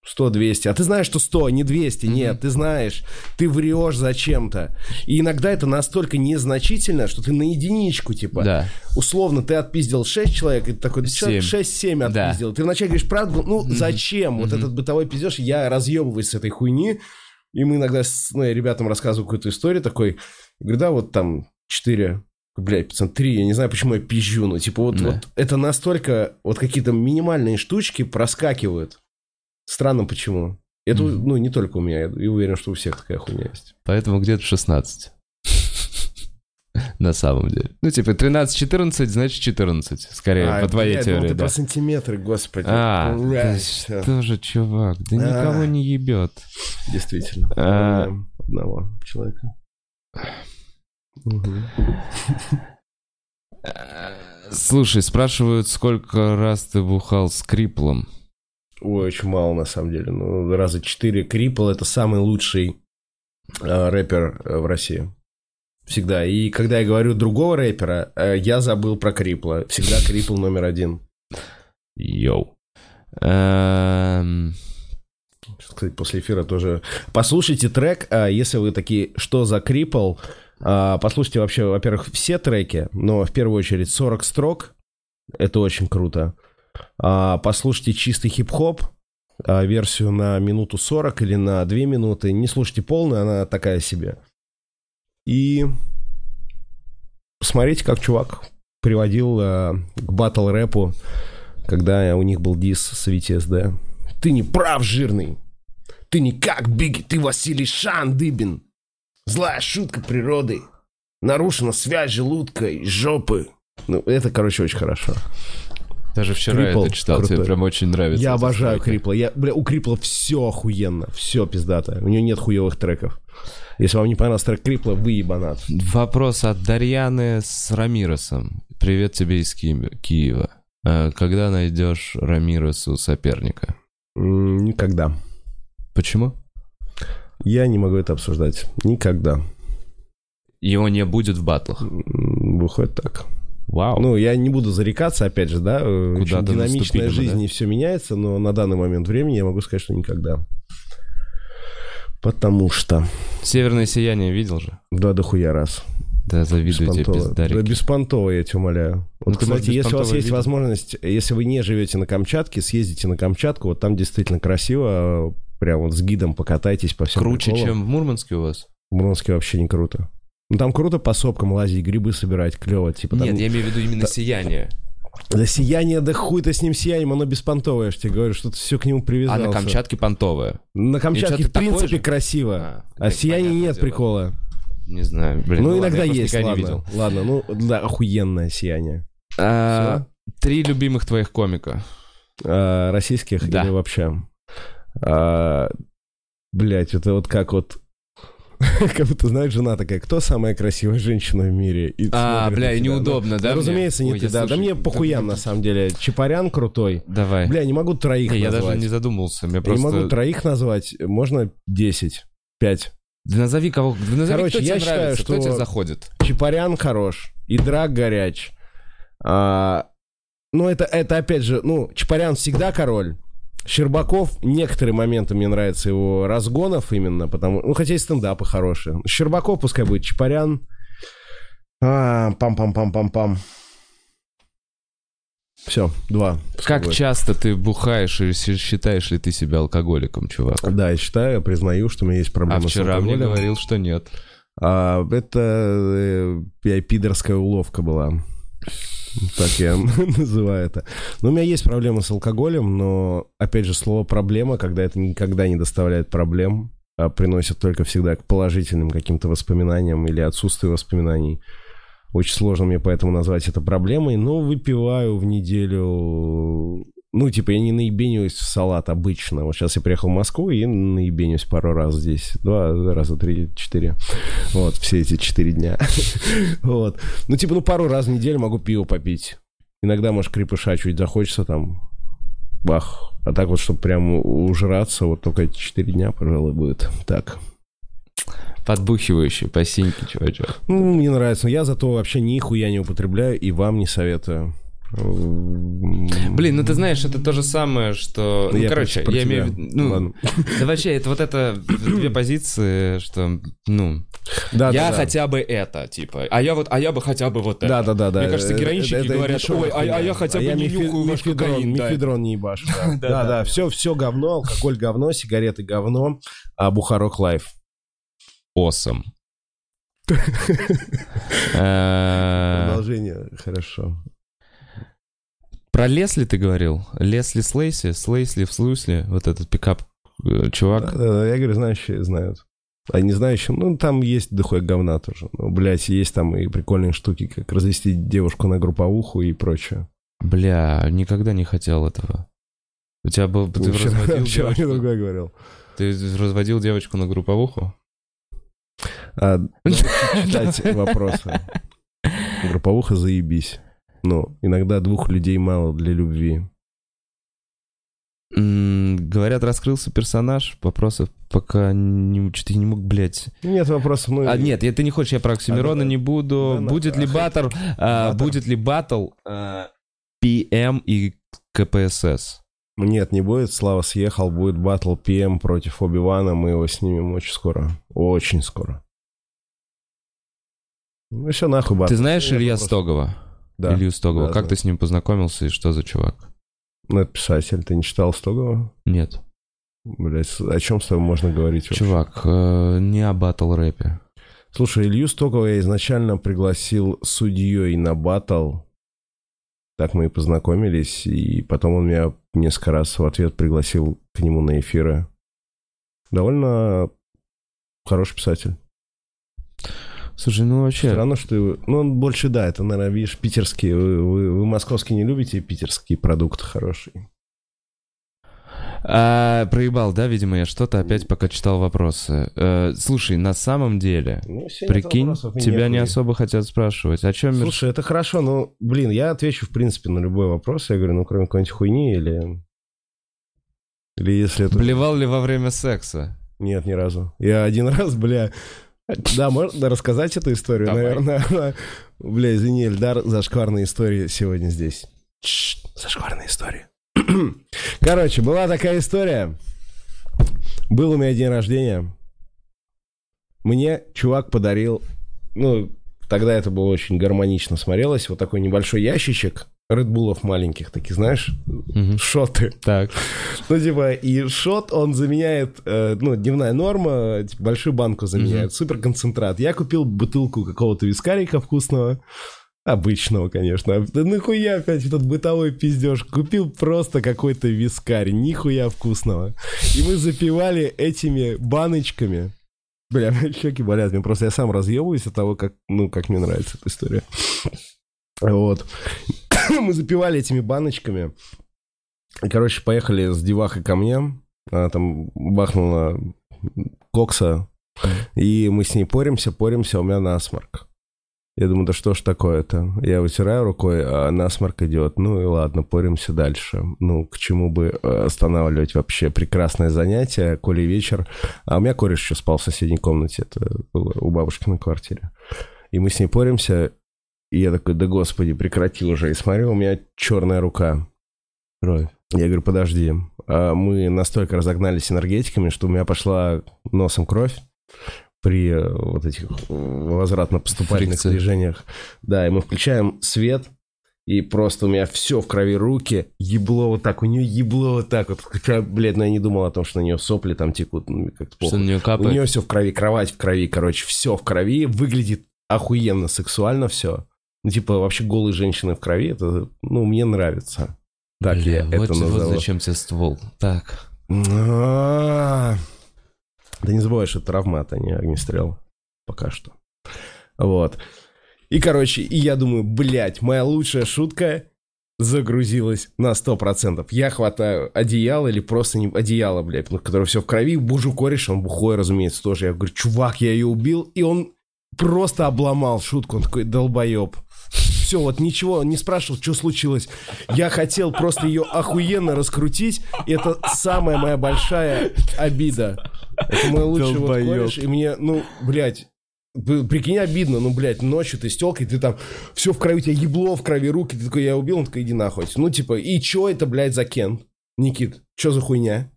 100-200. А ты знаешь, что 100, не 200, нет, ты знаешь, ты врешь зачем-то. И иногда это настолько незначительно, что ты на единичку, типа,
Да.
условно, ты отпиздил 6 человек, и ты такой, человек
Семь.
6-7
Да.
отпиздил. Ты вначале говоришь правду, ну, зачем? Вот этот бытовой пиздеж, я разъебываюсь с этой хуйни, и мы иногда с ну, я ребятам рассказываю какую-то историю такой, говорю, да, вот там 4, блядь, пацан, 3, я не знаю, почему я пизжу, но типа вот,
Да.
вот это настолько, вот какие-то минимальные штучки проскакивают. Странно почему. Это,
Мгм.
ну, не только у меня, я и уверен, что у всех такая хуйня есть.
Поэтому где-то 16. На самом деле. Ну, типа, 13-14, значит 14. Скорее,
А,
по твоей
блядь, думал,
теории,
ты
да.
про сантиметры, господи.
А,
Блядь,
да
всё.
что же, чувак, да
А.
никого не ебет.
Действительно.
А.
Одного человека. Мгм.
Слушай, спрашивают, сколько раз ты бухал с Криплом?
Ой, очень мало, на самом деле. Ну, раза четыре. Крипл — это самый лучший э, рэпер э, в России. Всегда. И когда я говорю другого рэпера, э, я забыл про Крипла. Всегда Крипл номер один.
Йоу. Эм,
Кстати, после эфира тоже... Послушайте трек, а, если вы такие, что за Крипл, послушайте вообще, во-первых, все треки, но в первую очередь 40 строк. Это очень круто. А, Послушайте чистый хип-хоп, а, версию на минуту 40 или на 2 минуты. Не слушайте полную, она такая себе. И посмотрите, как чувак приводил а, к батл рэпу, когда у них был дис с VTSD. Ты не прав, жирный. Ты не как Бигги, ты Василий Шандыбин. Злая шутка природы. Нарушена связь желудка и жопы. Ну, это, короче, очень хорошо.
Даже вчера
Крипл
это читал, тебе
крутой.
прям очень нравится.
Я обожаю
стройка.
Крипла. Я, бля, у Крипла все охуенно. Все пиздато. У него нет хуевых треков. Если вам не понравился трек Крипла, вы ебанат.
Вопрос от Дарьяны с Рамиросом. Привет тебе из Ки- Киева. Э, Когда найдешь Рамиросу соперника?
Никогда.
Почему?
Я не могу это обсуждать. Никогда.
Его не будет в батлах.
Выходит так.
Вау.
Ну, я не буду зарекаться, опять же, да, э, очень
Куда-то
динамичная жизнь
да?
и все меняется, но на данный момент времени я могу сказать, что никогда. Потому что,
Северное сияние видел же?
да, дохуя раз.
Да, завидую тебе,
Беспонтово. Да, беспонтово, я тебя умоляю. Вот,
Ну,
кстати, если у вас есть
видел?
возможность, если вы не живете на Камчатке, съездите на Камчатку, вот там действительно красиво, прям вот с гидом покатайтесь по всем
Круче,
приколам.
чем в Мурманске у вас?
В Мурманске вообще не круто. Ну, там круто по сопкам лазить, грибы собирать, клево. Типа, там...
Нет, я имею в виду именно сияние.
Да сияние, да хуй-то с ним сиянием, оно беспонтовое, я ж тебе говорю, что ты все к нему
А
привязался.
на Камчатке понтовое.
На Камчатке, в
ты
принципе,
же?
красиво.
А,
А,
понятное
нет
дело.
прикола.
Не знаю, блин.
ну,
ладно,
иногда
просто
есть, ладно.
не видел.
Ладно, ну, да, охуенное сияние.
А, Три любимых твоих комика.
А, российских
Да.
или вообще? А, блять, это вот как вот... Как будто, знаешь, жена такая, кто самая красивая женщина в мире? И
А, бля, и неудобно, да?
Ну, разумеется, не
Ой,
ты,
я
да. Да
слушай,
мне
да,
похуям, на самом деле. Чапарян крутой.
Давай.
Бля, не могу троих
Не, я
назвать.
даже не задумался. Мне
Я не могу
просто...
троих назвать, можно 10, 5.
Да назови кого... да назови,
Короче,
кто тебе
я считаю,
нравится, кто
что-
тебе заходит.
Чапарян хорош, и Драк горяч. А, ну, это, это опять же, ну, Чапарян всегда король, Щербаков, некоторые моменты мне нравятся его разгонов именно, потому... Ну, хотя и стендапы хорошие. Щербаков пускай будет Чапарян. А, пам-пам-пам-пам-пам. Все, два.
Как
будет.
часто ты бухаешь и считаешь ли ты себя алкоголиком, чувак?
Да, я считаю, я признаю, что у меня есть
А
проблемы с
вчера мне
алкоголем.
говорил, что нет.
А, это э, я- пидорская уловка была. Так я называю это. Но у меня есть проблемы с алкоголем, но, опять же, слово «проблема», когда это никогда не доставляет проблем, а приносит только всегда к положительным каким-то воспоминаниям или отсутствию воспоминаний. Очень сложно мне поэтому назвать это проблемой, но выпиваю в неделю... Ну, типа, я не наебенюсь в салат обычно. Вот сейчас я приехал в Москву и наебенюсь пару раз здесь. Два раза, три, четыре. Вот, все эти четыре дня. Вот. Ну, типа, ну, пару раз в неделю могу пиво попить. Иногда, может, крепыша чуть захочется там. Бах. А так вот, чтобы прям ужраться, вот только эти четыре дня, пожалуй, будет. Так.
Подбухивающий, по синьке, чувачок.
Ну, мне нравится. Но я зато вообще нихуя не употребляю и вам не советую.
Блин, ну ты знаешь, это то же самое, что... Ну,
Я
короче, я имею в виду... Ну,
Ладно.
да вообще, это вот это две позиции, что, ну...
Да,
я
да, да.
хотя бы это, типа, а я вот, а я бы хотя бы вот это.
Да, да, да, да.
Мне кажется,
Это-
героинщики
это- это
говорят,
дешевая
ой, а, а я хотя бы
я
не
мифи-
нюхаю ваш
мифедрон,
кокаин. да.
мифедрон не ебашу. Да,
Да,
да,
да,
да. Все, все говно, алкоголь говно, сигареты говно, а Бухарок лайф.
Awesome. Э,
Продолжение, хорошо.
Про Лесли ты говорил? Лесли Слейси? Слейсли в Слусли? Вот этот пикап э, чувак.
Да, да, да, я говорю, знающие знают. А не знающим, ну, там есть дохуя говна тоже. Ну, блядь, есть там и прикольные штуки, как развести девушку на групповуху и прочее.
Бля, никогда не хотел этого. У тебя был... Ты
Вчера-
разводил
вчера
девочку-
другое говорил.
Ты разводил девочку на групповуху?
А, давайте читать вопросы. Групповуха заебись. Ну, иногда двух людей мало для любви.
М, Говорят, раскрылся персонаж. Вопросов пока не... Что-то не мог, блядь.
Нет вопросов, ну...
А, нет, я- ты не хочешь, я про Оксимирона
А, да,
не буду.
да, да,
будет ли
а,
батл? а,
батл.
будет ли батл а, PM и КПСС?
Нет, не будет. Слава съехал. Будет батл ПМ против Оби-Вана. Мы его снимем очень скоро. Очень скоро. Ну все, нахуй батл.
Ты знаешь Илья. Стогова?
Да.
Илью Стогова.
Да,
как
знаю.
ты с ним познакомился и что за чувак?
Ну, это писатель. Ты не читал Стогова?
Нет.
Блять, о чем с тобой можно говорить? вообще?
Чувак, э, не о батл рэпе.
Слушай, Илью Стокова я изначально пригласил судьей на батл. Так мы и познакомились. И потом он меня несколько раз в ответ пригласил к нему на эфиры. Довольно хороший писатель.
Слушай, ну вообще...
Странно, что... его- Ну, он больше, да, это, наверное, видишь, питерские. Вы, вы, вы московские не любите питерский продукт хороший.
А, проебал, да, видимо, я что-то опять пока читал вопросы. Э, слушай, на самом деле,
Ну, все,
прикинь, тебя не особо хотят спрашивать. О чем
Слушай, это хорошо, но, блин, я отвечу, в принципе, на любой вопрос. Я говорю, ну, кроме какой-нибудь хуйни или... Или если это...
Блевал ли во время секса?
Нет, ни разу. Я один раз, бля... Да, можно рассказать эту историю,
Давай.
наверное. Бля, извини, Эльдар, зашкварные истории сегодня здесь. Чш, зашкварные истории. Короче, была такая история. Был у меня день рождения. Мне чувак подарил... Ну, тогда это было очень гармонично смотрелось. Вот такой небольшой ящичек Редбулов маленьких, таких, знаешь,
Мгм.
шоты.
Так.
Ну, типа, и шот, он заменяет, э, ну, дневная норма, типа, большую банку заменяет, супер концентрат. Я купил бутылку какого-то вискарика вкусного, обычного, конечно. Да нахуя опять этот бытовой пиздеж? Купил просто какой-то вискарь, нихуя вкусного. И мы запивали этими баночками. Бля, мои щеки болят, мне просто я сам разъебываюсь от того, как, ну, как мне нравится эта история. Вот. Мы запивали этими баночками. И, Короче, поехали с девахой ко мне. Она там бахнула кокса. И мы с ней поримся, поримся, а у меня насморк. Я думаю, да что ж такое-то? Я вытираю рукой, а насморк идет. Ну и ладно, поримся дальше. Ну, к чему бы э, останавливать вообще прекрасное занятие, коли вечер. А у меня кореш еще спал в соседней комнате, это было у бабушки на квартире. И мы с ней поримся, и я такой, да господи, прекрати уже. И смотрю, у меня черная рука.
Кровь.
Я говорю, подожди, а мы настолько разогнались энергетиками, что у меня пошла носом кровь при э, вот этих возвратно-поступательных
Фрикции.
движениях. Да, и мы включаем свет, и просто у меня все в крови руки, ебло вот так, у нее ебло вот так вот. Хотя, блядь, ну я не думал о том, что на нее сопли там текут, ну как-то
Что на нее
У
капает.
нее все в крови, кровать в крови, короче, все в крови, выглядит охуенно сексуально все. Ну, типа, вообще голые женщины в крови, это, ну, мне нравится. Так
Бля,
я
вот,
это
вот
назову.
зачем тебе ствол. Так.
Да не забывай, что это травмат, а не огнестрел. Пока что. Вот. И, короче, и я думаю, блядь, моя лучшая шутка загрузилась на 100%. Я хватаю одеяло или просто не одеяло, блядь, ну, которое все в крови, бужу кореш, он бухой, разумеется, тоже. Я говорю, чувак, я ее убил, и он просто обломал шутку, он такой, долбоеб. Все, вот ничего, он не спрашивал, что случилось. Я хотел просто ее охуенно раскрутить, и это самая моя большая обида. Это мой лучший вот кореш, и мне, ну, блядь, Прикинь, обидно, ну, блядь, ночью ты с телкой, ты там, все в крови, у тебя ебло в крови, руки, ты такой, я убил, он такой, иди нахуй. Ну, типа, и чё это, блядь, за Кен? Никит, чё за хуйня?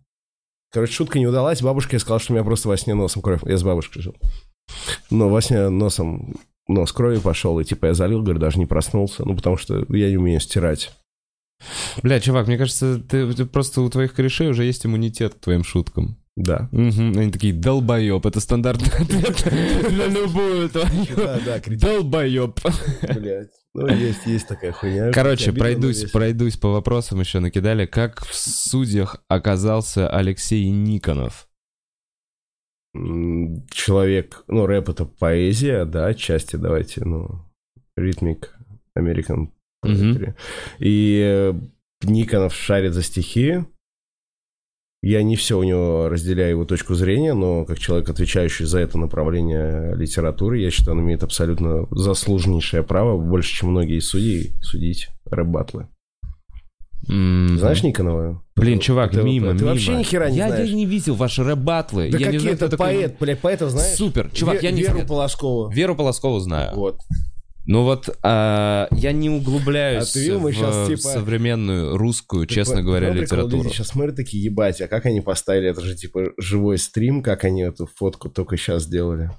Короче, шутка не удалась, бабушка я сказала, что у меня просто во сне носом кровь. Я с бабушкой жил. Но во сне носом, нос крови пошел, и типа я залил, говорю, даже не проснулся, ну, потому что я не умею стирать.
Бля, чувак, мне кажется, ты, ты просто у твоих корешей уже есть иммунитет к твоим шуткам.
Да.
Мгм, Они такие, долбоеб, это стандартный ответ на любую твою.
Да, да,
Долбоеб.
блядь. Ну, есть, есть такая хуйня.
Короче,
но
пройдусь, пройдусь по вопросам еще накидали. Как в судьях оказался Алексей Никонов?
Человек, ну, рэп это поэзия, да, отчасти, давайте, ну, ритмик, American poetry. И э, Никонов шарит за стихи. Я не все у него разделяю его точку зрения, но как человек, отвечающий за это направление литературы, я считаю, он имеет абсолютно заслуженнейшее право, больше, чем многие судьи, судить рэп-батлы.
М,
Знаешь Никонова?
Блин, чувак,
это-
мимо,
Ты
мимо.
вообще ни хера не
я,
знаешь.
я не видел ваши рэп-батлы.
Да
я не
какие
знаю,
это
кто такой-
поэт, блядь, поэтов знаешь?
Супер. Чувак,
Ве-
я не
Веру. Полоскову.
Веру Полоскову знаю.
Вот.
Ну вот, а, я не углубляюсь
А ты видел, мы
в, в
типа-
современную русскую,
Ты
честно
по-
говоря, литературу.
Люди сейчас смотрят такие, ебать, а как они поставили, это же типа живой стрим, как они эту фотку только сейчас сделали.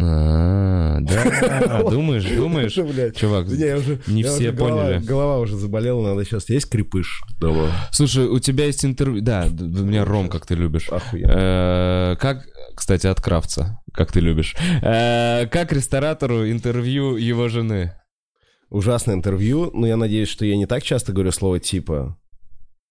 А, да, думаешь, думаешь? Чувак,
не,
все поняли.
Голова уже заболела, надо сейчас. Есть крепыш дома?
Слушай, у тебя есть интервью... Да, у меня ром, как ты любишь.
Охуенно.
Э, Как, кстати, от Кравца, как ты любишь. Э, Как ресторатору интервью его жены?
Ужасное интервью, но я надеюсь, что я не так часто говорю слово типа.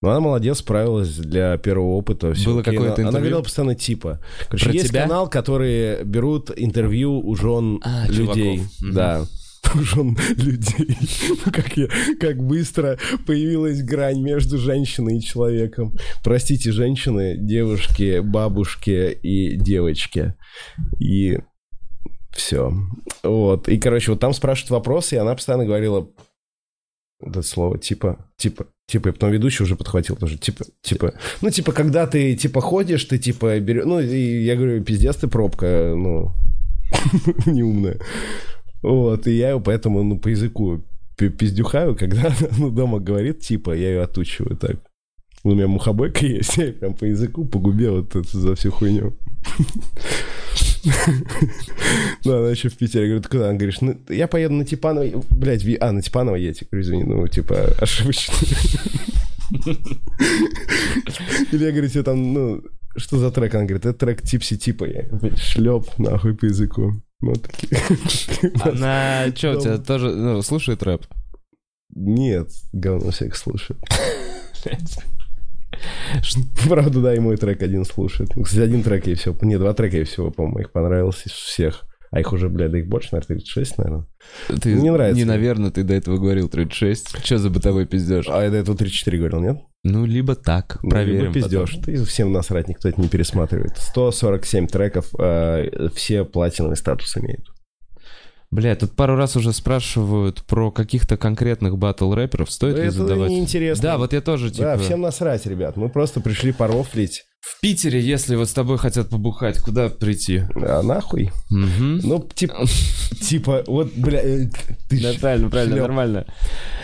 Но она молодец, справилась для первого опыта. всё
Было какое-то
Она- Она
интервью?
говорила постоянно типа. Короче,
Про
есть
тебя?
канал, которые берут интервью у жен
А,
людей.
чуваков.
Да. У жен людей. Ну, Как, я, как быстро появилась грань между женщиной и человеком. Простите, женщины, девушки, бабушки и девочки. И все. Вот. И, короче, вот там спрашивают вопросы, и она постоянно говорила это слово типа, типа, типа, и потом ведущий уже подхватил тоже, типа, типа. Ну, типа, когда ты, типа, ходишь, ты, типа, берешь... Ну, и я говорю, пиздец ты пробка, ну, неумная. Вот, и я его поэтому, ну, по языку пи- пиздюхаю, когда ну, дома говорит, типа, я ее отучиваю так. У меня мухобойка есть, я прям по языку, по губе вот это за всю хуйню. Ну, она еще в Питере. Я говорю, ты куда? Она говорит, ну, я поеду на Типановой. Блядь, Ви- а, на Типановой едете. Говорю, извини, ну, типа, ошибочно. Или я говорю, тебе там, ну, что за трек? Она говорит, это трек Типси Типа. Я шлеп, нахуй, по языку. Вот такие.
Она что, у тебя тоже ну, слушает рэп?
Нет, говно всех слушает. Правда, да, и мой трек один слушает. Ну, Кстати, один трек ей всего... Не, два трека ей всего, по-моему, их понравилось из всех. А их уже, блядь, да их больше, наверное, 36, наверное.
Ты,
Мне нравится.
Не, наверное, ты до этого говорил 36. Что за бытовой пиздеж?
А я до этого 34 говорил, нет?
Ну, либо так,
Ну,
проверим.
либо пиздешь.
потом.
Ты всем насрать, никто это не пересматривает. 147 треков, э, все платиновый статус имеют.
Бля, тут пару раз уже спрашивают про каких-то конкретных батл рэперов. Стоит ли
это
задавать?
неинтересно.
Да, вот я тоже, типа...
Да, всем насрать, ребят. Мы просто пришли порофлить.
В Питере, если вот с тобой хотят побухать, куда прийти?
А нахуй?
Мгм.
Ну, типа, типа, вот, бля, э, ты
Да, правильно, правильно, нормально.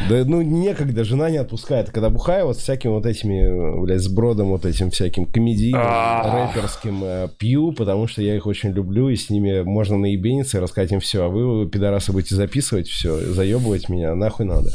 Да, ну, некогда, жена не отпускает. Когда бухаю, вот всякими вот этими, блядь, с бродом вот этим всяким комедийным, рэперским э, пью, потому что я их очень люблю, и с ними можно наебениться и рассказать им все. А вы, пидорасы, будете записывать все, заебывать меня, нахуй надо.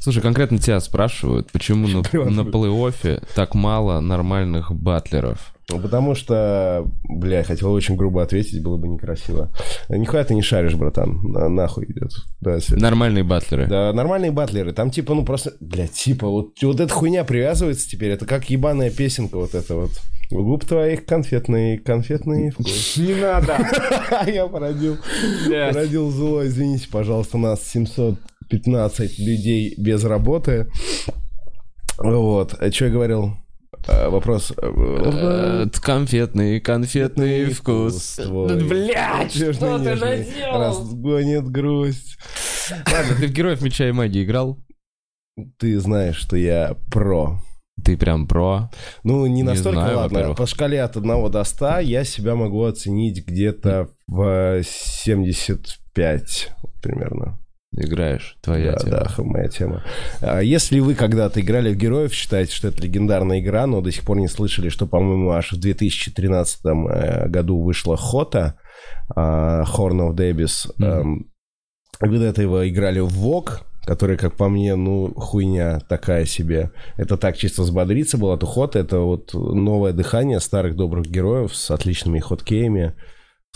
Слушай, конкретно тебя спрашивают, почему на, на плей-оффе так мало нормальных батлеров?
Ну, Потому что, бля, я хотел очень грубо ответить, было бы некрасиво. Нихуя ты не шаришь, братан. На- нахуй идет. Да.
Нормальные батлеры.
Да, нормальные батлеры. Там типа, ну просто, бля, типа, вот, вот эта хуйня привязывается теперь. Это как ебаная песенка вот эта вот. У губ твоих конфетный, конфетный вкус.
Не надо.
Я породил, породил зло. Извините, пожалуйста, нас 715 людей без работы. Вот. А что я говорил? А, Вопрос.
Э, Конфетный, конфетный вкус. Блядь, что ты наделал?
Разгонит грусть.
Ладно, ты в Героев Меча и Магии играл?
Ты знаешь, что я про.
Ты прям про.
Ну, не
Не
настолько,
знаю,
ладно. По шкале от 1 до 100 я себя могу оценить где-то в 75 примерно.
Играешь, твоя
да,
тема.
да, х- моя тема. А Если вы когда-то играли в героев, считаете, что это легендарная игра, но до сих пор не слышали, что, по-моему, аж в 2013 э, году вышла Хота, а, Horn of Debis.
Мгм.
Эм, Вы до этого играли в ВОК, который, как по мне, ну, хуйня такая себе. Это так чисто взбодриться было. То Хота — это вот новое дыхание старых добрых героев с отличными хоткеями,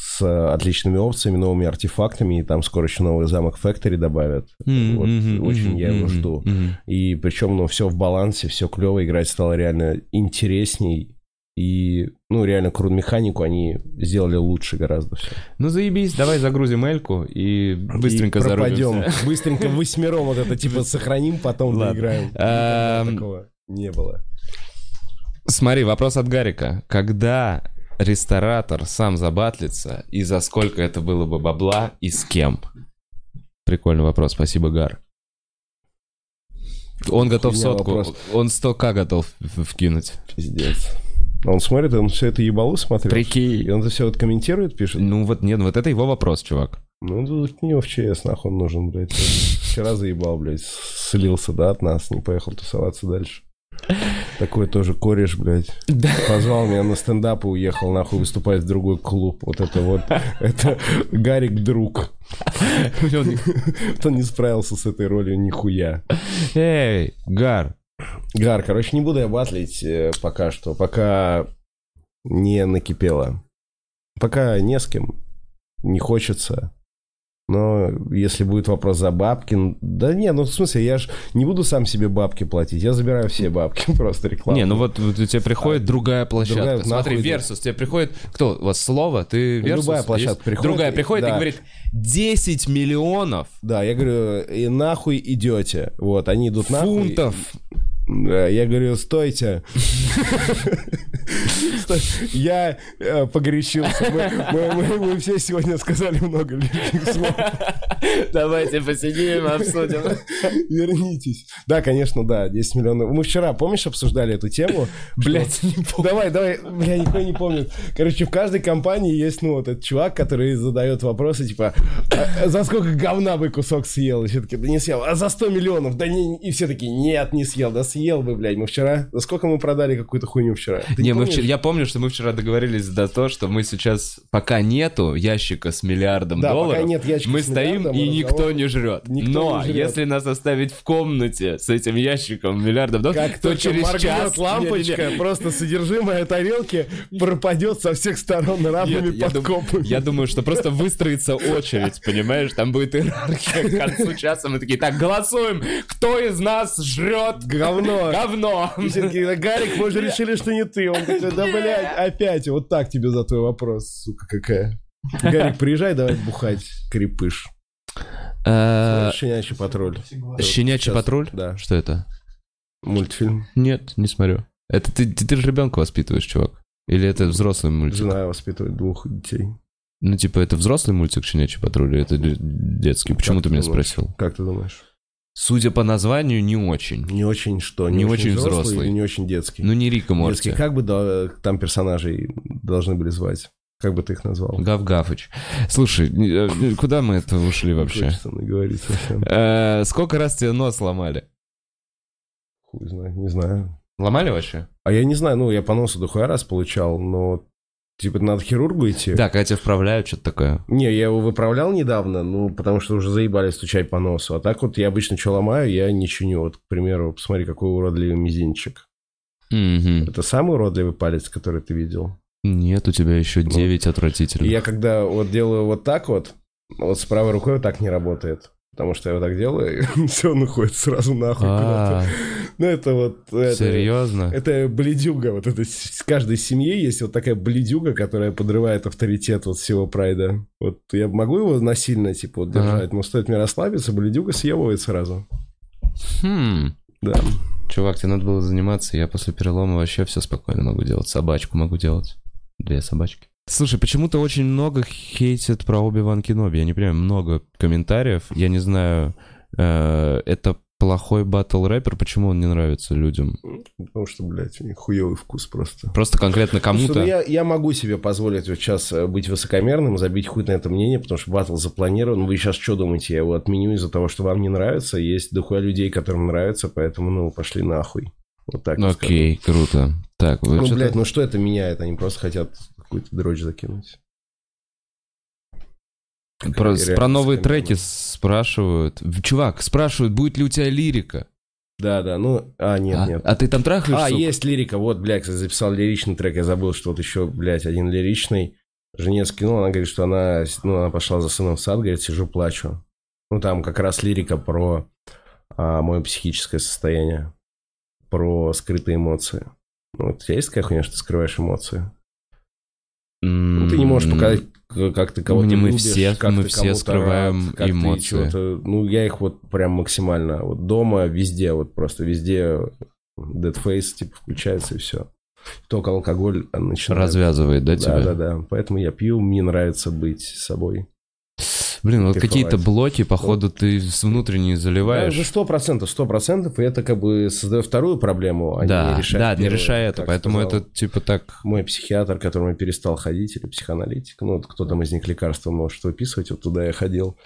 с э, отличными опциями, новыми артефактами, и там скоро еще новый замок Factory добавят.
М,
Вот,
мгм,
очень
мгм,
я его жду.
мгм.
И причем, ну, все в балансе, все клево, играть стало реально интересней. И, ну, реально, крут механику они сделали лучше гораздо все.
Ну заебись, давай загрузим Эльку и быстренько
и пропадем. Быстренько восьмером вот это типа сохраним, потом доиграем.
Эм,
Такого не было.
Смотри, вопрос от Гарика. Когда ресторатор сам забатлится, и за сколько это было бы бабла, и с кем? Прикольный вопрос, спасибо, Гар. Он готов
Хуйня
сотку,
вопрос.
он 100к готов вкинуть.
Пиздец. Он смотрит, он все это ебалу смотрит. И
Прикинь.
он это все вот комментирует, пишет.
Ну вот нет, вот это его вопрос, чувак.
Ну, тут не в ЧС, нахуй он нужен, блядь. Вчера заебал, блядь, слился, да, от нас, не поехал тусоваться дальше. Такой тоже кореш, блядь. Позвал меня на стендап и уехал, нахуй, выступать в другой клуб. Вот это вот, это Гарик друг. Кто не справился с этой ролью нихуя.
Эй, Гар,
Гар, короче, не буду я батлить э, пока что, пока не накипело. Пока не с кем, не хочется. Но если будет вопрос за бабки... Да не, ну в смысле, я же не буду сам себе бабки платить. Я забираю все бабки, просто рекламу.
Не, ну вот, вот у тебя приходит другая площадка.
другая,
Смотри, Versus, тебе приходит... Кто? У вас слово? Ты Versus?
любая площадка
Есть?
приходит,
Другая
и-
приходит и
да.
говорит 10 миллионов
Да, я говорю, и нахуй идете. Вот, они идут нахуй.
фунтов.
Я говорю, стойте. Стой. Я э, погорячился. Мы, все сегодня сказали много лишних слов.
Давайте посидим, обсудим.
Вернитесь. Да, конечно, да, 10 миллионов. Мы вчера, помнишь, обсуждали эту тему?
Блять, не
Что- Давай, давай, бля, никто не помнит. Короче, в каждой компании есть, ну, вот этот чувак, который задает вопросы, типа, «А, за сколько говна бы кусок съел? И все таки да не съел. А за 100 миллионов? Да не, и все такие, нет, не съел. Да съел бы, блядь. Мы вчера, за сколько мы продали какую-то хуйню вчера? Ты
Не, мы
помнишь?
вчера, я помню, что мы вчера договорились за то, что мы сейчас, пока нету ящика с миллиардом
Да, пока
долларов,
нет ящика
мы
с
стоим и никто не жрет.
Никто
Но
не жрет.
если нас оставить в комнате с этим ящиком миллиардом долларов,
Как
то через час...
лампочка,
Не-не-не.
просто содержимое тарелки пропадет со всех сторон равными
Нет, я, дум-
подкопами.
я думаю, что просто выстроится очередь, понимаешь? Там будет иерархия к концу часа. Мы такие, так, голосуем. Кто из нас жрет
Говно.
Говно?
И все такие, «Да, Гарик, мы же решили, что не ты. Он такой, да, блядь, опять. Вот так тебе за твой вопрос, сука какая. Гарик, приезжай, давай бухать, крепыш.
Э,
Щенячий патруль.
Щенячий патруль?
Да,
Что это?
мультфильм.
Нет, не смотрю. Это ты, ты, ты же ребенка воспитываешь, чувак. Или это взрослый мультик?
Жена воспитывает двух детей.
Ну, типа, это взрослый мультик «Щенячий патруль» или это детский? Почему
Как
ты меня
думаешь?
спросил?
Как ты думаешь?
Судя по названию, не очень.
Не очень что?
Не очень взрослый.
или не очень детский?
Ну, не Рика Морти.
Детский. Как бы да, там персонажей должны были звать? Как бы ты их назвал?
Гав-Гафыч. Слушай, э, куда мы это ушли вообще?
Совсем.
Э, Сколько раз тебе нос ломали?
Хуй знает, не знаю.
Ломали вообще?
А я не знаю, ну, я по носу дохуя раз получал, но, типа, надо к хирургу идти.
Да, когда тебя вправляют, что-то такое.
Не, я его выправлял недавно, ну, потому что уже заебали стучать по носу. А так вот я обычно что ломаю, я не чиню. Вот, к примеру, посмотри, какой уродливый мизинчик.
Мгм.
Это самый уродливый палец, который ты видел?
Нет, у тебя еще 9
И
отвратительных.
я когда вот делаю вот так вот, вот с правой рукой вот так не работает. Потому что я вот так делаю, и все, он уходит сразу нахуй куда-то.
А,
Ну, это вот...
серьезно?
Это бледюга, вот это с- каждой семье есть вот такая бледюга, которая подрывает авторитет вот всего прайда. Вот я могу его насильно, типа, вот держать, но стоит мне расслабиться, бледюга съебывает сразу.
Хм.
Да.
Чувак, тебе надо было заниматься, я после перелома вообще все спокойно могу делать. Собачку могу делать. Две собачки. Слушай, почему-то очень много хейтят про Оби-Ван Кеноби. Я не понимаю, много комментариев. Я не знаю, э, это плохой батл рэпер, почему он не нравится людям?
Потому что, блядь, у них хуёвый вкус просто.
Просто конкретно
Слушай, ну
кому-то.
я, я могу себе позволить вот сейчас э, быть высокомерным, забить хуй на это мнение, потому что батл запланирован. Вы сейчас что думаете, я его отменю из-за того, что вам не нравится? Есть дохуя людей, которым нравится, поэтому, ну, пошли нахуй. Вот так вот скажу.
Окей, круто. Так, вы
Ну, блядь, ну что это меняет? Они просто хотят какую-то дрочь закинуть.
Про, про новые треки спрашивают. Чувак, спрашивают, будет ли у тебя лирика?
Да, да, ну... А, нет,
а,
нет.
а ты там трахаешь?
А,
сука?
есть лирика. Вот, блядь, кстати, записал лиричный трек. Я забыл, что вот еще, блядь, один лиричный. Жене скинул, она говорит, что она, ну, она пошла за сыном в сад, говорит, сижу, плачу. Ну, там как раз лирика про а, мое психическое состояние. Про скрытые эмоции. Ну, вот у тебя есть такая хуйня, что ты скрываешь эмоции? Ну, ты не можешь показать, как ты кого-то
Не, мы
любишь,
все-
как
мы
ты
все скрываем
рад, как ты
эмоции.
чего-то- Ну, я их вот прям максимально... Вот дома, везде, вот просто везде dead face, типа, включается и все. Только алкоголь начинает.
Развязывает, да, тебя?
Да, да, да. Поэтому я пью, мне нравится быть собой.
Блин, вот какие-то блоки, походу, ты с внутренние
Да,
заливаешь.
за сто процентов, сто процентов, и это как бы создает вторую проблему, а
да,
не решает
да, не
первую,
решай это,
как
поэтому
сказал
это типа так...
Мой психиатр, к которому я перестал ходить, или психоаналитик, ну, вот кто там из них лекарства может выписывать, вот туда я ходил.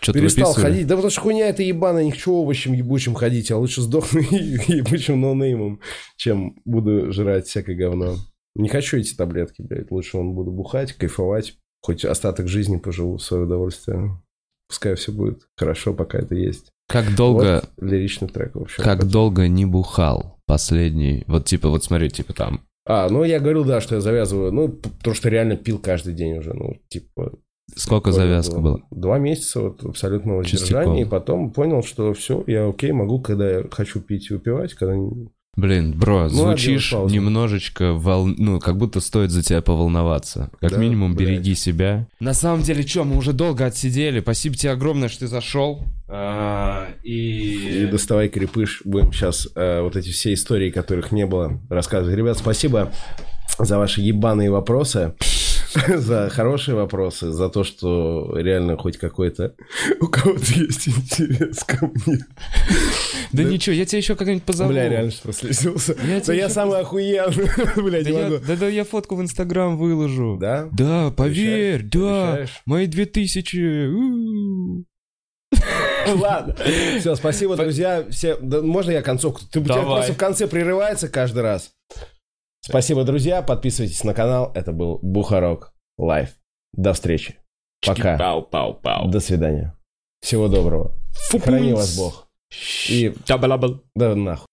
Что-то
Перестал
выписывали?
ходить. Да потому что хуйня это ебаная, ни к чему овощем ебучим ходить. Я лучше сдохну ебучим ноунеймом, чем буду жрать всякое говно. Не хочу эти таблетки, блядь. Лучше он буду бухать, кайфовать. Хоть остаток жизни поживу в свое удовольствие. Пускай все будет хорошо, пока это есть.
Как долго,
Вот лиричный трек, в общем.
как долго не бухал последний? Вот типа, вот смотри, типа там...
А, ну я говорил, да, что я завязываю. Ну, потому что реально пил каждый день уже. Ну, типа...
Сколько завязка
было.
была?
Два месяца вот абсолютного
Чистяком.
воздержания. И потом понял, что все, я окей, могу, когда я хочу пить и выпивать, когда...
Блин, бро,
Ну,
звучишь
паузу.
немножечко вол... ну, как будто стоит за тебя поволноваться. Как
Да,
минимум,
блядь.
береги себя. На самом деле, что, мы уже долго отсидели. Спасибо тебе огромное, что ты зашел. А,
И
И...
доставай крепыш. Будем сейчас э, вот эти все истории, которых не было, рассказывать. Ребят, спасибо за ваши ебаные вопросы. За хорошие вопросы, за то, что реально хоть какой-то у кого-то есть интерес ко мне.
Да ничего, я тебя еще как-нибудь позову.
Бля, реально что прослезился.
Я
Да я самый охуенный. Бля, не
я,
могу.
да, да я фотку в Инстаграм выложу.
Да?
Да, поверь, да. Мои две тысячи.
Ладно. Все, спасибо, друзья. Все, можно я концовку? Ты у тебя просто в конце прерывается каждый раз. Спасибо, друзья. Подписывайтесь на канал. Это был Бухарок Лайв. До встречи. Пока.
Пау-пау-пау.
До свидания. Всего доброго. Храни вас Бог. И
Чабалабал.
да нахуй.